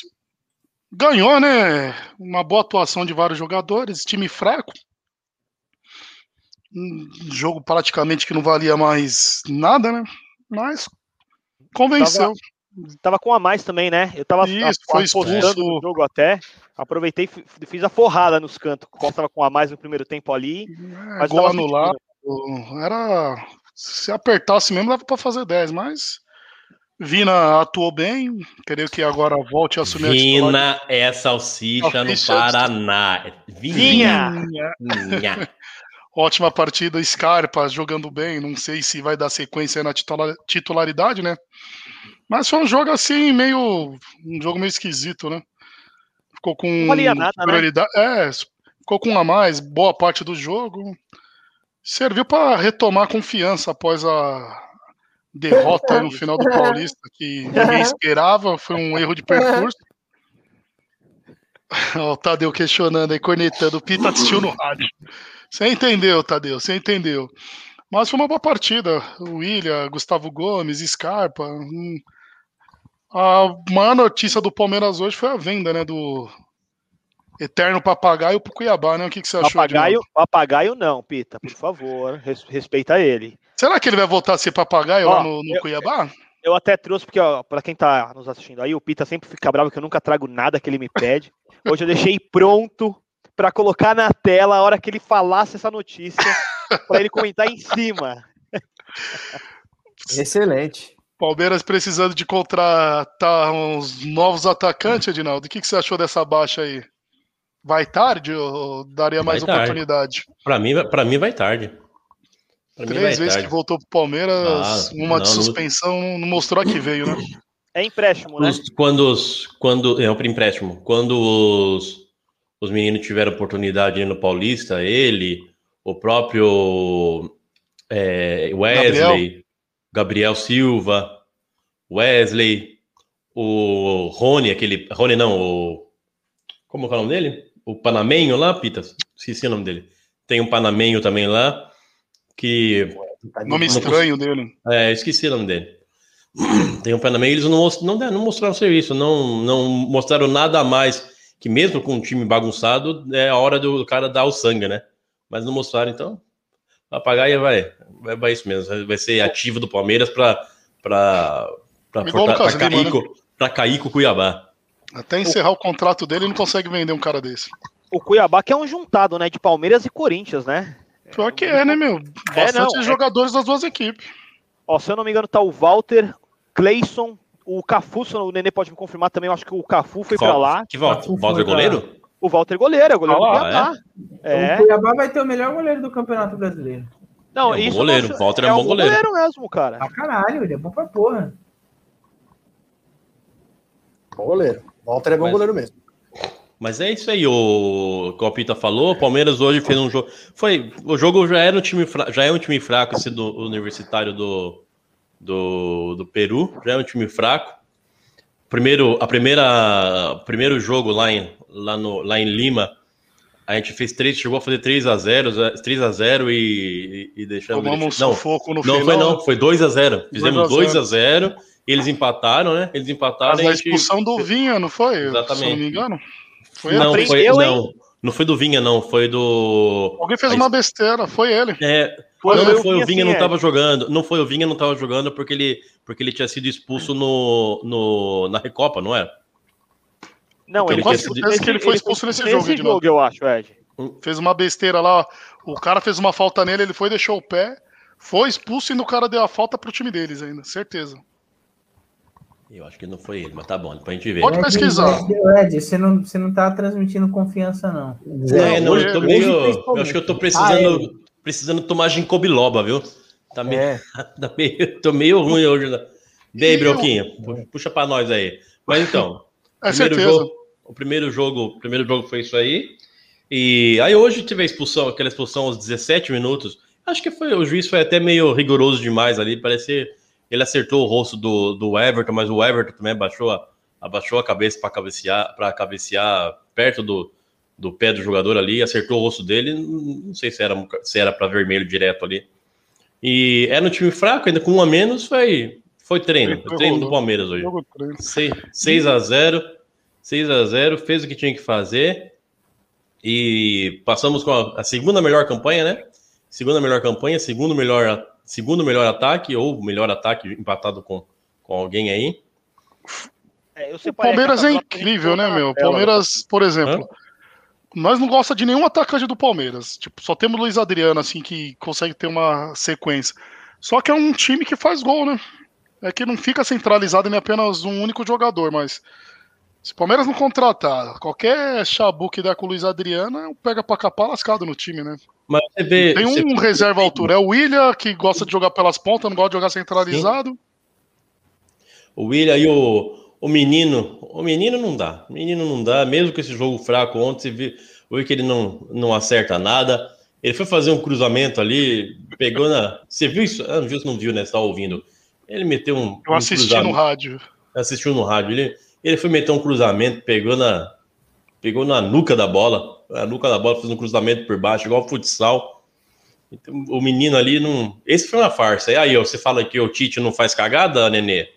ganhou, né? Uma boa atuação de vários jogadores, time fraco. Um jogo praticamente que não valia mais nada, né? Mas convenceu. Tava com a mais também, né? Eu tava Isso, a- foi expulso. no jogo até. Aproveitei e fi- fiz a forrada nos cantos. O Costa tava com a mais no primeiro tempo ali. É, Mas gol tava anulado. Era. Se apertasse mesmo, dava pra fazer 10, mas. Vina atuou bem, creio que agora volte a assumir a titular- Vina é salsicha no. Paraná. Vinha! Vinha. Ótima partida, Scarpa jogando bem. Não sei se vai dar sequência na titula- titularidade, né? Mas foi um jogo assim, meio. Um jogo meio esquisito, né? Ficou com. Não valia nada, né? É, ficou com um a mais, boa parte do jogo. Serviu para retomar a confiança após a derrota no final do Paulista, que ninguém esperava, foi um erro de percurso. O Tadeu questionando aí, cornetando. O Pita assistiu no rádio. Você entendeu, Tadeu, você entendeu. Mas foi uma boa partida. O William, Gustavo Gomes, Scarpa. hum. A maior notícia do Palmeiras hoje foi a venda, né? Do Eterno Papagaio pro Cuiabá, né? O que, que você achou? Papagaio, papagaio não, Pita, por favor. res- respeita ele. Será que ele vai voltar a ser papagaio lá Ó, no, no eu- Cuiabá? Eu até trouxe, porque, ó, pra quem tá nos assistindo aí, o Pita sempre fica bravo que eu nunca trago nada que ele me pede. Hoje eu deixei pronto pra colocar na tela a hora que ele falasse essa notícia, pra ele comentar em cima. Excelente. Palmeiras precisando de contratar uns novos atacantes, Edinaldo. O que, que você achou dessa baixa aí? Vai tarde ou daria mais Vai oportunidade? Pra mim, pra mim vai tarde. Pra Três vezes tarde. que voltou pro Palmeiras, Ah, uma de não, não- suspensão não mostrou a que veio, né? É empréstimo, né? Os- quando os, quando é um empréstimo, quando os, os meninos tiveram oportunidade no Paulista, ele, o próprio é, Wesley, Gabriel. Silva, Wesley, o Rony, aquele Rony não, o como é o nome dele? O Panamenho lá, Pitas, esqueci o nome dele. Tem um Panamenho também lá que Nome Não estranho dele. é, esqueci o nome dele. Tem um Panamá, eles não, não, não mostraram serviço, não, não mostraram nada a mais que mesmo com um time bagunçado, é a hora do cara dar o sangue, né? Mas não mostraram, então. Papagaia vai, vai, vai isso mesmo, vai ser ativo do Palmeiras para para Igual o Lucas cair, Lima, com- pra cair com o Cuiabá. Até encerrar o contrato dele, ele não consegue vender um cara desse. O Cuiabá que é um juntado, né? De Palmeiras e Corinthians, né? Pior que é, né, meu? Bastante não, é- jogadores das duas equipes. Ó, se eu não me engano, tá o Walter, Cleison, o Cafu, se o Nenê pode me confirmar também, eu acho que o Cafu foi pra lá. Que Walter foi pra- goleiro? O Walter goleiro, é o goleiro Ah do Cuiabá. É. O Cuiabá vai ter o melhor goleiro do Campeonato Brasileiro. Não, É um isso goleiro, não- Walter é um bom goleiro. mesmo, cara. Pra caralho, ele é bom pra porra. Bom goleiro. Walter é bom Mas- goleiro mesmo. Mas é isso aí, o que o Pita falou. O Palmeiras hoje fez um jogo. Foi, o jogo já era um time fra- já é um time fraco, esse do universitário do, do, do Peru, já é um time fraco. Primeiro, a primeira, primeiro jogo lá em, lá, no, lá em Lima, a gente fez três, chegou a fazer 3 a 0 3 a 0 e, e, e deixamos. Tomamos um não, sufoco no não final. foi não, foi 2 a 0 Fizemos 2 2 a a 0 eles empataram, né? Eles empataram Mas a gente- expulsão do Vinha, não foi? Exatamente. Se não me engano. Foi não, ele. foi, hein? não, não foi do Vinha, não, foi do. Alguém fez Aí- uma besteira, foi ele. É, Foi, não, foi não o foi o Vinha, Vinha, sim, não é. tava jogando. Não foi o Vinha, não tava jogando porque ele, porque ele tinha sido expulso no, no, na Recopa, não é? Não, Tenho ele quase foi certeza que ele foi expulso nesse jogo, Edinaldo. eu acho, Ed. Fez uma besteira lá, ó. o cara fez uma falta nele, ele foi, deixou o pé, foi expulso e o cara deu a falta pro time deles ainda, certeza. Eu acho que não foi ele, mas tá bom, depois a gente vê. Pode Ed, pesquisar. Ed, você não, você não tá transmitindo confiança, não. É, não, hoje- eu tô meio. Eu principalmente. acho que eu tô Ah, precisando, precisando tomar ginkgo biloba, viu? Tá meio, É, tá meio, tô meio ruim hoje. né? Daí, E eu- Broquinha, pu- puxa pra nós aí. Mas então, É primeiro certeza. jogo, o primeiro jogo, o primeiro jogo foi isso aí. E aí hoje teve a expulsão, aquela expulsão aos 17 minutos. Acho que foi o juiz foi até meio rigoroso demais ali, parece que ele acertou o rosto do, do Everton, mas o Everton também abaixou a, abaixou a cabeça para cabecear, para cabecear perto do, do pé do jogador ali, acertou o rosto dele, não sei se era se era para vermelho direto ali. E era um time fraco, ainda com um a menos, foi foi treino, Foi treino do. Palmeiras hoje. Jogo treino. 6 a 0 6 a 0 fez o que tinha que fazer e passamos com a, a segunda melhor campanha, né? Segunda melhor campanha, segundo melhor, segundo melhor ataque ou melhor ataque empatado com, com alguém aí. É, eu O Palmeiras é incrível, né, meu? Palmeiras, por exemplo, nós não gosta de nenhum atacante do Palmeiras. Tipo, só temos o Luiz Adriano, assim, que consegue ter uma sequência. Só que é um time que faz gol, né? É que não fica centralizado em apenas um único jogador, mas se o Palmeiras não contratar qualquer chabu que der com o Luiz Adriano, pega pra capar lascado no time, né? Mas você vê. Tem você- um reserva à altura. É o William, que gosta de jogar pelas pontas, não gosta de jogar centralizado. O William e o, o menino. O menino não dá. O menino não dá. Mesmo com esse jogo fraco ontem, você viu, viu que ele não, não acerta nada. Ele foi fazer um cruzamento ali, pegou na. Você viu isso? Ah, não viu, não viu, né? Você tá ouvindo. Ele meteu um. Eu um assisti no rádio. assistiu no rádio. Ele, ele foi meter um cruzamento, pegou na, pegou na nuca da bola. A nuca da bola fez um cruzamento por baixo, igual futsal. Então, o menino ali não. Esse foi uma farsa. E aí, ó, você fala que o Tite não faz cagada, Nenê?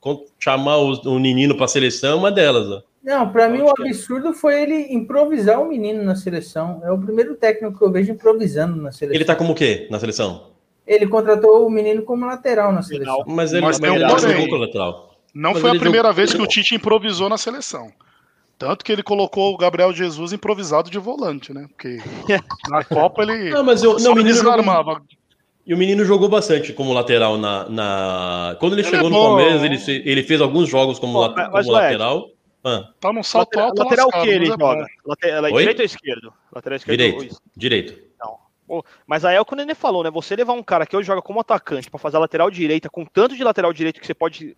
Com- Chamar o, o menino para seleção é uma delas. Ó. Não, pra mim o é. absurdo foi ele improvisar o menino na seleção. É o primeiro técnico que eu vejo improvisando na seleção. Ele tá como o quê na seleção? Ele contratou o menino como lateral na seleção. Mas ele, Mas um ele jogou com o lateral. Não Mas foi a primeira jogou- vez que o Tite improvisou na seleção. Tanto que ele colocou o Gabriel Jesus improvisado de volante, né? Porque na Copa ele. Não, mas eu, não, o menino jogou, desarmava. E o menino jogou bastante como lateral na. na... Quando ele, Ele chegou é no bom. Palmeiras, ele, ele fez alguns jogos como, Ó, la- mas- como mas, lateral. Ah, Tá num salto Lateral, alto lateral lascado, que ele é joga? Lateral, Oi? direito ou esquerdo? Lateral esquerdo. Direito. isso. direito. Pô, Mas aí é o que o Nenê falou, né? Você levar um cara que hoje joga como atacante pra fazer a lateral direita, com tanto de lateral direito que você pode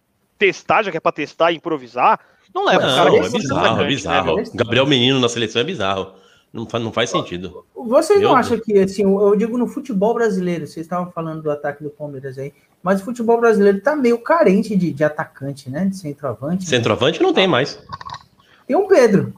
testar, já que é pra testar e improvisar, não leva Não, cara é desse pra ser bizarro, é né, bizarro. meu? Gabriel Menino na seleção é bizarro. Não faz, não faz sentido. Vocês não Meu acham que, assim, eu digo no futebol brasileiro, vocês estavam falando do ataque do Palmeiras aí, mas o futebol brasileiro tá meio carente de, de atacante, né? De centroavante. né? Centroavante não tem mais. Tem um Pedro.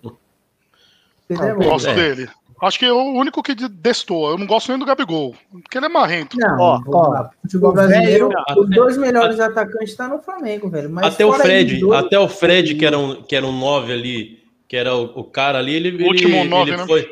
Pedro é Ah, bom. Gosto É. dele. Acho que é o único que destoa. Eu não gosto nem do Gabigol. Porque ele é marrento. Não, Ó, lá. futebol o brasileiro, velho- os dois melhores atacantes estão no Flamengo, velho. Mas até o Fred, dois- até o Fred, que era um, que era um 9 ali, que era o, o cara ali, ele, ele, último nove, ele né? foi.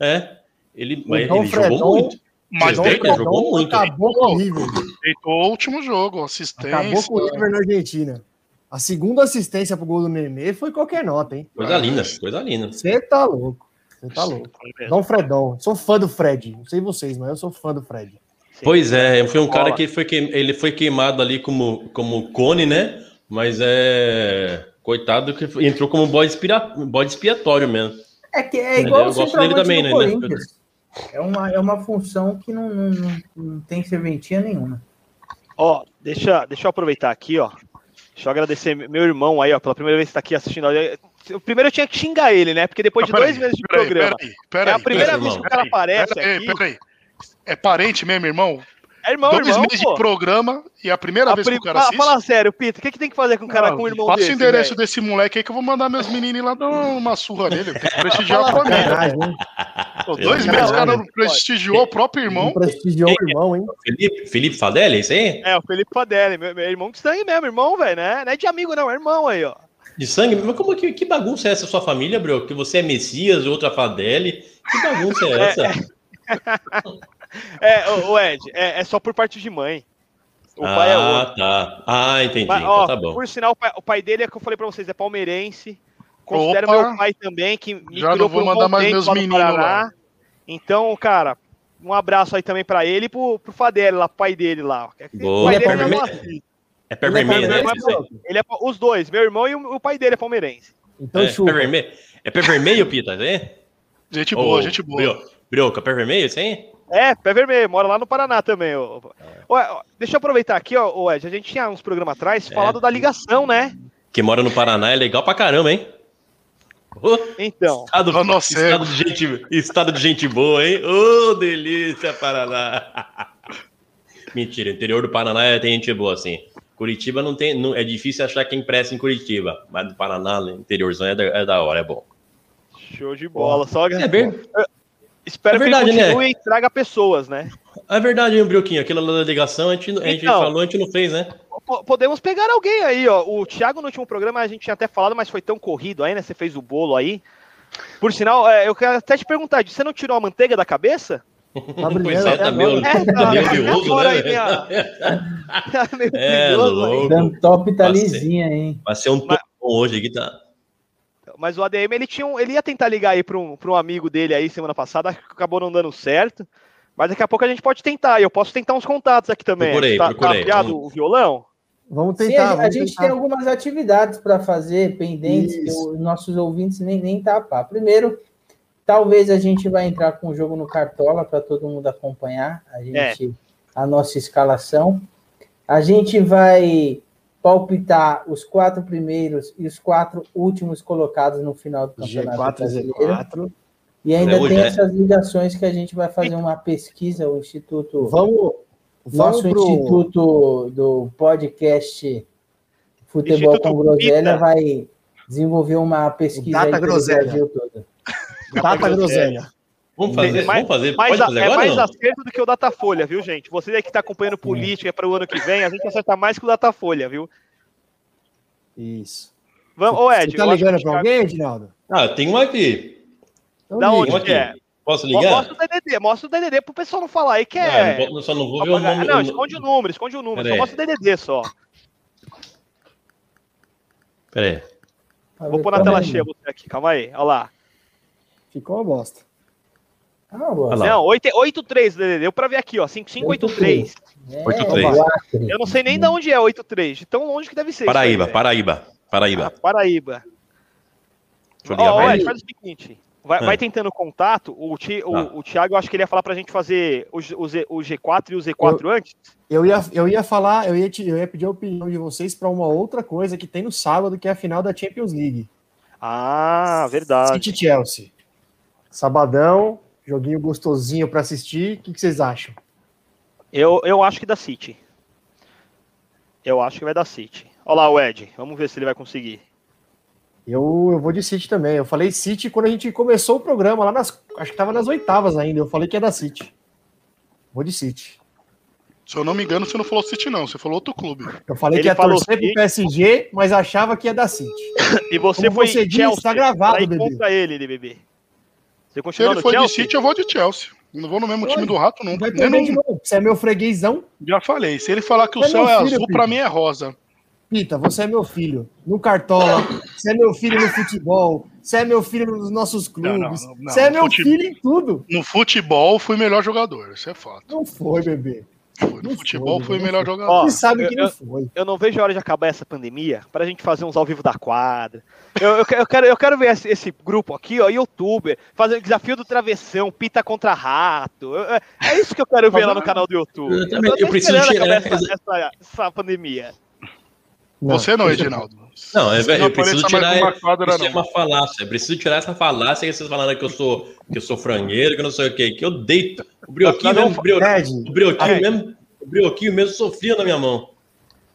É. Ele, mas Então, ele Fredão- jogou muito. Mas ele jogou muito. Acabou com o River. deitou o último jogo. Acabou Assistência. com o River na Argentina. A segunda assistência pro gol do Nenê foi qualquer nota, hein? Coisa linda, coisa linda. Você tá louco. Você tá louco. Dom Fredão. Sou fã do Fred. Não sei vocês, mas eu sou fã do Fred. Sim. Pois é, foi um cara que foi queim- ele foi queimado ali como, como cone, né? Mas é. Coitado que foi- entrou como bode, expira, bode expiatório mesmo. É que é igual Eu o gosto dele também, né? Corinthians. É uma, é uma função que não, não, não, não tem serventia nenhuma. Ó, deixa, deixa eu aproveitar aqui, ó. Deixa eu agradecer meu irmão aí, ó, pela primeira vez que tá aqui assistindo. O primeiro eu tinha que xingar ele, né? Porque depois de dois meses de peraí, programa. Peraí, é a primeira vez que o cara aparece peraí, aqui. peraí. É parente mesmo, irmão? É irmão, Dois irmão, meses pô. de programa e a primeira A vez prim- que o cara fala, assiste. fala sério, Pita, o que, que tem que fazer com um cara Não, com um irmão Passa desse, o endereço velho? desse moleque aí que eu vou mandar meus meninos lá dar uma surra nele. Tem que prestigiar a família. Pô, dois meses o cara não, prestigiou o próprio Não irmão. prestigiou o irmão, hein? Felipe, Felipe Fadelli, é isso aí? É, o Felipe Padelli, meu, meu irmão de sangue mesmo, irmão, velho, né? Não é de amigo, não, é irmão aí, ó. De sangue? Mas como que, que bagunça é essa sua família, bro? Que você é Messias, outra Fadelli? Que bagunça é essa? É, ô, ô, Ed, é, é só por parte de mãe. O pai é ah, outro. tá. Ah, entendi. Mas, então ó, tá bom. por sinal, o pai, o pai dele é que eu falei pra vocês, é palmeirense. Considero Opa! meu pai também, que me Já criou não vou um mandar mais meus meninos lá. Então, cara, um abraço aí também pra ele e pro, pro Fadeli lá, pai dele lá. Boa. O pai Ele é não palmeirense? assiste. É pé Ele é vermelho, né? Ele é os dois, meu irmão e o, o pai dele é palmeirense. Então É, pé chupa. vermelho. É pé vermelho, Pita, né? Gente boa, Ô, gente boa. Brio- Brioca, pé vermelho, isso aí? É, pé vermelho, mora lá no Paraná também. Ó. Ó, ó, deixa eu aproveitar aqui, ó, ó, Ed, a gente tinha uns programas atrás É. falado da ligação, né? Que mora no Paraná é legal pra caramba, hein? Ô, Então, estado, Ô, nossa, estado, de gente, estado de gente boa, hein? Ô, delícia, Paraná. Mentira, interior do Paraná é- tem gente boa, assim. Curitiba não tem. Não, é difícil achar quem presta em Curitiba. Mas do Paraná, né, interiorzão é da, é da hora, é bom. show de bola. Só É, ver, espero é que verdade, ele né? continue e traga pessoas, né? é verdade, hein, Brioquinho? Aquilo lá da ligação a gente, a gente Então. falou, a gente não fez, né? Podemos pegar alguém aí, ó. O Thiago no último programa a gente tinha até falado, mas foi tão corrido aí, né? Você fez o bolo aí. Por sinal, é, eu quero até te perguntar, você não tirou a manteiga da cabeça? Tá Pois é, até tá meio. É, tá meio tá oleoso, fora né? aí, minha- Tá meio É, louco. Dan Top tá lisinha, hein? Vai ser um tom hoje aqui, tá? Mas o ADM, ele, tinha um- ele ia tentar ligar aí para um, pra um amigo dele aí semana passada, acabou não dando certo. Mas daqui a pouco a gente pode tentar. e Eu posso tentar uns contatos aqui também. Procurei, tá, procurei. Tá afiado Vamos- o violão? Vamos Sim, tentar. a, a vamos gente tentar. tem algumas atividades para fazer pendentes que Isso. os nossos ouvintes nem, nem tapar. Primeiro, talvez a gente vai entrar com o jogo no Cartola para todo mundo acompanhar a gente a nossa escalação. A gente vai palpitar os quatro primeiros e os quatro últimos colocados no final do campeonato G4 brasileiro. Z4. E ainda É hoje, tem né? essas ligações que a gente vai fazer uma pesquisa, o Instituto Vamos, vamos nosso pro... instituto do podcast Futebol Instituto com Groselha Pita. vai desenvolver uma pesquisa Data Groselha. Brasil todo. Tata Groselha. Vamos fazer, Mais- vamos fazer, Mais pode a- fazer é mais não? acerto do que o Datafolha, viu, gente? Você aí que está acompanhando política para o ano que vem, a gente acerta mais que o Datafolha, viu? Isso. Vamos, ô Ed, Você tá ligando para alguém, Edinaldo? Ah, tem um aqui. Então Da onde um que é? aqui. Posso ligar? Mostra o DDD, mostra o DDD pro pessoal não falar aí que Não, é. não só não vou ver o Ah, nome. não, esconde o número, esconde o número, Pera só mostra o DDD só. Pera aí. Vou pôr na tela cheia você aqui, calma aí, olha lá. Ficou uma bosta. Ah, boa. Olha lá. Não, 8 83 DDD, deu pra ver aqui, ó, 5583. É, 83. o Acre. Eu não sei nem de onde é 83, de tão longe que deve ser. Paraíba, aí, Paraíba, velho. Paraíba. Ah, Paraíba. Deixa eu pra ele. Ed, faz o seguinte. Vai, Ah. vai tentando contato. O, Ti- o, Tá. o Thiago, eu acho que ele ia falar pra gente fazer o, G- o Z- o G4 e o Z4 antes. Eu ia, eu ia falar, eu ia, te- eu ia pedir a opinião de vocês para uma outra coisa que tem no sábado, que é a final da Champions League. Ah, verdade. City Chelsea. Sabadão, joguinho gostosinho para assistir. O que, que vocês acham? Eu, eu acho que dá City. Eu acho que vai dar City. Olha lá o Ed. Vamos ver se ele vai conseguir. Eu, eu vou de City também. Eu falei City quando a gente começou o programa, lá nas. Acho que tava nas oitavas ainda. Eu falei que é da City. Vou de City. Se eu não me engano, você não falou City, não. Você falou outro clube. Eu falei Ele que ia falou torcer pro City. PSG, mas achava que ia da City. E você Como foi você disse, Chelsea. tá gravado, pra ir bebê. contra ele, bebê. Você Se continua ele no foi de Chelsea? City, eu vou de Chelsea. Não vou no mesmo Olha, time do Rato nunca. Vai perder no- de novo. Você é meu freguesão. Já falei. Se ele falar que o É céu é filho, azul, filho. pra mim é rosa. Pita, você é meu filho. No Cartola. Você é meu filho no futebol. Você é meu filho nos nossos clubes. Não, não, não, Você é meu futebol- filho em tudo. No futebol, fui melhor jogador. Isso é fato. Não foi, bebê. Foi. No Não futebol, foi, fui não melhor jogador. Ó, Você sabe eu- que não foi. Eu não vejo a hora de acabar essa pandemia pra gente fazer uns ao vivo da quadra. Eu, eu, eu quero, eu quero ver esse, esse grupo aqui, ó, youtuber, fazer desafio do travessão, pita contra rato. Eu- é- é isso que eu quero ver lá no canal do YouTube. Eu também- preciso tirar acabar essa, essa, essa pandemia. Você não, Edinaldo. Não, é, velho, eu preciso tirar. quadra, Isso é não. uma falácia. Eu preciso tirar essa falácia que vocês falaram que eu sou, que eu sou frangueiro, que eu não sei o quê, que eu deito. O brioquinho Nós mesmo, o brio- Ed, o brioquinho mesmo, o brioquinho mesmo sofria na minha mão.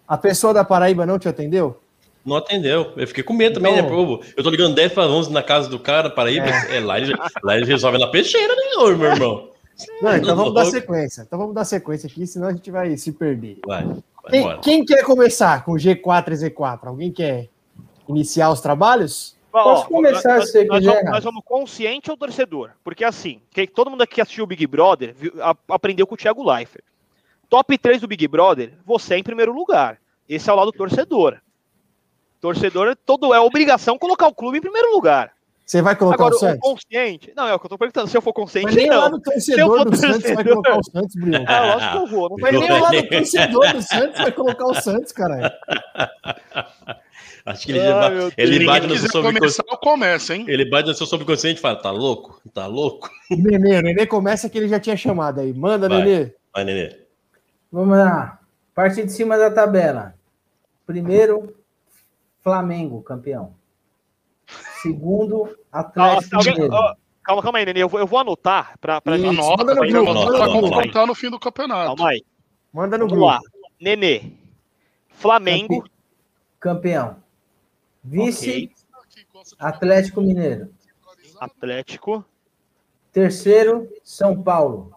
a pessoa da Paraíba não te atendeu? Não atendeu. Eu fiquei com medo também, né? Pô, Eu tô ligando 10 para 11 na casa do cara, Paraíba. É, lá, ele, lá ele resolve na peixeira, né, meu irmão? Não, então vamos dar sequência. Então vamos dar sequência aqui, senão a gente vai se perder. Vai Quem, quem quer começar com G4 e Z4? Alguém quer iniciar os trabalhos? Posso começar, nós, se você nós vamos, nós vamos consciente ou torcedor? Porque assim, quem- todo mundo aqui que assistiu o Big Brother viu- a- aprendeu com o Thiago Leifert. Top 3 do Big Brother, você é em primeiro lugar. Esse é o lado torcedor. Torcedor, todo é obrigação colocar o clube em primeiro lugar. Você vai colocar Agora, o o Santos? consciente. Não, é o que eu tô perguntando. Se eu for Mas consciente, nem lá não. no Se eu torcedor do Santos vai torcedor- colocar o Santos, Bruno. Ah, lógico que eu vou. Não Mas nem vai lá no torcedor do Santos vai colocar o Santos, caralho. Acho que ele, Ai, já- meu Deus. ele bate no seu subconsciente. começo, hein? Ele bate no seu subconsciente e fala: tá louco? Tá louco? O Nenê, o Nenê começa que ele já tinha chamado aí. Manda, Vai. Nenê. Vai, Nenê. Vamos lá. Parte de cima da tabela. Primeiro, Flamengo, campeão. Segundo, Ah, Atlético alguém- Mineiro. ó, calma, calma aí, Nenê. Eu vou, eu vou anotar pra, pra Isso, gente. Anota, manda no grupo, vai manda no no fim do campeonato. Calma aí. Manda no Vamos grupo. lá. Nenê. Flamengo. Campeão. Vice, Ok. Atlético Mineiro. Atlético. Terceiro, São Paulo.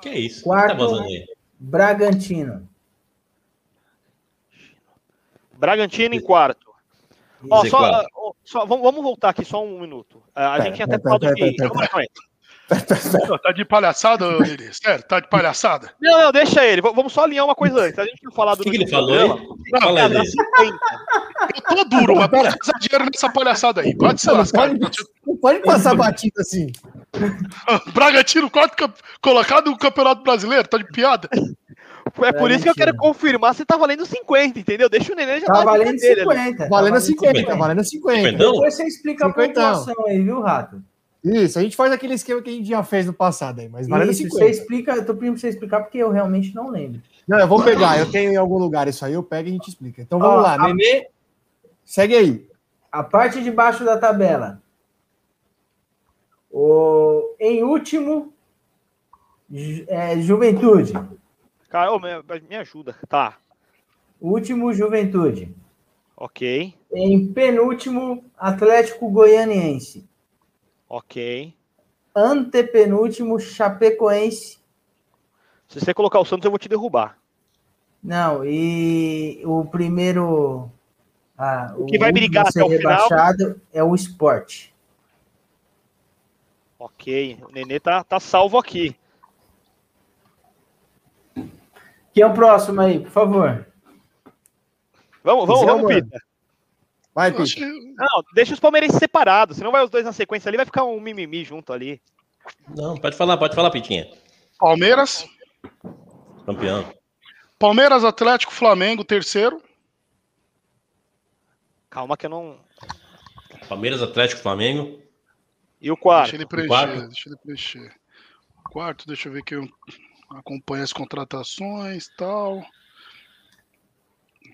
Que isso? Quarto. Tá aí. Bragantino. Bragantino em quarto. Ó, Z4. só, ó, só- vamos, vamos voltar aqui só um minuto. A Pera, gente tinha até pera, falado pera, que. aí. Tá de palhaçada, Lili? Sério, tá de palhaçada? Não, não, deixa ele. Vamos só alinhar uma coisa antes. A gente tinha falado O que, que ele falou aí? Fala. 50. Eu tô duro, mas pode usar dinheiro nessa palhaçada aí. Pode se Não, não lascar. pode, não pode passar batida assim. Bragantino, quarto camp- colocado no Campeonato Brasileiro, tá de piada? É por isso que eu quero confirmar se tá valendo 50, entendeu? Deixa o Nenê já Tá na valendo vida dele ali. 50. Valendo tá 50, tá valendo 50. Cinquentão? Depois você explica a pontuação aí, viu, Rato? Isso, a gente faz aquele esquema que a gente já fez no passado aí, mas valendo Isso, 50. você explica, eu tô pedindo pra você explicar porque eu realmente não lembro. Não, eu vou pegar, eu tenho em algum lugar isso aí, eu pego e a gente explica. Então vamos Ó, lá, a- Nenê, segue aí. A parte de baixo da tabela. O, em último, Ju- é, Juventude. Cara, ô, me, me ajuda. Tá. Último, Juventude. Ok. Em penúltimo, Atlético Goianiense. Ok. Antepenúltimo, Chapecoense. Se você colocar o Santos, eu vou te derrubar. Não, e o primeiro. ah, O que vai brigar até o final? é o Sport. Ok. O Nenê tá, tá salvo aqui. Quem é o próximo aí, por favor? Vamos, vamos, vamos. Pita. Vai, Pita. Não, deixa os palmeirenses separados, senão vai os dois na sequência ali, vai ficar um mimimi junto ali. Não, pode falar, pode falar, Pitinha. Palmeiras, Campeão. Palmeiras, Atlético, Flamengo, terceiro. Calma que eu não. Palmeiras, Atlético, Flamengo. E o quarto? Deixa ele preencher, Quarto. deixa ele preencher. Quarto, deixa eu ver que eu acompanho as contratações e tal.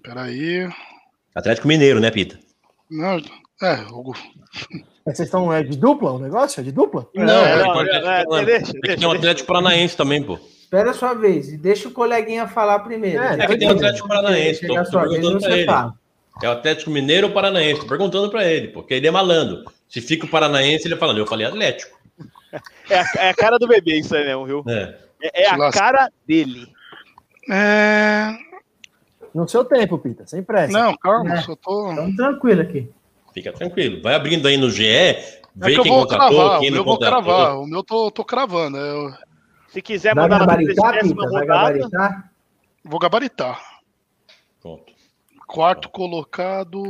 Peraí. Atlético Mineiro, né, Pita? Não, é, o- Vocês estão é, de dupla o negócio? É de dupla? Não, não, é, não, pode- é, é, deixa, é deixa, tem o deixa. Atlético Paranaense também, pô. Espera a sua vez e deixa o coleguinha falar primeiro. É, É que tem o Atlético Paranaense. Tô, tô perguntando pra ele. fala. É o Atlético Mineiro ou Paranaense? Tô perguntando pra ele, porque ele é malandro. Se fica o Paranaense, ele falando, eu falei Atlético. É a, é a cara do bebê isso aí mesmo, viu? É. É, é a cara dele. É... No seu tempo, Pita, sem pressa. Não, calma, É. só tô. Estamos tranquilo aqui. Fica tranquilo. Vai abrindo aí no GE, É vê que eu quem vou contratou, cravar, o quem não meu eu vou contratou. cravar, o meu tô, tô cravando. Eu Se quiser Vai mandar gabaritar, 30ª Pita? Vai rodada, gabaritar? vou gabaritar. Pronto. Quarto colocado.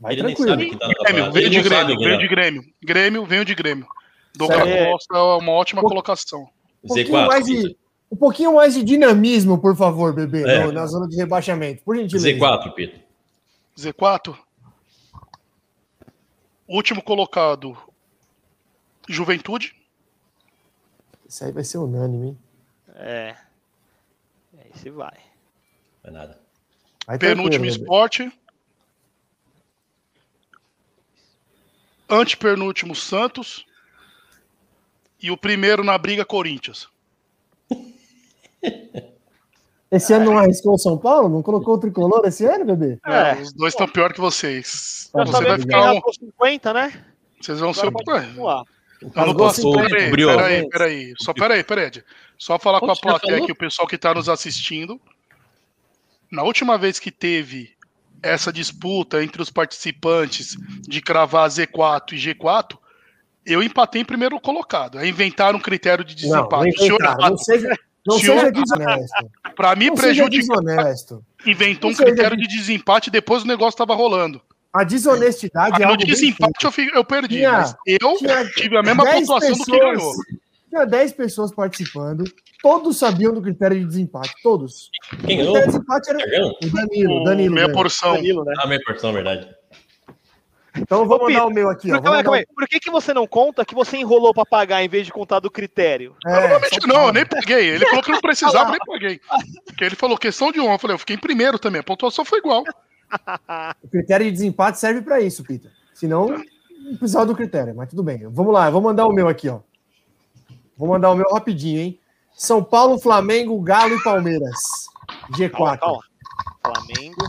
Vai Ele nem tranquilo. sabe quem tá na Grêmio, tabela. veio de Grêmio, veio tá. de Grêmio. Grêmio, veio de Grêmio. Douglas Certo. Costa é uma ótima colocação. Um pouquinho, Z4. mais de, um pouquinho mais de dinamismo, por favor, bebê, É. no- na zona de rebaixamento. Por gentileza. Z4, Pita. Z4. Último colocado, Juventude. Isso aí vai ser unânime, hein? É. Esse vai. Não é nada. Vai Penúltimo bebê. Esporte. Antepenúltimo Santos. E o primeiro na briga Corinthians. Esse ano não arriscou o São Paulo? Não colocou o tricolor esse ano, bebê? É. Os dois estão pior que vocês. Tá Você vai ficar um, rapou 50, né? vocês vão ser. Agora continuar. Eu não posso. 50, Peraí, peraí, peraí. Só peraí, peraí. Ed. Só falar com a plateia aqui, o pessoal que está nos assistindo. Na última vez que teve essa disputa entre os participantes de cravar Z4 e G4, eu empatei em primeiro colocado. Aí inventaram um critério de Não, desempate. não O. Não Rato, seja, não Senhor- seja desonesto. Não seja prejudicar, desonesto. inventou um Não seja critério de desempate depois o negócio tava rolando. A desonestidade Aí é no algo bem desempate eu, eu perdi, Tinha- mas eu tinha tive a mesma 10 pontuação do que pessoas- ganhou. Tinha 10 pessoas participando, todos sabiam do critério de desempate, todos. Quem O ganhou? critério de desempate era o Danilo, o Danilo. meia ganhou. porção. Danilo, né? Ah, minha porção, verdade. Então eu vou Ô, mandar Peter, o meu aqui, ó. Por, Vou calma calma aí. Por que, que você não conta que você enrolou pra pagar em vez de contar do critério? É, Realmente, só não, eu nem paguei. Ele falou que não precisava, eu nem paguei. Porque ele falou questão de um. Eu falei, eu fiquei em primeiro também. A pontuação foi igual. O critério de desempate serve para isso, Peter. Senão, não precisava do critério, mas tudo bem. Vamos lá, eu vou mandar o meu aqui, ó. Vou mandar o meu rapidinho, hein? São Paulo, Flamengo, Galo e Palmeiras. G4. Calma, calma. Flamengo,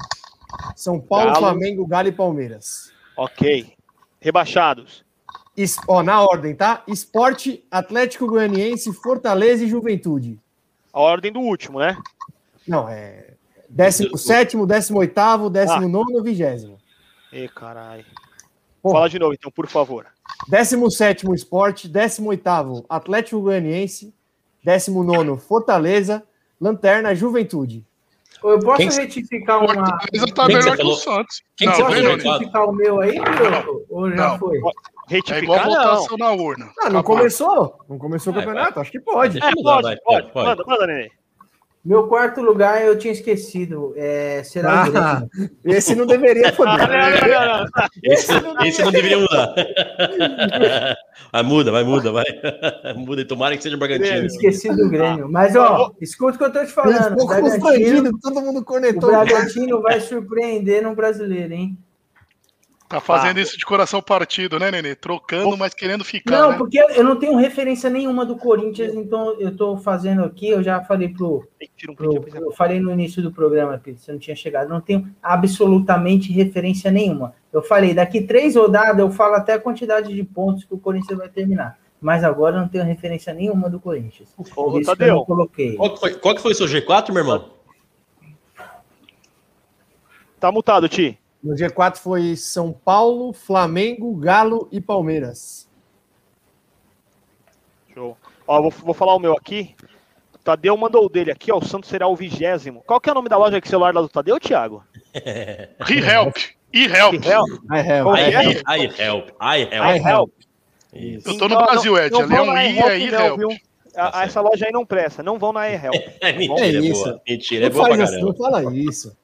São Paulo, Galo. Flamengo, Galo e Palmeiras. Ok. Rebaixados. Es- Ó, na ordem, tá? Esporte, Atlético Goianiense, Fortaleza e Juventude. A ordem do último, né? Não, é 17, 18, 19 e 20. Ê, caralho. Fala de novo, então, por favor. 17 Esporte, 18 Atlético Goianiense, 19 Fortaleza, Lanterna Juventude. Eu posso Quem- retificar uma. Fortaleza tá Quem que melhor você que o? Santos. Quem que não, você Posso retificar o meu aí, Piroto? Ou já Não. foi? É igual Retificar, não. votação na urna. Ah, não começou? Não começou o Vai, campeonato? Acho que pode. É, pode, pode, pode, pode. Manda, manda, Nenê. Meu quarto lugar eu tinha esquecido. É, será o Ah, Grêmio. esse não deveria Ah, poder. não, não, não, não. Esse, esse não deveria mudar. Vai, muda, vai, muda, vai. Muda e tomara que seja Bragantino. Esqueci do Grêmio. Mas, ó, escuta o que eu tô te falando. O Bragantino, todo mundo o cornetou. Bragantino vai surpreender no brasileiro, hein? Tá fazendo Ah. isso de coração partido, né, Nenê? Trocando, mas querendo ficar. Não, né? porque eu não tenho referência nenhuma do Corinthians, então eu tô fazendo aqui, eu já falei pro, um print, pro- depois eu falei no início do programa, Pedro, você não tinha chegado, não tenho absolutamente referência nenhuma. Eu falei, daqui três rodadas eu falo até a quantidade de pontos que o Corinthians vai terminar. Mas agora eu não tenho referência nenhuma do Corinthians. Ô, Por isso que eu Tadeu. não coloquei. Qual que, foi, qual que foi o seu G4, meu irmão? Tá mutado, Ti. No G4 foi São Paulo, Flamengo, Galo e Palmeiras. Show. Ó, vou, vou falar o meu aqui. O Tadeu mandou o dele aqui, ó. O Santos será o vigésimo. Qual que é o nome da loja de celular lá do Tadeu, Thiago? Re-help. E-help. Real? I have, Qual I é? have. I, I help, I help. I help. Isso. Eu tô no Brasil, Ed. Ali é um I, é não, a- essa loja aí não presta. Não vão na iHelp. É mentira, É é, isso. boa. Mentira, é Não boa pra faz assim, não caramba. fala isso.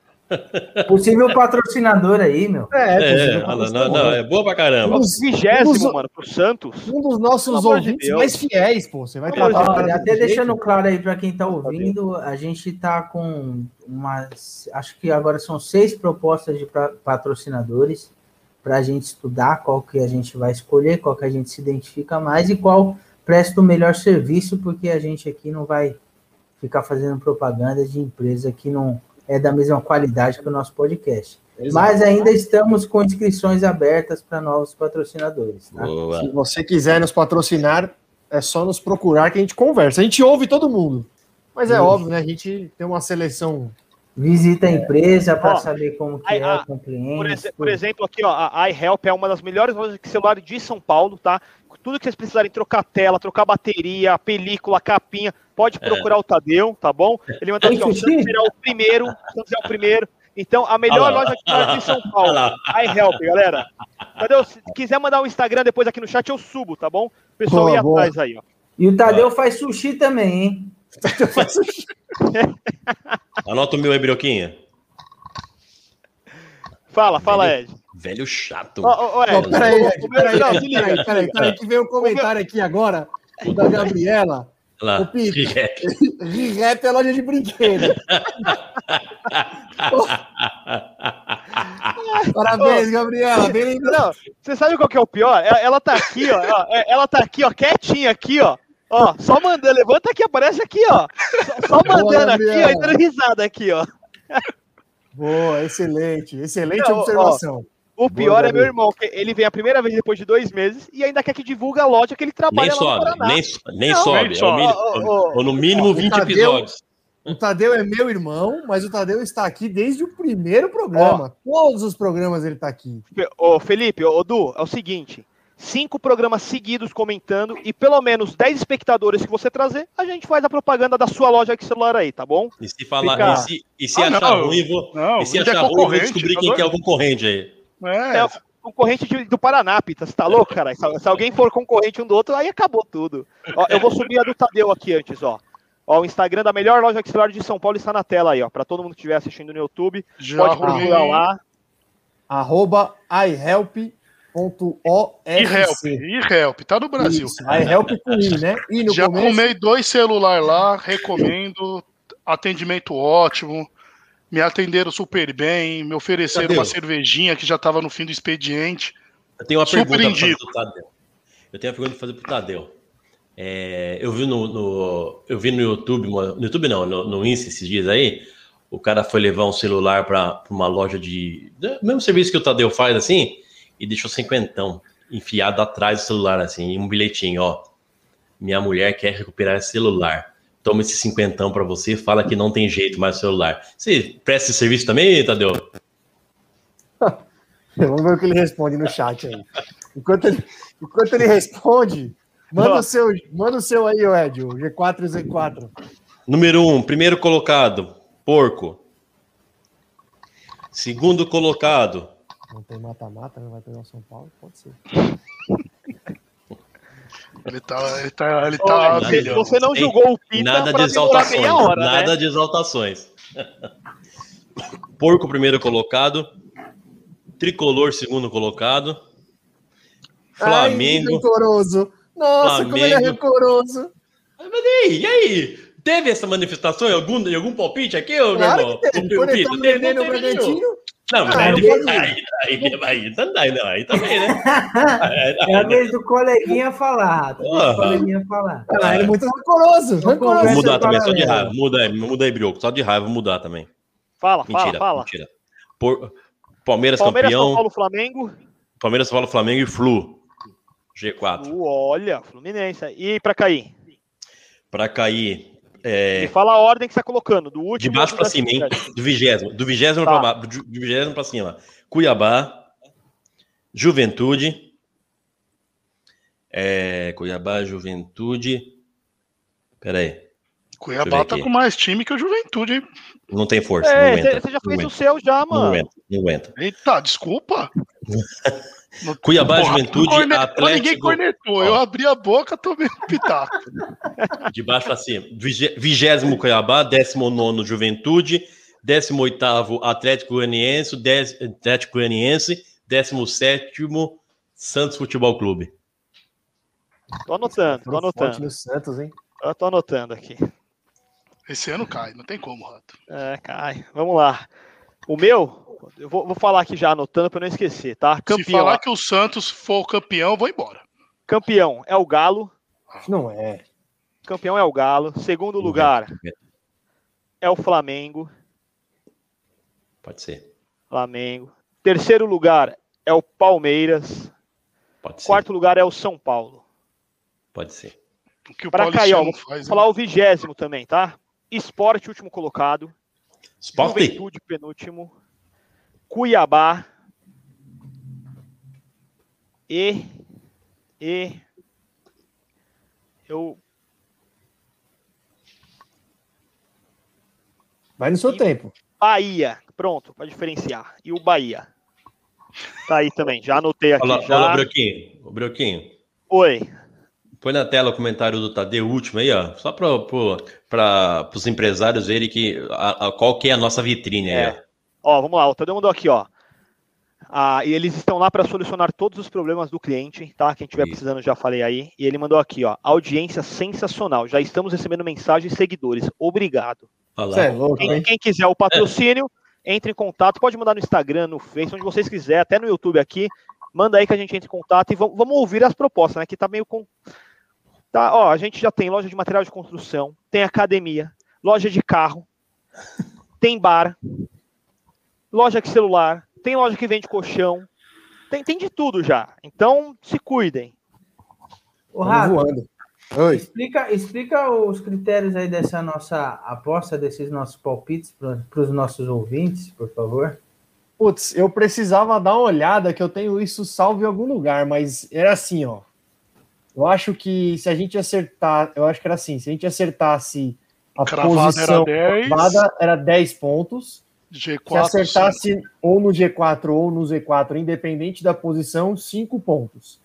Possível patrocinador aí, meu. É, É, possível não, não, não, é boa pra caramba. Um dos- Vigésimo, um mano, pro Santos. Um dos nossos Pelo de ouvintes Deus. mais fiéis, pô. Você vai tratar de Olha, até jeito? deixando claro aí para quem está ouvindo, a gente está com umas. Acho que agora são seis propostas de pra- patrocinadores para a gente estudar qual que a gente vai escolher, qual que a gente se identifica mais e qual presta o melhor serviço, porque a gente aqui não vai ficar fazendo propaganda de empresa que não é da mesma qualidade que o nosso podcast. Mas ainda estamos com inscrições abertas para novos patrocinadores. Tá? Se você quiser nos patrocinar, é só nos procurar que a gente conversa. A gente ouve todo mundo. Mas é Isso. óbvio, né? A gente tem uma seleção. Visita a empresa para saber como que aí, é ah, com o cliente. Por, exe- por exemplo, aqui, ó, a iHelp é uma das melhores lojas de celular de São Paulo, tá? Tudo que vocês precisarem trocar tela, trocar bateria, película, capinha, pode procurar o Tadeu, tá bom? Ele mandou aqui, ó, o Santos será o primeiro, o Santos é o primeiro. Então, a melhor loja de celular de São Paulo, Olha iHelp, galera. Tadeu, se quiser mandar um Instagram depois aqui no chat, eu subo, tá bom? O pessoal Boa, ir boa. atrás aí, ó. E o Tadeu faz sushi também, hein? Anota o meu aí, Brioquinha. Fala, fala, Ed. Velho chato. Ó, ó, Ed. Não, peraí, o- Ed, o peraí, peraí, peraí, peraí, que veio um comentário aqui agora, o da Gabriela. Lá. Ô, Pito. Riquete. Rap é loja de brinquedo. Parabéns, Gabriela. Bem lembrado. Você sabe qual que é o pior? Ela, ela tá aqui, ó, ó, é- Ela tá aqui, ó, quietinha aqui, ó. Ó, só mandando, levanta aqui, aparece aqui, ó. Só, mandando aqui, ó, e dando risada aqui, ó. Boa, excelente. Excelente Não, ó, observação. O pior Boa, é meu irmão, que ele vem a primeira vez depois de dois meses e ainda quer que divulgue a loja que ele trabalha Nem lá no sobe, Paraná. nem, nem Não, sobe. nem É sobe. ou no mínimo Ó, o 20 Tadeu- episódios. O Tadeu é meu irmão, mas o Tadeu está aqui desde o primeiro programa. Todos os programas ele está aqui. Ô, Felipe, ô, Du, é o seguinte. cinco programas seguidos comentando e pelo menos 10 espectadores que você trazer, a gente faz a propaganda da sua loja de celular aí, tá bom? E se falar, Fica- e se, e se Ah, achar não. ruim, vou, Não, e se é achar ruim, vou descobrir tá quem que é o concorrente aí. É, É, concorrente de- do Paranápita, você tá louco, cara? Se, se alguém for concorrente um do outro, aí acabou tudo. Ó, eu vou subir a do Tadeu aqui antes, ó. Ó, o Instagram da melhor loja de celular de São Paulo está na tela aí, ó. Pra todo mundo que estiver assistindo no YouTube, já pode procurar lá. Arroba ihelp.ofc. E help, e help, tá no Brasil. Ihelp com I, né? I Já começo. arrumei dois celulares lá, recomendo. Atendimento ótimo. Me atenderam super bem, me ofereceram Tadeu. uma cervejinha que já tava no fim do expediente. Eu tenho uma Super pergunta pra fazer indico. pro Tadeu. Eu tenho uma pergunta pra fazer pro Tadeu. É, eu vi no, no- eu vi no YouTube, no YouTube não, no, no Insta esses dias aí, o cara foi levar um celular para uma loja de, mesmo serviço que o Tadeu faz assim, e deixou cinquentão enfiado atrás do celular assim, e um bilhetinho, ó. Minha mulher quer recuperar esse celular. Toma esse cinquentão para você, fala que não tem jeito mais o celular. Você presta esse serviço também, Tadeu? Vamos ver o que ele responde no chat aí. Enquanto ele, enquanto ele responde, manda o seu, manda o seu aí, Ed, o G4 e o Z4. Número um, primeiro colocado, porco. Segundo colocado, Não tem mata-mata, não vai pegar o São Paulo? Pode ser. Ele tá. Ele tá. Ele tá você, brilhando. você não julgou o Pita nada de exaltações. meia hora, nada né? de exaltações. Porco, primeiro colocado. Tricolor, segundo colocado. Ai, Flamengo. rancoroso. Nossa, como ele é Flamengo. rancoroso. Mas e aí, e aí? Teve essa manifestação em algum, em algum palpite aqui, ô, meu Claro irmão? que teve. O ele Pita, teve? Não o teve nenhum. Não, mas Ah, aí, não aí, aí, aí, aí, aí, não, aí também, né? É a vez do coleguinha falar. Porra. coleguinha falar. ah, ele é muito rancoroso. Rancoroso. Mudar também, só de raiva. Muda aí, muda aí, Brioco. Só de raiva, vou mudar também. Fala, fala, Mentira, fala. mentira. Por- Palmeiras, Palmeiras, São campeão. Paulo, Flamengo. Palmeiras, São Paulo, Flamengo e Flu. G4. Uh, olha, Fluminense. E pra cair? Pra cair é, Me fala a ordem que você tá colocando. Do último. de baixo pra cima, hein? Do vigésimo. Do vigésimo Tá. pra baixo. Do vigésimo pra cima. Cuiabá. Juventude. É, Cuiabá, Juventude. Pera aí. Cuiabá tá com mais time que o Juventude, hein? Não tem força. não É, aguenta. você já não fez o aguenta, seu já, Não mano. aguenta. Não aguenta. Eita, desculpa. Cuiabá, Porra, Juventude, corne- Atlético. Ninguém cornetou. Eu abri a boca, tomei um pitaco. De baixo pra cima. Vigésimo Cuiabá, décimo nono Juventude, décimo oitavo Atlético Goianiense, dez- Atlético Goianiense, décimo sétimo Santos Futebol Clube. Tô anotando, tô anotando. no Santos, hein? Eu tô anotando aqui. Esse ano cai, não tem como, Rato. É, cai. Vamos lá. O meu, eu vou, vou falar aqui já anotando pra não esquecer, tá? Se Campeão. falar que o Santos for o campeão, vou embora. Campeão é o Galo. Não é. Campeão é o Galo. Segundo lugar é o Flamengo. Pode ser. Flamengo. Terceiro lugar é o Palmeiras. Pode ser. Quarto lugar é o São Paulo. Pode ser. O que o Pra cair, ó, vou faz. Vou hein? falar o vigésimo também, tá? Esporte, último colocado. Sport. Juventude, penúltimo. Cuiabá. E. E. Eu. Vai no seu E- tempo. Bahia. Pronto, pra diferenciar. E o Bahia. Tá aí também. Já anotei aqui. Olha, já. olha, Brioquinho. Brioquinho. Oi. Põe na tela o comentário do Tadeu, o último aí, ó. Só para os empresários verem que, a, a- qual que é a nossa vitrine aí, É. Ó, vamos lá. O Tadeu mandou aqui, ó. Ah, e eles estão lá para solucionar todos os problemas do cliente, tá? Quem estiver precisando, já falei aí. E ele mandou aqui, ó. Audiência sensacional. Já estamos recebendo mensagens seguidores. Obrigado. é louco, Quem, quem quiser o patrocínio, entre em contato. Pode mandar no Instagram, no Face, onde vocês quiserem, até no YouTube aqui. Manda aí que a gente entre em contato e vamos, vamos ouvir as propostas, né? Que tá meio com. Tá, ó, a gente já tem loja de material de construção, tem academia, loja de carro, tem bar, loja de celular, tem loja que vende colchão, tem, tem de tudo já. Então, se cuidem. Ô, Vamos Rato, explica, explica os critérios aí dessa nossa aposta, desses nossos palpites para os nossos ouvintes, por favor. Putz, eu precisava dar uma olhada, que eu tenho isso salvo em algum lugar, mas era assim, ó. Eu acho que se a gente acertar, eu acho que era assim, se a gente acertasse a Cravada posição era 10. cravada, era 10 pontos. G4. Se acertasse ou no G4 ou no Z4, independente da posição, 5 pontos.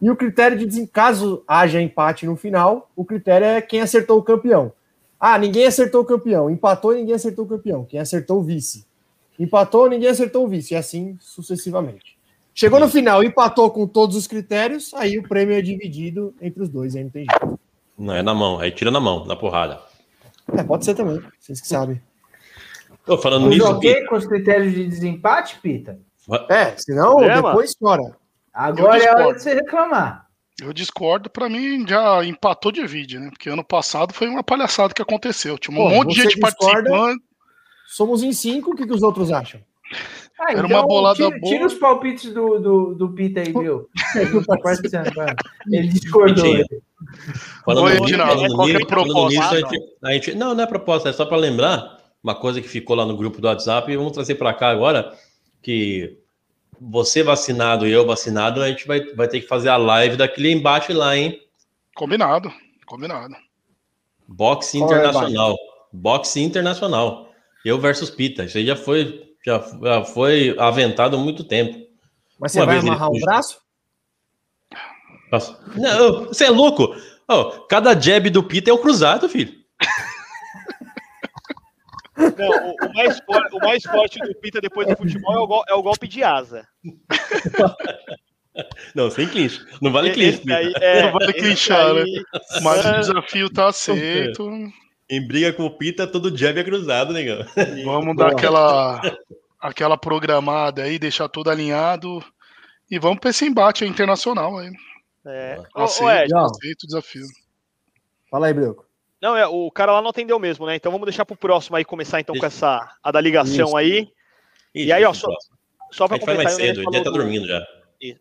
E o critério de caso haja empate no final, o critério é quem acertou o campeão. Ah, ninguém acertou o campeão. Empatou, ninguém acertou o campeão. Quem acertou o vice. Empatou, ninguém acertou o vice. E assim sucessivamente. Chegou no final, empatou com todos os critérios, aí o prêmio é dividido entre os dois, aí não tem jeito. Não, é na mão. Aí tira na mão, na porrada. É, pode ser também, vocês que sabem. Tô falando Eu nisso, joguei Pita. com os critérios de desempate, Pita. É, senão Problema. depois chora. Agora é a hora de você reclamar. Eu discordo, pra mim já empatou de vídeo, né? Porque ano passado foi uma palhaçada que aconteceu. Tinha um Pô, monte de gente discorda? participando. Somos em cinco, o que, que os outros acham? Ah, Era uma bolada tira, boa. tira os palpites do, do, do Pita aí, viu? Ele discordou. Falando, Oi, nisso, Edinaldo, proposta, a gente- não, não é proposta, é só para lembrar uma coisa que ficou lá no grupo do WhatsApp e vamos trazer para cá agora, que você vacinado e eu vacinado, a gente vai, vai ter que fazer a live daquele embate lá, hein? Combinado, combinado. Boxe Qual é internacional. Boxe internacional. Eu versus Pita. Isso aí já foi, já, já foi aventado há muito tempo. Mas você Uma vai ele amarrar o braço? Nossa. Não, você é louco? Ó, cada jab do Pita é o cruzado, filho. Não, o, o mais forte, o mais forte do Pita depois do futebol é o, é o golpe de asa. Não, sem clinch. Não vale clinch, é, Não vale clinchar, né? aí- Mas o É. desafio tá aceito. Em briga com o Pita, todo jab é cruzado, negão. Vamos dar aquela, aquela programada aí, deixar tudo alinhado. E vamos pra esse embate aí internacional aí. É. Aceito, aceito o desafio. Fala aí, Brioco. Não, é, o cara lá não atendeu mesmo, né? Então vamos deixar pro próximo aí começar então com essa a da ligação Isso. aí. Ixi, aí, ó, só-. Só A pra mais completar, o Nenê cedo, ele falou deve estar dormindo já.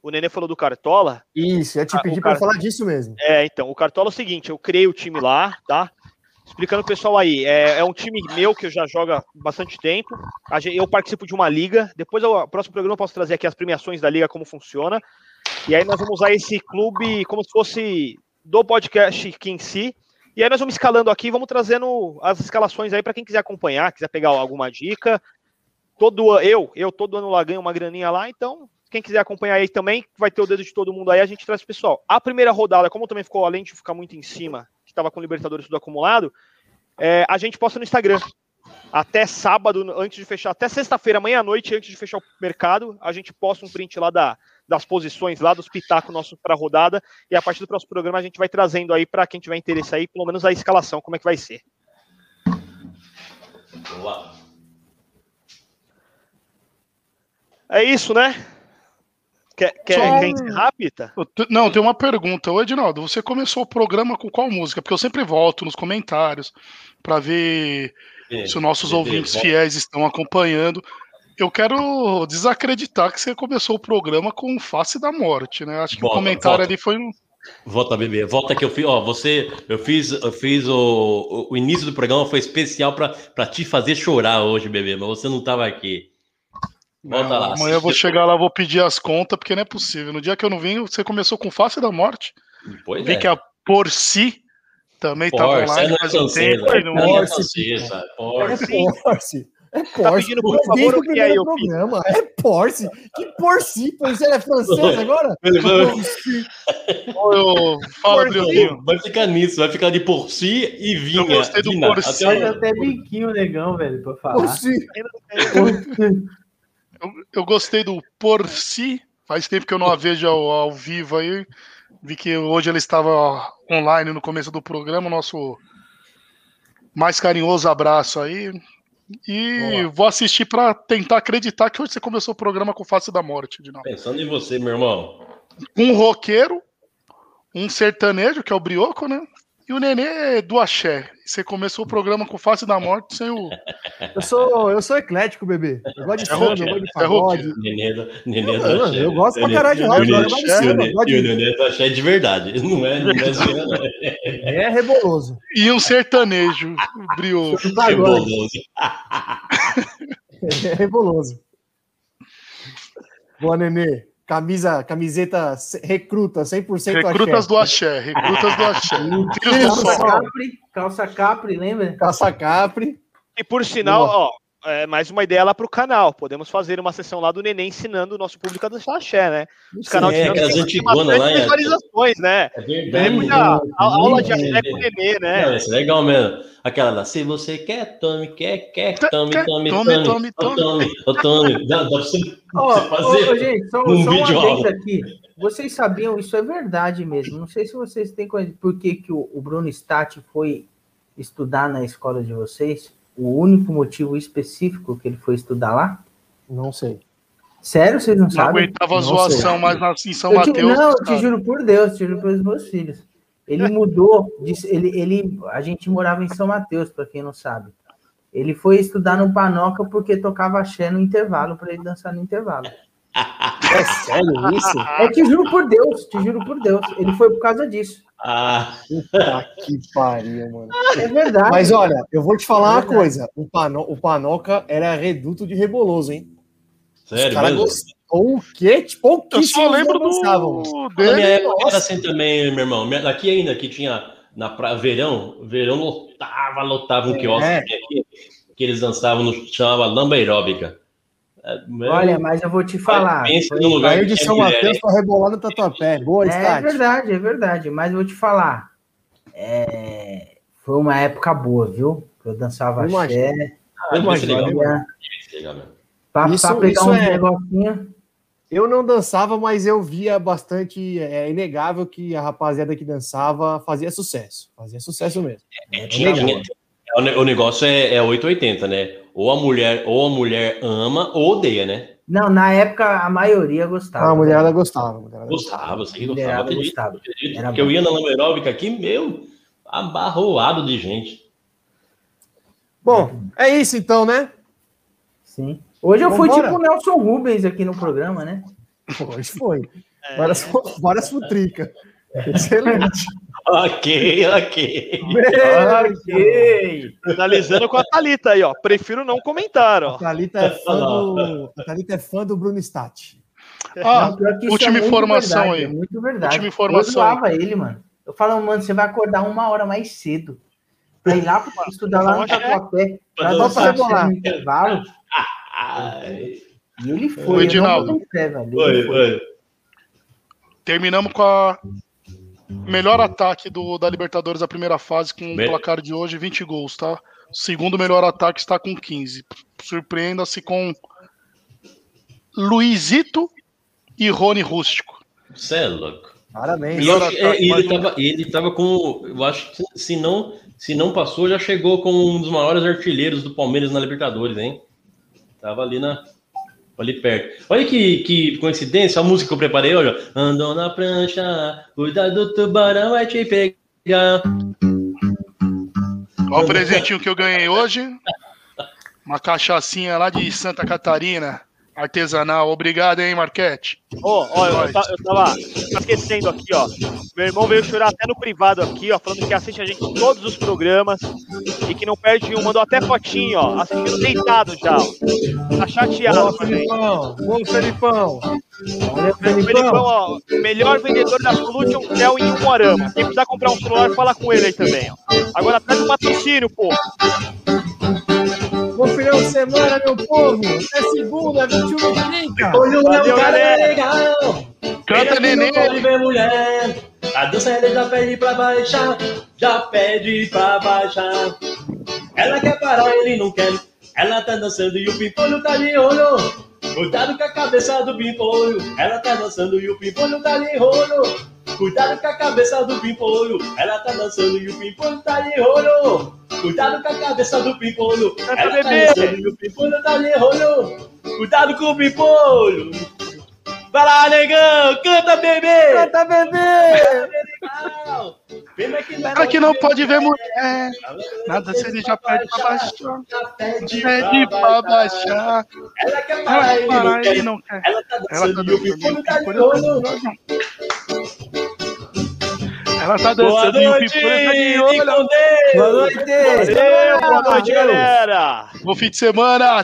o Nenê falou do Cartola. Isso, eu te Ah, o pedi para falar disso mesmo. É, então, o Cartola é o seguinte, eu criei o time lá, tá? Explicando pro pessoal aí, é, é um time meu que eu já jogo há bastante tempo. Eu participo de uma liga. Depois, o próximo programa, eu posso trazer aqui as premiações da liga, como funciona. E aí nós vamos usar esse clube como se fosse do podcast aqui em si. E aí nós vamos escalando aqui, vamos trazendo as escalações aí para quem quiser acompanhar, quiser pegar alguma dica. Todo eu, eu todo ano lá ganho uma graninha lá, então quem quiser acompanhar aí também, vai ter o dedo de todo mundo aí, a gente traz pro pessoal. A primeira rodada, como também ficou, além de ficar muito em cima, que estava com o Libertadores tudo acumulado, é, a gente posta no Instagram. Até sábado, antes de fechar, até sexta-feira, meia-noite, antes de fechar o mercado, a gente posta um print lá da, das posições, lá dos pitacos nossos para rodada, e a partir do próximo programa a gente vai trazendo aí para quem tiver interesse aí, pelo menos a escalação, como é que vai ser. Boa. É isso, né? Quer, quer, Só quer encerrar, Pita? Não, tem uma pergunta. Ô, Edinaldo, você começou o programa com qual música? Porque eu sempre volto nos comentários para ver se os nossos Bebê, ouvintes volta. fiéis estão acompanhando. Eu quero desacreditar que você começou o programa com Face da Morte, né? Acho que Volta, o comentário volta. ali foi um. Volta, bebê. Volta que eu fiz. Ó, você. Eu fiz, eu fiz o, o, início do programa foi especial pra pra te fazer chorar hoje, bebê, mas você não tava aqui. Volta Não, lá. amanhã eu vou chegar lá, vou pedir as contas, porque não é possível. No dia que eu não vim, você começou com Face da Morte. Pois Vi é. que a Por Si também estava online não é faz um é Porsche. É Porsche. Porsche. É Tá Porsche. pedindo por favor o que eu fiz? programa. É Porsche. Que Porsche? Porsche ela é francesa agora? Porsche. Ô, Fala. Vai ficar nisso, vai ficar de por si e vinha. Eu gostei do Vina, por si. até Faz o- até biquinho negão, velho, pra falar. Porsche. Eu, eu gostei do Por Si. Faz tempo que eu não a vejo ao, ao vivo aí. Vi que hoje ele estava online no começo do programa. Nosso mais carinhoso abraço aí. E vou assistir para tentar acreditar que hoje você começou o programa com Face da Morte, de novo. Pensando em você, meu irmão. Um roqueiro, um sertanejo, que é o Brioco, né? E o Nenê do Axé. Você começou o programa com Face da Morte sem o. Eu sou, eu sou eclético, bebê. Eu gosto de É samba, eu gosto de é pagode. Nenê do, Nenê do Mano, Axé. eu gosto pra caralho de rock, eu gosto de E samba, eu e o. Nenê do Axé é de verdade. Não é, não é zoeira, não. É reboloso. E um sertanejo, o Brioco. Pagode. Reboloso. É reboloso. Boa, Nenê. Camisa, camiseta recruta, 100% Recrutas axé. do Axé, recrutas do Axé. Calça capri, calça capri, lembra? Caça Capri. E por sinal, ó, é, mais uma ideia lá pro canal. Podemos fazer uma sessão lá do Neném ensinando o nosso público a dançar axé, né? Os canal é, aquelas antigonas lá, é. visualizações, né? É verdade. Temos a, a aula de É, axé com o Nenê, Não, né? isso é legal mesmo. Aquela lá, se você quer, tome, quer, quer, tome, Quer, tome, tome, tome, tome, tome, tome, ô, tome. Dá, dá pra você, fazer ô, gente, só, um só vídeo aula. aqui. Vocês sabiam, isso é verdade mesmo. Não sei se vocês têm coisa. Por que, que o, o Bruno Stati foi estudar na escola de vocês? O único motivo específico que ele foi estudar lá? Não sei. Sério, vocês não, Não sabem? aguentava a Não zoação sei. mais na- em São Eu te- Mateus. não, eu te juro por Deus, te juro pelos meus filhos. Ele mudou, disse- ele, ele, a gente morava em São Mateus, para quem não sabe. Ele foi estudar no Panoca porque tocava axé no intervalo, para ele dançar no intervalo. É sério isso? É, te juro por Deus, te juro por Deus. Ele foi por causa disso. Ah, Puta que pariu, mano. É verdade. Mas olha, eu vou te falar uma Verdade. coisa. O, pano, o Panoca era reduto de reboloso, hein? Os sério caras mesmo? gostou o quê? Tipo, Eu só lembro não dançavam. do Na minha época era assim também, meu irmão. Aqui ainda, que tinha na pra, verão, verão lotava, lotava um quiosque É. aqui, que eles dançavam no chamava lamba aeróbica. É, meu- Olha, mas eu vou te falar. pensa no lugar Saiu de São Mateus pra rebolar no Tatuapé. Boa, É Stati. verdade, é verdade. Mas eu vou te falar. é, Foi uma época boa, viu? Eu dançava Eu axé. Ah, mesmo. Pra, Isso- pra pegar um é- negocinho. Eu não dançava, mas eu via bastante. É inegável que a rapaziada que dançava fazia sucesso. Fazia sucesso mesmo. É, É é, o ne- o negócio é, é 880, né? Ou a mulher, ou a mulher ama ou odeia, né? Não, na época a maioria gostava. Ah, a mulherada gostava. a mulherada Gostava, gostava. Mulherada Acredito, gostava. acredito, Era porque eu ia na lamba aeróbica aqui, meu, abarroado de gente. Bom, é isso então, né? Sim. Hoje eu fui tipo o Nelson Rubens aqui no programa, né? Hoje foi. Várias, várias futricas. Excelente. Ok, ok. ok. Finalizando com a Thalita aí, ó. Prefiro não comentar, A ó. Thalita é fã do, a Thalita é fã do Bruno Stati. Ah, Não, última é informação verdade, aí. É muito verdade. Última informação Eu zoava ele, mano. Eu falo, mano, você vai acordar uma hora mais cedo. Pra ir lá pra estudar lá no. Tatuapé. Pra Pra dançar dançar. axé no intervalo. Ai, E ele foi. Não Edinaldo. Oi, foi. oi. Terminamos com a melhor ataque do, da Libertadores da primeira fase, com o Me- placar de hoje, 20 gols, tá? Segundo melhor ataque está com 15. Surpreenda-se com Luizito e Rony Rústico. Você é louco. Parabéns. E, ele, um. tava, ele tava com. Eu acho que se não, se não passou, já chegou com um dos maiores artilheiros do Palmeiras na Libertadores, hein? Tava ali na. Ali perto. Olha que, que coincidência, a música que eu preparei hoje. Andou na prancha, cuidado do tubarão vai te pegar. Olha o presentinho que eu ganhei hoje. Uma cachaçinha lá de Santa Catarina, artesanal. Obrigado, hein, Marquete? Ó, ó, eu, eu, eu tava esquecendo aqui, ó. Meu irmão veio chorar até no privado aqui, ó, falando que assiste a gente em todos os programas e que não perde um. Mandou até fotinho, ó, assistindo deitado já, ó. Tá chateado Boa, com a gente. Felipão. Boa, Felipão. Olha, O Felipão, ó, melhor vendedor da Solution Tel em Umuarama. Quem precisar comprar um celular, fala com ele aí também, ó. Agora traz um patrocínio, pô. Bom final de semana, meu povo. É segunda, 21 e 30. Hoje o Valeu, meu cara é legal. Canta, neném. mulher. A dança ele já pede pra baixar. Já pede pra baixar. Ela quer parar, ele não quer. Ela tá dançando e o pimpolho tá de olho. Cuidado com a cabeça do pimpolho. Ela tá dançando e o pimpolho tá de olho. Cuidado com a cabeça do pimpolho. Ela tá dançando e o pimpolho tá de olho. Cuidado com a cabeça do pimpolho. Canta, Ela tá bebê. dançando e o pimpolho tá de olho. Cuidado com o pimpolho. Vai lá, negão, canta, bebê! Canta, bebê. Pena que Ela que não pode ver mulher. Nada se ele já pede pra baixar. Pede pra baixar. Ela quer parar, ele não quer. Ela tá Ela tá dançando e o tá pimpolho tá de olho. Ela tá Boa dançando e o noite, tá de fique olho. com Deus. Boa noite. Boa noite, galera. Bom fim de semana.